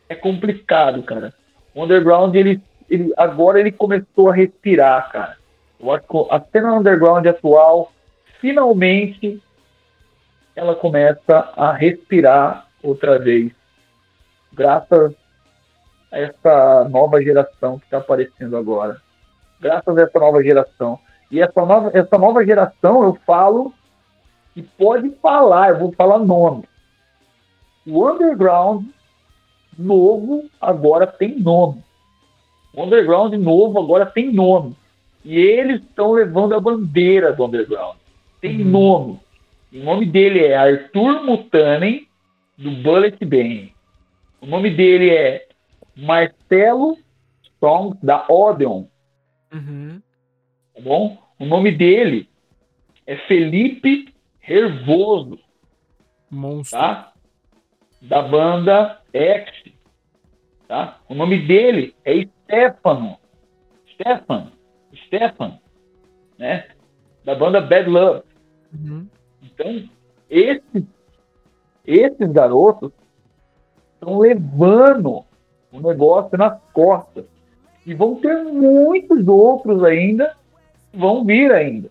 é complicado, cara. O underground, ele, ele agora ele começou a respirar, cara. A cena underground atual, finalmente, ela começa a respirar outra vez. Graças a essa nova geração que está aparecendo agora. Graças a essa nova geração. E essa nova, essa nova geração, eu falo, e pode falar, eu vou falar nome. O underground novo agora tem nome. O underground novo agora tem nome. E eles estão levando a bandeira do underground. Tem nome. O nome dele é Arthur Mutanen, do Bullet Bane. O nome dele é Marcelo Songs, da Odeon. Uhum. Tá bom? O nome dele é Felipe Hervoso, Monstro. tá? Da banda X. Tá? O nome dele é Stefano. Stefan. Stefan. Né? Da banda Bad Love. Uhum. Então, esses, esses garotos estão levando o negócio nas costas. E vão ter muitos outros ainda, vão vir ainda.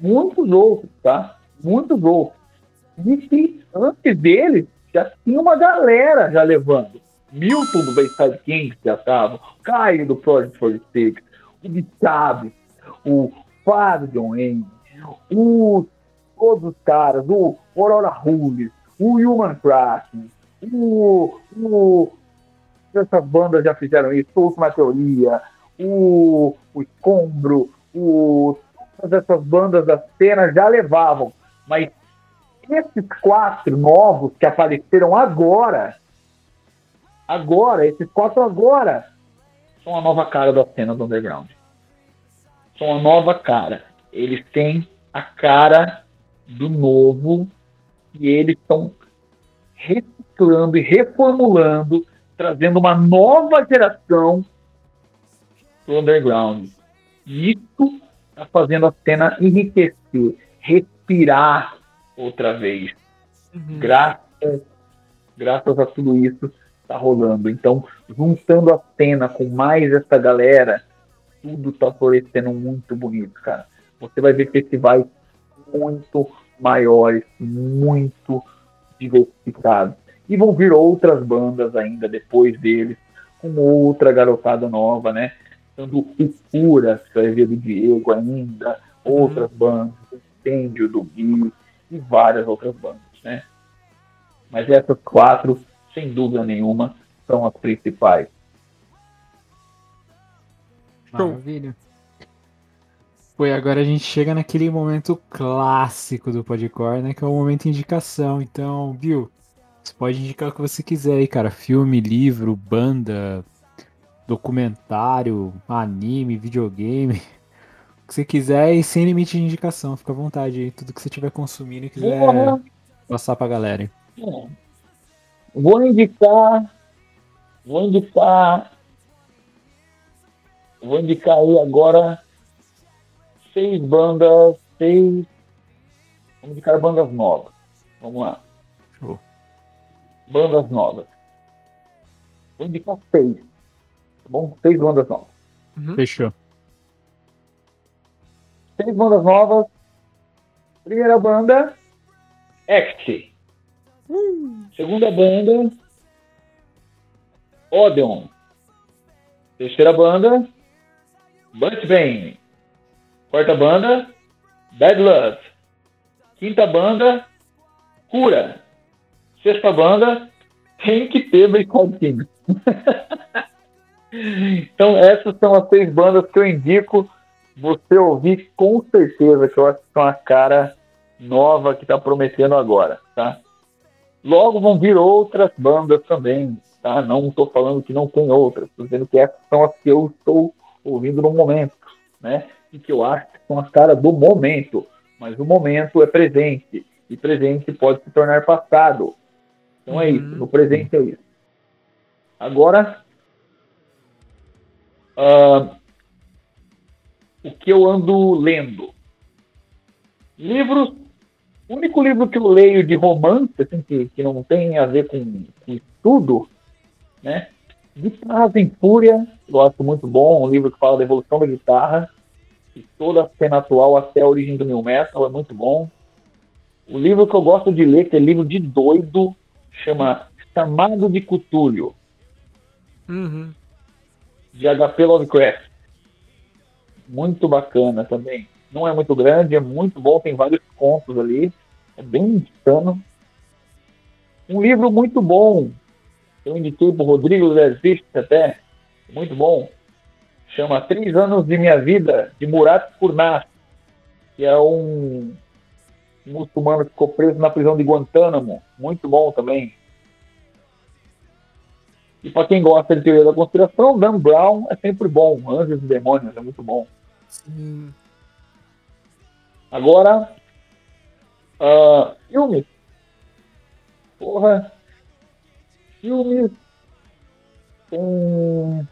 Muitos outros, tá? Muitos outros. E que antes deles, já tinha uma galera já levando. Milton do Bayside Kings já estava, Caio do Project 46, o Chaves, o Fábio John Wayne, o todos os caras, o Aurora Rules, o Human Crashing, o, o. Essas bandas já fizeram isso, Última Teoria, o, o Escombro, o, todas essas bandas da cena já levavam. Mas esses quatro novos que apareceram agora, agora, esses quatro agora, são a nova cara da cena do underground. São a nova cara. Eles têm a cara do novo e eles estão reciclando e reformulando, trazendo uma nova geração pro underground. Isso está fazendo a cena enriquecer, respirar outra vez. Graças, graças a tudo isso está rolando. Então, juntando a cena com mais essa galera, tudo está florescendo muito bonito, cara. Você vai ver festivais muito maiores, muito diversificados. E vão vir outras bandas ainda depois deles, com outra garotada nova, né? Tanto o Cura, que vai ver do Diego ainda, outras bandas, o Incêndio do Gui e várias outras bandas, né? Mas essas quatro, sem dúvida nenhuma, são as principais. Maravilha. E agora a gente chega naquele momento clássico do Podcore, né? Que é o momento indicação. Então, Bill, você pode indicar o que você quiser aí, cara. Filme, livro, banda, documentário, anime, videogame. O que você quiser e sem limite de indicação. Fica à vontade aí. Tudo que você estiver consumindo e quiser Porra! passar pra galera. É. Vou indicar. Vou indicar. Vou indicar aí agora seis bandas, seis. Vamos indicar bandas novas. Vamos lá. Bandas novas. Vou indicar seis. Tá bom? Seis bandas novas. Fechou. Seis bandas novas. Primeira banda, Act. Segunda banda, Odeon. Terceira banda, Bunch Bane. Quarta banda, Bad Love. Quinta banda, Cura. Sexta banda, tem que ter Breakout Então essas são as seis bandas que eu indico você ouvir com certeza, que eu acho que são a cara nova que está prometendo agora, tá? Logo vão vir outras bandas também, tá? Não estou falando que não tem outras, estou dizendo que essas são as que eu estou ouvindo no momento, né? E que eu acho que são as caras do momento, mas o momento é presente, e presente pode se tornar passado. Então é isso, no presente é isso. Agora, ah, o que eu ando lendo? Livros. O único livro que eu leio de romance, assim, que, que não tem a ver com, com estudo, né? Guitarras em Fúria, gosto muito bom, um livro que fala da evolução da guitarra, de toda a cena atual até a origem do new metal, é muito bom. O livro que eu gosto de ler, que é livro de doido, chama Chamado de Cutulho, Uhum. de HP Lovecraft. Muito bacana também. Não é muito grande, é muito bom, tem vários contos ali. É bem insano. Um livro muito bom. Eu indiquei pro Rodrigo Lerzist até. Muito bom. Chama Três Anos de Minha Vida, de Murat Kurnaz, que é um muçulmano que ficou preso na prisão de Guantánamo. Muito bom também. E para quem gosta de teoria da conspiração, Dan Brown é sempre bom. Anjos e Demônios é muito bom. Sim. Agora, ah, filmes. Porra. Filmes. Tem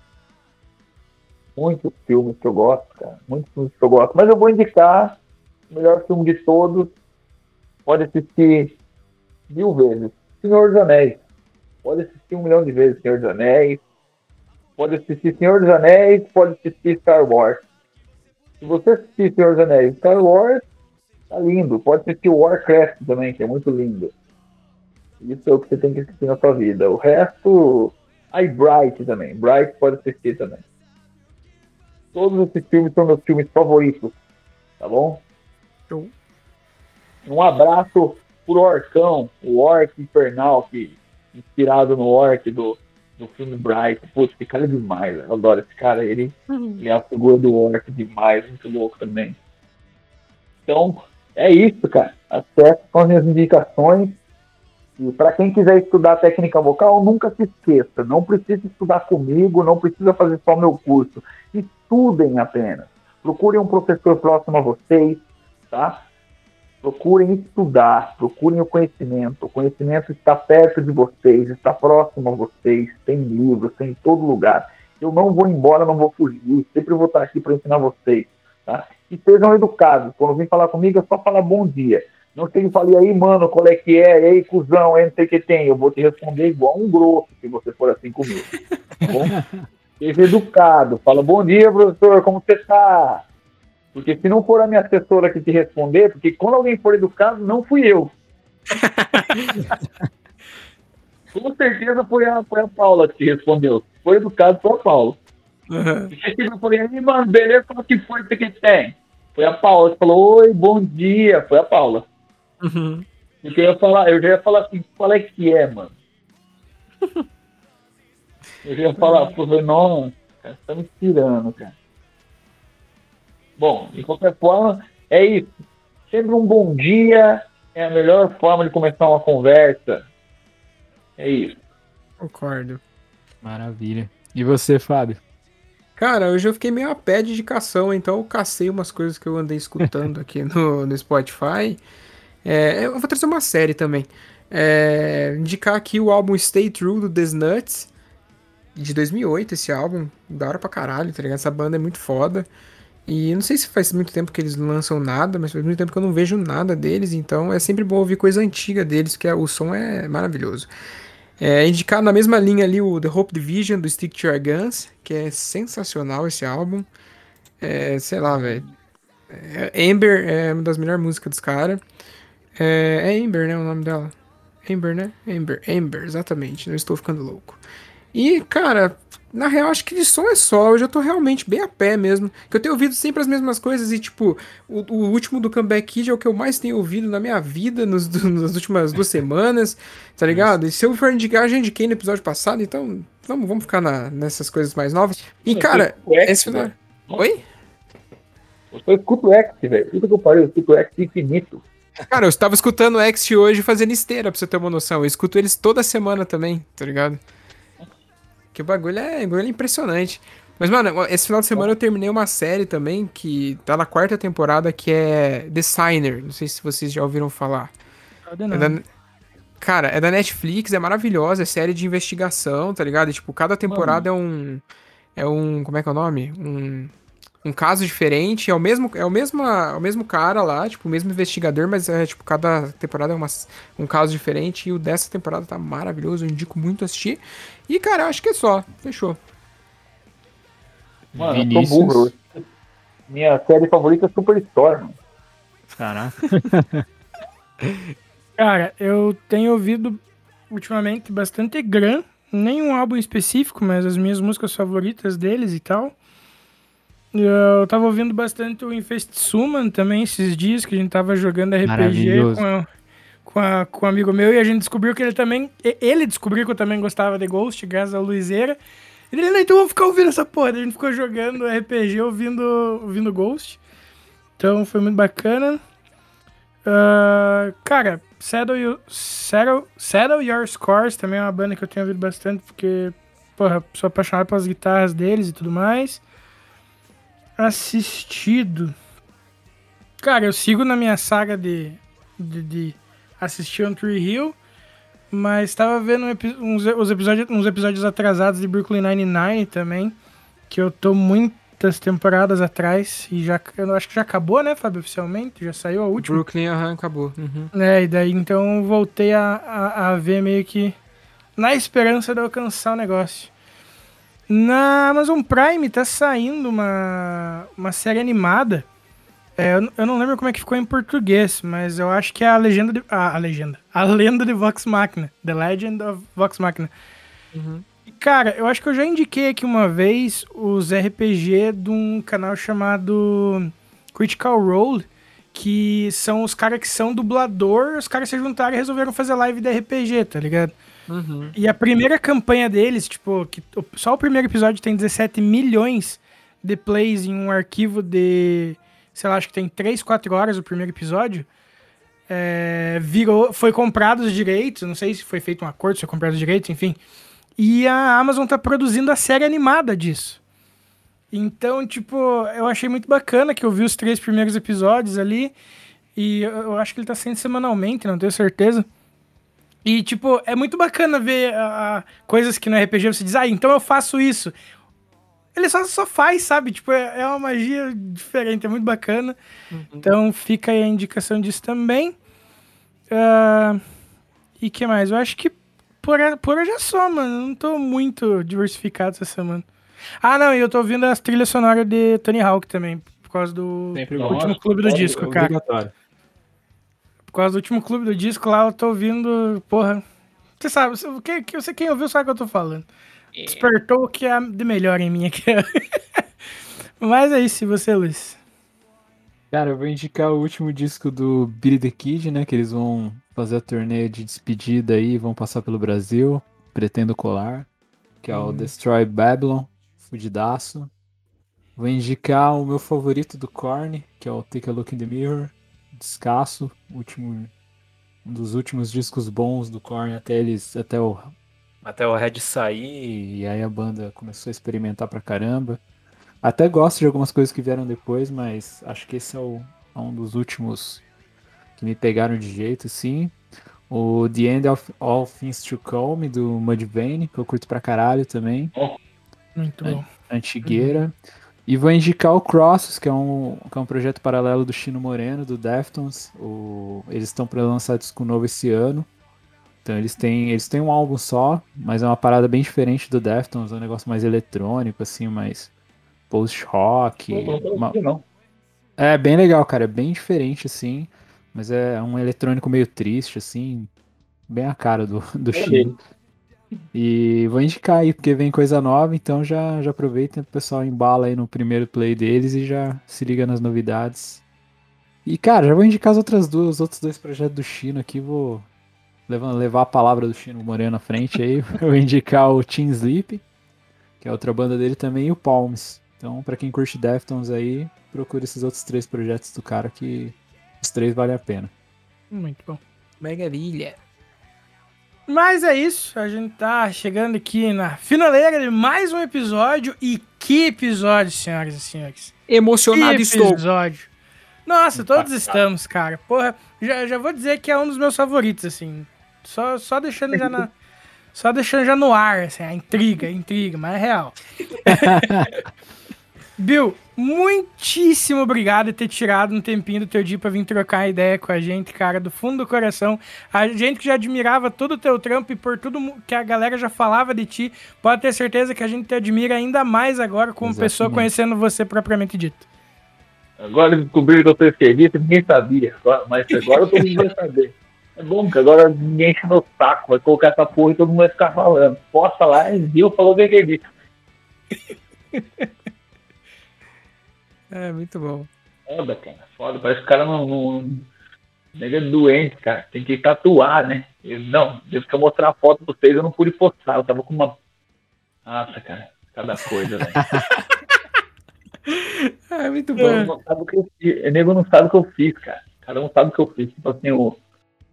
muitos filmes que eu gosto, cara. Muitos filmes que eu gosto. Mas eu vou indicar o melhor filme de todos. Pode assistir mil vezes. Senhor dos Anéis. Pode assistir um milhão de vezes Senhor dos Anéis. Pode assistir Senhor dos Anéis, pode assistir Star Wars. Se você assistir Senhor dos Anéis Star Wars, tá lindo. Pode assistir Warcraft também, que é muito lindo. Isso é o que você tem que assistir na sua vida. O resto. Aí Bright também. Bright pode assistir também. Todos esses filmes são meus filmes favoritos. Tá bom? Show. Um abraço pro Orcão, o Orc Infernal, que inspirado no Orc do, do filme Bright. Putz, esse cara é demais, eu adoro esse cara. Ele, ele é a figura do Orc demais, muito louco também. Então, é isso, cara. Acesse com as minhas indicações. E para quem quiser estudar técnica vocal, nunca se esqueça. Não precisa estudar comigo, não precisa fazer só meu curso. Estudem apenas. Procurem um professor próximo a vocês, tá? Procurem estudar, procurem o conhecimento. O conhecimento está perto de vocês, está próximo a vocês, tem livros, tem em todo lugar. Eu não vou embora, não vou fugir, sempre vou estar aqui para ensinar vocês, tá? E sejam educados. Quando vem falar comigo, é só falar bom dia. Não sei, falei aí, mano, qual é que é? E aí, cuzão, é, não sei o que tem. Eu vou te responder igual um grosso, se você for assim comigo. Tá bom? Seja educado. Fala, bom dia, professor, como você tá? Porque se não for a minha assessora que te responder, porque quando alguém for educado, não fui eu. Com certeza foi a, foi a Paula que te respondeu. For educado, foi a Paula. E eu falei, aí, mano, beleza, como que foi isso que tem? Foi a Paula, falou, oi, bom dia. Foi a Paula. Uhum. E que eu ia falar, eu já ia falar assim, qual é que é, mano? Eu já ia falar, pô, nossa, cara, você tá me tirando, cara. Bom, de qualquer forma, é isso. Sempre um bom dia é a melhor forma de começar uma conversa. É isso. Concordo. Maravilha. E você, Fábio? Cara, hoje eu fiquei meio a pé de indicação, então eu cacei umas coisas que eu andei escutando aqui no, no Spotify. É, eu vou trazer uma série também. É, indicar aqui o álbum Stay True do The Nuts, de 2008, esse álbum. Da hora pra caralho, tá ligado? Essa banda é muito foda. E não sei se faz muito tempo que eles lançam nada, mas faz muito tempo que eu não vejo nada deles, então é sempre bom ouvir coisa antiga deles, que é- o som é maravilhoso. É, indicar na mesma linha ali o The Hope Division do Stick to Your Guns, que é sensacional esse álbum. É, sei lá, velho. É, Amber é uma das melhores músicas dos caras. É, é Amber, né? O nome dela. Amber, né? Amber, Amber, exatamente. Não estou ficando louco. E, cara, na real, acho que de som é só. Hoje eu tô realmente bem a pé mesmo. Que eu tenho ouvido sempre as mesmas coisas e, tipo, o, o último do Comeback Kid é o que eu mais tenho ouvido na minha vida nos, nas últimas duas semanas, tá ligado? E se eu for indicar, eu já indiquei no episódio passado, então vamos, vamos ficar na- nessas coisas mais novas. E, cara, esse final. velho. Oi? Eu escuto o X, velho. Puta que eu pariu, eu escuto o X infinito. Cara, eu estava escutando o X hoje fazendo esteira, pra você ter uma noção. Eu escuto eles toda semana também, tá ligado? Que o bagulho é, bagulho é impressionante. Mas, mano, esse final de semana eu terminei uma série também que tá na quarta temporada, que é The Signer. Não sei se vocês já ouviram falar. É da- Cara, é da Netflix, é maravilhosa, é série de investigação, tá ligado? E, tipo, cada temporada é um. É um. Como é que é o nome? Um. Um caso diferente. É o mesmo, é o mesmo, é o mesmo cara lá, tipo, o mesmo investigador, mas é tipo, cada temporada é uma, um caso diferente. E o dessa temporada tá maravilhoso, eu indico muito assistir. E, cara, eu acho que é só. Fechou. Mano, Vinícius. eu sou burro. Minha série favorita é Superstore, mano. Caraca. Cara, eu tenho ouvido ultimamente bastante Gran, nenhum álbum específico, mas as minhas músicas favoritas deles e tal. Eu tava ouvindo bastante o Infest Summon também esses dias, que a gente tava jogando RPG com, a- com, a- com um amigo meu e a gente descobriu que ele também. Ele descobriu que eu também gostava de Ghost, graças ao Luizeira. Ele, "Não, então vamos ficar ouvindo essa porra. A gente ficou jogando RPG ouvindo, ouvindo Ghost. Então foi muito bacana. Ah, cara, Settle, You- Settle, Settle Your Scores também é uma banda que eu tenho ouvido bastante, porque, porra, sou apaixonado pelas guitarras deles e tudo mais. Assistido. Cara, eu sigo na minha saga de, de, de assistir On Tree Hill, mas tava vendo um uns, os episódios, uns episódios atrasados de Brooklyn Nine-Nine também, que eu tô muitas temporadas atrás e já, eu acho que já acabou, né, Fábio, oficialmente? Já saiu a última? Brooklyn, aham, acabou. Uhum. É, e daí então voltei a, a, a ver meio que na esperança de alcançar o negócio. Na Amazon Prime tá saindo uma, uma série animada. É, eu, eu não lembro como é que ficou em português, mas eu acho que é a legenda de. Ah, a legenda. A lenda de Vox Machina. The Legend of Vox Machina. E, Cara, eu acho que eu já indiquei aqui uma vez os RPG de um canal chamado Critical Role, que são os caras que são dublador, os caras se juntaram e resolveram fazer live de RPG, tá ligado? Uhum. E a primeira campanha deles, tipo, que só o primeiro episódio tem 17 milhões de plays em um arquivo de, sei lá, acho que tem 3, 4 horas o primeiro episódio. É, virou, foi comprado os direitos, não sei se foi feito um acordo, se foi comprado os direitos, enfim. E a Amazon tá produzindo a série animada disso. Então, tipo, eu achei muito bacana que eu vi os três primeiros episódios ali. E eu eu acho que ele tá saindo semanalmente, não tenho certeza. E, tipo, é muito bacana ver ah, coisas que no RPG você diz, ah, então eu faço isso. Ele só, só faz, sabe? Tipo, é, é uma magia diferente, é muito bacana. Então fica aí a indicação disso também. Ah, e que mais? Eu acho que por, por hoje é só, mano. Não tô muito diversificado essa semana. Ah, não, e eu tô ouvindo as trilhas sonoras de Tony Hawk também, por causa do Sempre bom. último clube do Nossa, disco, cara. Causa do último clube do disco lá, eu tô ouvindo, porra. Você sabe, quem, que- você quem ouviu sabe o que eu tô falando. despertou o que é de melhor em mim aqui. Mas é isso, e você, Luiz? Cara, eu vou indicar o último disco do Billy the Kid, né? Que eles vão fazer a turnê de despedida aí, vão passar pelo Brasil. Pretendo colar. Que é o Destroy Babylon, fudidaço. Vou indicar o meu favorito do Korn, que é o Take a Look in the Mirror. Descasso, último, um dos últimos discos bons do Korn até eles, até o até o Red sair e aí a banda começou a experimentar pra caramba. Até gosto de algumas coisas que vieram depois, mas acho que esse é, o, é um dos últimos que me pegaram de jeito, assim. O The End of All Things to Come, do Mudvayne, que eu curto pra caralho também. Muito bom. Antigueira. E vou indicar o Crosses, que é um, que é um projeto paralelo do Chino Moreno, do Deftones. O, eles estão para lançar disco novo esse ano. Então eles têm, eles têm um álbum só, mas é uma parada bem diferente do Deftones, é um negócio mais eletrônico, assim, mais post-rock. Uma-. É bem legal, cara, é bem diferente, assim, mas é um eletrônico meio triste, assim, bem a cara do, do É Chino. E vou indicar aí, porque vem coisa nova, então já, já aproveita, o pessoal embala aí no primeiro play deles e já se liga nas novidades. E, cara, já vou indicar as outras duas, os outros dois projetos do Chino aqui, vou levar, levar a palavra do Chino Moreno à frente aí. vou indicar o Team Sleep, que é outra banda dele também, e o Palms. Então, pra quem curte Deftones aí, procure esses outros três projetos do cara que os três valem a pena. Muito bom. Maravilha. Mas é isso, a gente tá chegando aqui na finaleira de mais um episódio. E que episódio, senhoras e senhores. Emocionado que estou. episódio. Nossa, todos Impactado. estamos, cara. Porra, já, já vou dizer que é um dos meus favoritos, assim. Só, só deixando já na. Só deixando já no ar, assim, a intriga, a intriga, mas é real. Bill, muitíssimo obrigado por ter tirado um tempinho do teu dia pra vir trocar ideia com a gente, cara, do fundo do coração. A gente que já admirava todo o teu trampo e por tudo que a galera já falava de ti, pode ter certeza que a gente te admira ainda mais agora como pessoa Exatamente. conhecendo você propriamente dito. Agora descobriram que eu sou esquerdista, ninguém sabia. Mas agora todo mundo vai saber. É bom que agora ninguém enche meu saco, vai colocar essa porra e todo mundo vai ficar falando. Posso falar, Zil falou que é esquerdista. É, muito bom. Foda, cara. Foda. Parece que o cara não. não... Nega é doente, cara. Tem que tatuar, né? Eu, não, devo que eu mostrar a foto pra vocês, eu não pude postar. Eu tava com uma. Nossa, cara. Cada coisa, velho. É, muito bom. não sabe o que eu fiz. O nego não sabe o que eu fiz, cara. Cada um sabe o que eu fiz. Tipo assim, o.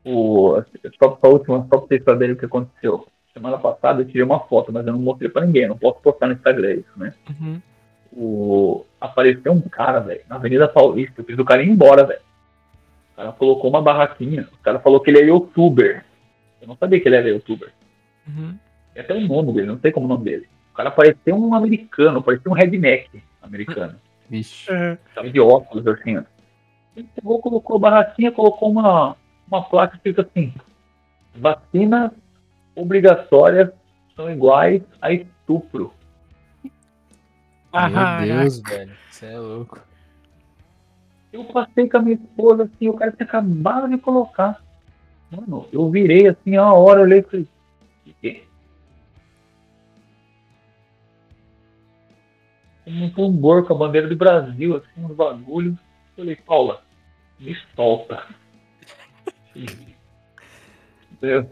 o só pra última, só pra vocês saberem o que aconteceu. Semana passada eu tirei uma foto, mas eu não mostrei pra ninguém. eu Não posso postar no Instagram isso, né? Uhum. O... apareceu um cara, velho, na Avenida Paulista. Eu fiz o cara ir embora, velho. O cara colocou uma barraquinha. O cara falou que ele é youtuber. Eu não sabia que ele era youtuber. Uhum. Tem até o nome dele, não sei como é o nome dele. O cara parecia um americano, parecia um redneck americano. Vixe. Tava de óculos, assim. ó. Ele pegou, colocou a barraquinha, colocou uma, uma placa escrita assim: vacinas obrigatórias são iguais a estupro. Ah, Meu Deus, velho. Você é louco. Eu passei com a minha esposa, assim, o cara tinha acabado de colocar. Mano, eu virei assim, a hora, olhei e falei, "Que que é?" Um tambor com a bandeira do Brasil, assim, uns bagulhos. Eu falei, Paula, me solta. eu,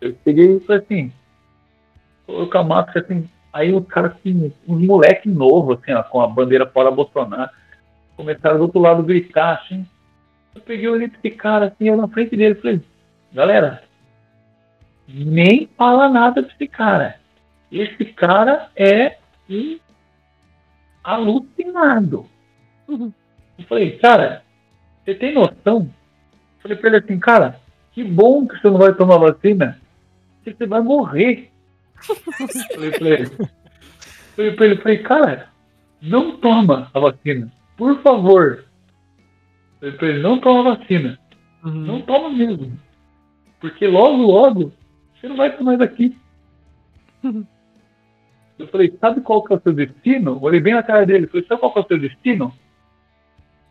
eu peguei e falei assim, coloquei a máscara assim, aí os caras, assim, uns moleque novo, assim, ó, com a bandeira fora Bolsonaro começaram do outro lado a gritar, assim. Eu peguei olhei pra esse cara, assim, eu na frente dele, falei, galera, nem fala nada pra esse cara. Esse cara é um alucinado. Eu falei, cara, você tem noção? Eu falei pra ele assim, cara, que bom que você não vai tomar vacina, porque você vai morrer. Falei pra ele. Falei pra ele, falei, cara, não toma a vacina. Por favor. Falei pra ele, não toma vacina. Uhum. Não toma mesmo. Porque logo, logo, você não vai estar mais aqui. Eu falei, sabe qual que é o seu destino? Olhei bem na cara dele. Falei, sabe qual que é o seu destino?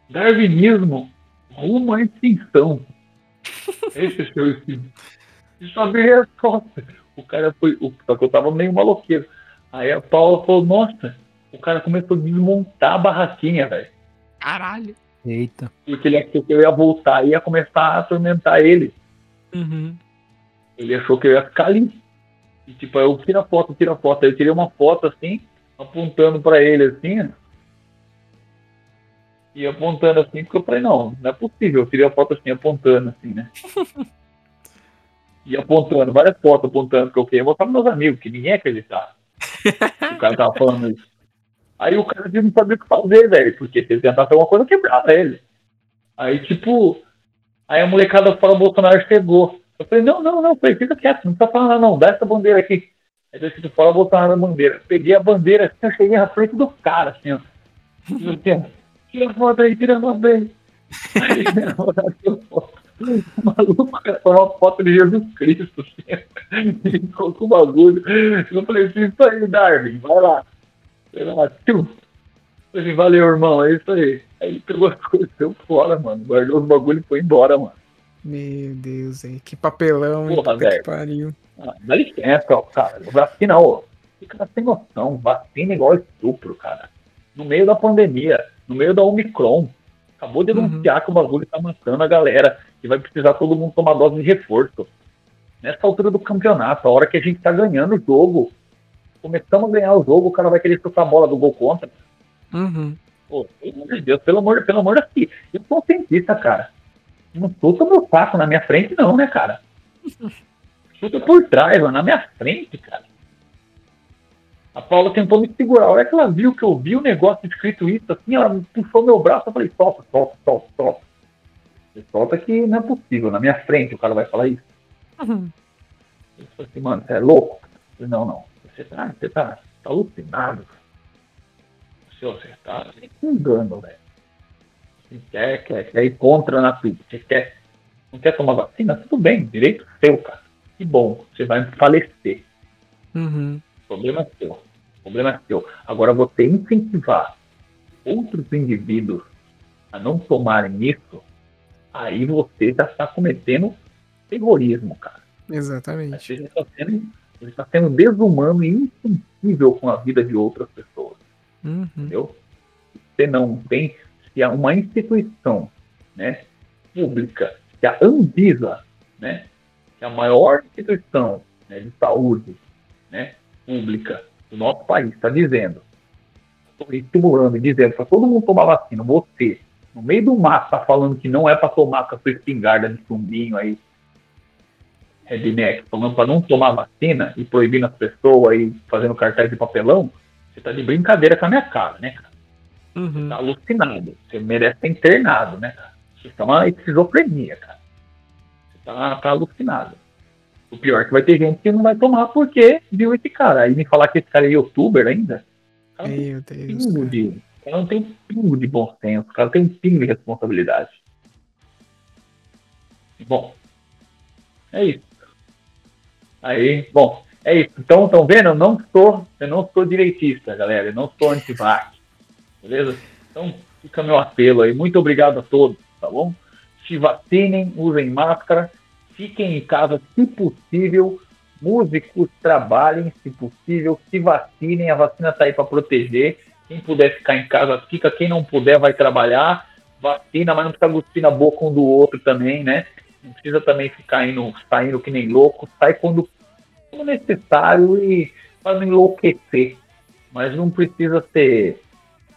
Darwinismo rumo à extinção. Esse é o seu destino. E só veio a resposta. O cara foi. o- Só que eu tava meio maloqueiro. Aí a Paula falou, nossa, o cara começou a desmontar a barraquinha, velho. Caralho. Eita. Porque ele achou que eu ia voltar e ia começar a atormentar ele. Uhum. Ele achou que eu ia ficar ali. E tipo, aí eu tira foto, tira foto. Aí eu tirei uma foto assim, apontando pra ele assim. ó. E apontando assim, porque eu falei, não, não é possível. Eu tirei a foto assim, apontando assim, né? E apontando, várias fotos apontando, que eu queria mostrar pros meus amigos, que ninguém ia acreditar. o cara tava falando isso. Aí o cara não sabia o que fazer, velho, porque se ele tentasse alguma coisa, quebrava ele. Aí, tipo, aí a molecada fala, o Bolsonaro chegou. Eu falei, não, não, não, falei, fica quieto, não precisa falar não, dá essa bandeira aqui. Aí eu escrito, fala Bolsonaro na bandeira. Peguei a bandeira assim, eu cheguei na frente do cara, assim, ó. Tira foto aí, tira foto aí. Aí, que eu foto, o maluco, cara, uma foto de Jesus Cristo, assim, ele colocou o bagulho. Eu falei assim, isso aí, Darwin, vai lá. Vai lá, tchum. Falei assim, valeu, irmão, é isso aí. Aí ele pegou as coisas e saiu fora, mano. Guardou os bagulho e foi embora, mano. Meu Deus, hein? Que papelão, hein? Porra, que pariu. Ah, dá licença, ó, cara. Vacina, ô. Fica sem noção. Vacina é igual estupro, cara. No meio da pandemia, no meio da Omicron. Acabou de Uhum. anunciar que o bagulho tá matando a galera. E vai precisar todo mundo tomar dose de reforço. Nessa altura do campeonato, a hora que a gente tá ganhando o jogo. Começamos a ganhar o jogo, o cara vai querer chutar a bola do gol contra. Uhum. Pô, pelo amor de Deus, pelo amor, pelo amor de Deus. Eu sou um cientista, cara. Não chuta meu saco na minha frente, não, né, cara? Chuta por trás, mano, na minha frente, cara. A Paula tentou me segurar. A hora que ela viu que eu vi o negócio escrito isso, assim, ela puxou meu braço. Eu falei, solta, solta, solta, solta. Você solta que não é possível. Na minha frente o cara vai falar isso. Uhum. Eu falei assim, mano, você é louco? Falei, não, não. Você tá, você tá, tá alucinado. Você, você tá se engano, velho. Você quer, quer, quer ir contra a natura. Você quer, não quer tomar vacina? Tudo bem, direito seu, cara. Que bom, você vai falecer. Uhum. Problema é seu. Problema é seu. Agora, você incentivar outros indivíduos a não tomarem isso, aí você já está cometendo terrorismo, cara. Exatamente. Você já está sendo, está sendo desumano e insensível com a vida de outras pessoas, Uhum. entendeu? Você não tem, se há uma instituição, né, pública, que a Anvisa, né, que é a maior instituição né, de saúde, né, pública do nosso país, está dizendo, estimulando e dizendo para todo mundo tomar vacina, você, no meio do mato, está falando que não é para tomar com a sua espingarda de chumbinho aí, redneck, falando para não tomar vacina e proibindo as pessoas aí, fazendo cartaz de papelão, você tá de brincadeira com a minha cara, né, cara? Uhum. Tá alucinado. Você merece ser internado, né, cara? Você tá uma esquizofrenia, cara. Você tá, tá alucinado. O pior é que vai ter gente que não vai tomar porque viu esse cara. Aí me falar que esse cara é youtuber ainda. Cara tem Meu Deus. pingo cara. de. Cara não tem um pingo de bom senso. O cara tem um pingo de responsabilidade. Bom. É isso. Aí, bom, é isso. Então, estão vendo? Eu não sou, eu não sou direitista, galera. Eu não sou antivax. Beleza? Então, fica meu apelo aí. Muito obrigado a todos, tá bom? Se vacinem, usem máscara, fiquem em casa se possível. Músicos trabalhem, se possível, se vacinem. A vacina tá aí para proteger. Quem puder ficar em casa, fica. Quem não puder, vai trabalhar. Vacina, mas não precisa cuspir na boca um do outro também, né? Não precisa também ficar indo, saindo que nem louco. Sai quando for necessário e para não enlouquecer. Mas não precisa ser,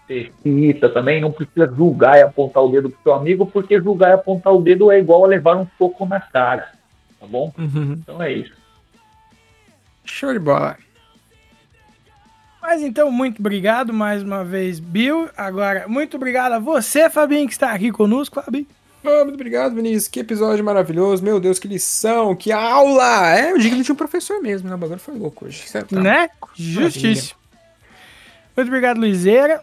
ser xiita também, não precisa julgar e apontar o dedo pro seu amigo, porque julgar e apontar o dedo é igual a levar um soco na cara. Tá bom? Uhum. Então é isso. Show de bola. Mas então, muito obrigado mais uma vez, Bill. Agora, muito obrigado a você, Fabinho, que está aqui conosco, Fabinho. Ah, muito obrigado, Vinícius. Que episódio maravilhoso. Meu Deus, que lição, que aula. É, eu digo de um professor mesmo, né? O bagulho foi louco hoje. Certo? Tá. Né? Justíssimo. Muito obrigado, Luizeira.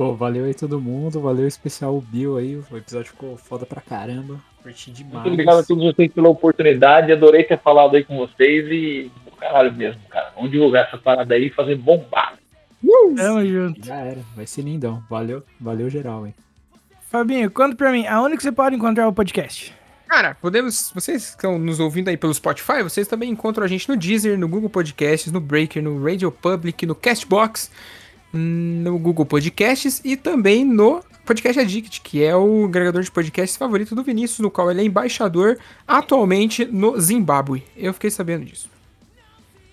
Pô, valeu aí todo mundo, valeu especial o Bill aí, o episódio ficou foda pra caramba, curti demais. Muito obrigado a todos vocês pela oportunidade. Adorei ter falado aí com vocês e caralho mesmo, cara. Vamos divulgar essa parada aí e fazer bombar. Tamo junto. Já era, vai ser lindão, valeu, valeu geral, hein. Fabinho, conta pra mim, aonde que você pode encontrar o podcast? Cara, podemos. Vocês que estão nos ouvindo aí pelo Spotify, vocês também encontram a gente no Deezer, no Google Podcasts, no Breaker, no Radio Public, no Castbox, no Google Podcasts e também no Podcast Addict, que é o agregador de podcasts favorito do Vinícius, no qual ele é embaixador atualmente no Zimbábue. Eu fiquei sabendo disso.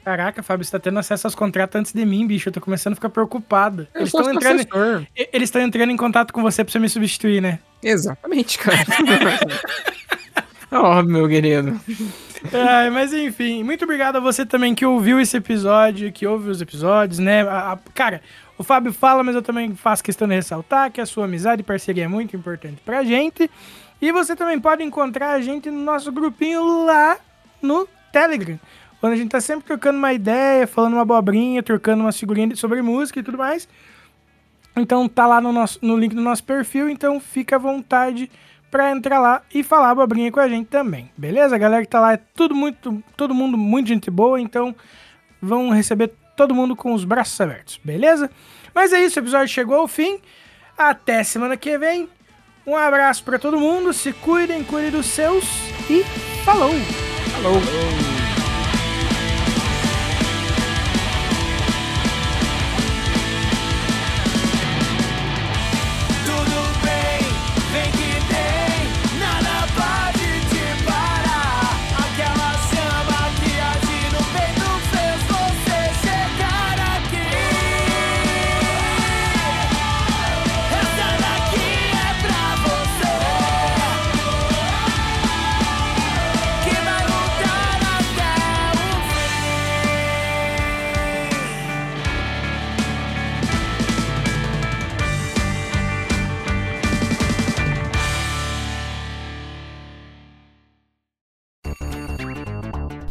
Caraca, Fábio, você tá tendo acesso aos contratos antes de mim, bicho. Eu tô começando a ficar preocupado. Eu Eles estão entrando, assessor. e- eles estão entrando em contato com você pra você me substituir, né? Exatamente, cara. Ó, meu querido. Ai, mas enfim, muito obrigado a você também que ouviu esse episódio, que ouve os episódios, né? A- a- cara, o Fábio fala, mas eu também faço questão de ressaltar que a sua amizade e parceria é muito importante pra gente. E você também pode encontrar a gente no nosso grupinho lá no Telegram. Onde a gente tá sempre trocando uma ideia, falando uma abobrinha, trocando umas figurinhas sobre música e tudo mais. Então tá lá no, nosso, no link do nosso perfil, então fica à vontade pra entrar lá e falar abobrinha com a gente também. Beleza? A galera que tá lá é tudo muito, todo mundo muito gente boa, então vão receber todo mundo com os braços abertos, beleza? Mas é isso, o episódio chegou ao fim. Até semana que vem. Um abraço pra todo mundo, se cuidem, cuidem dos seus e falou! Falou. Tudo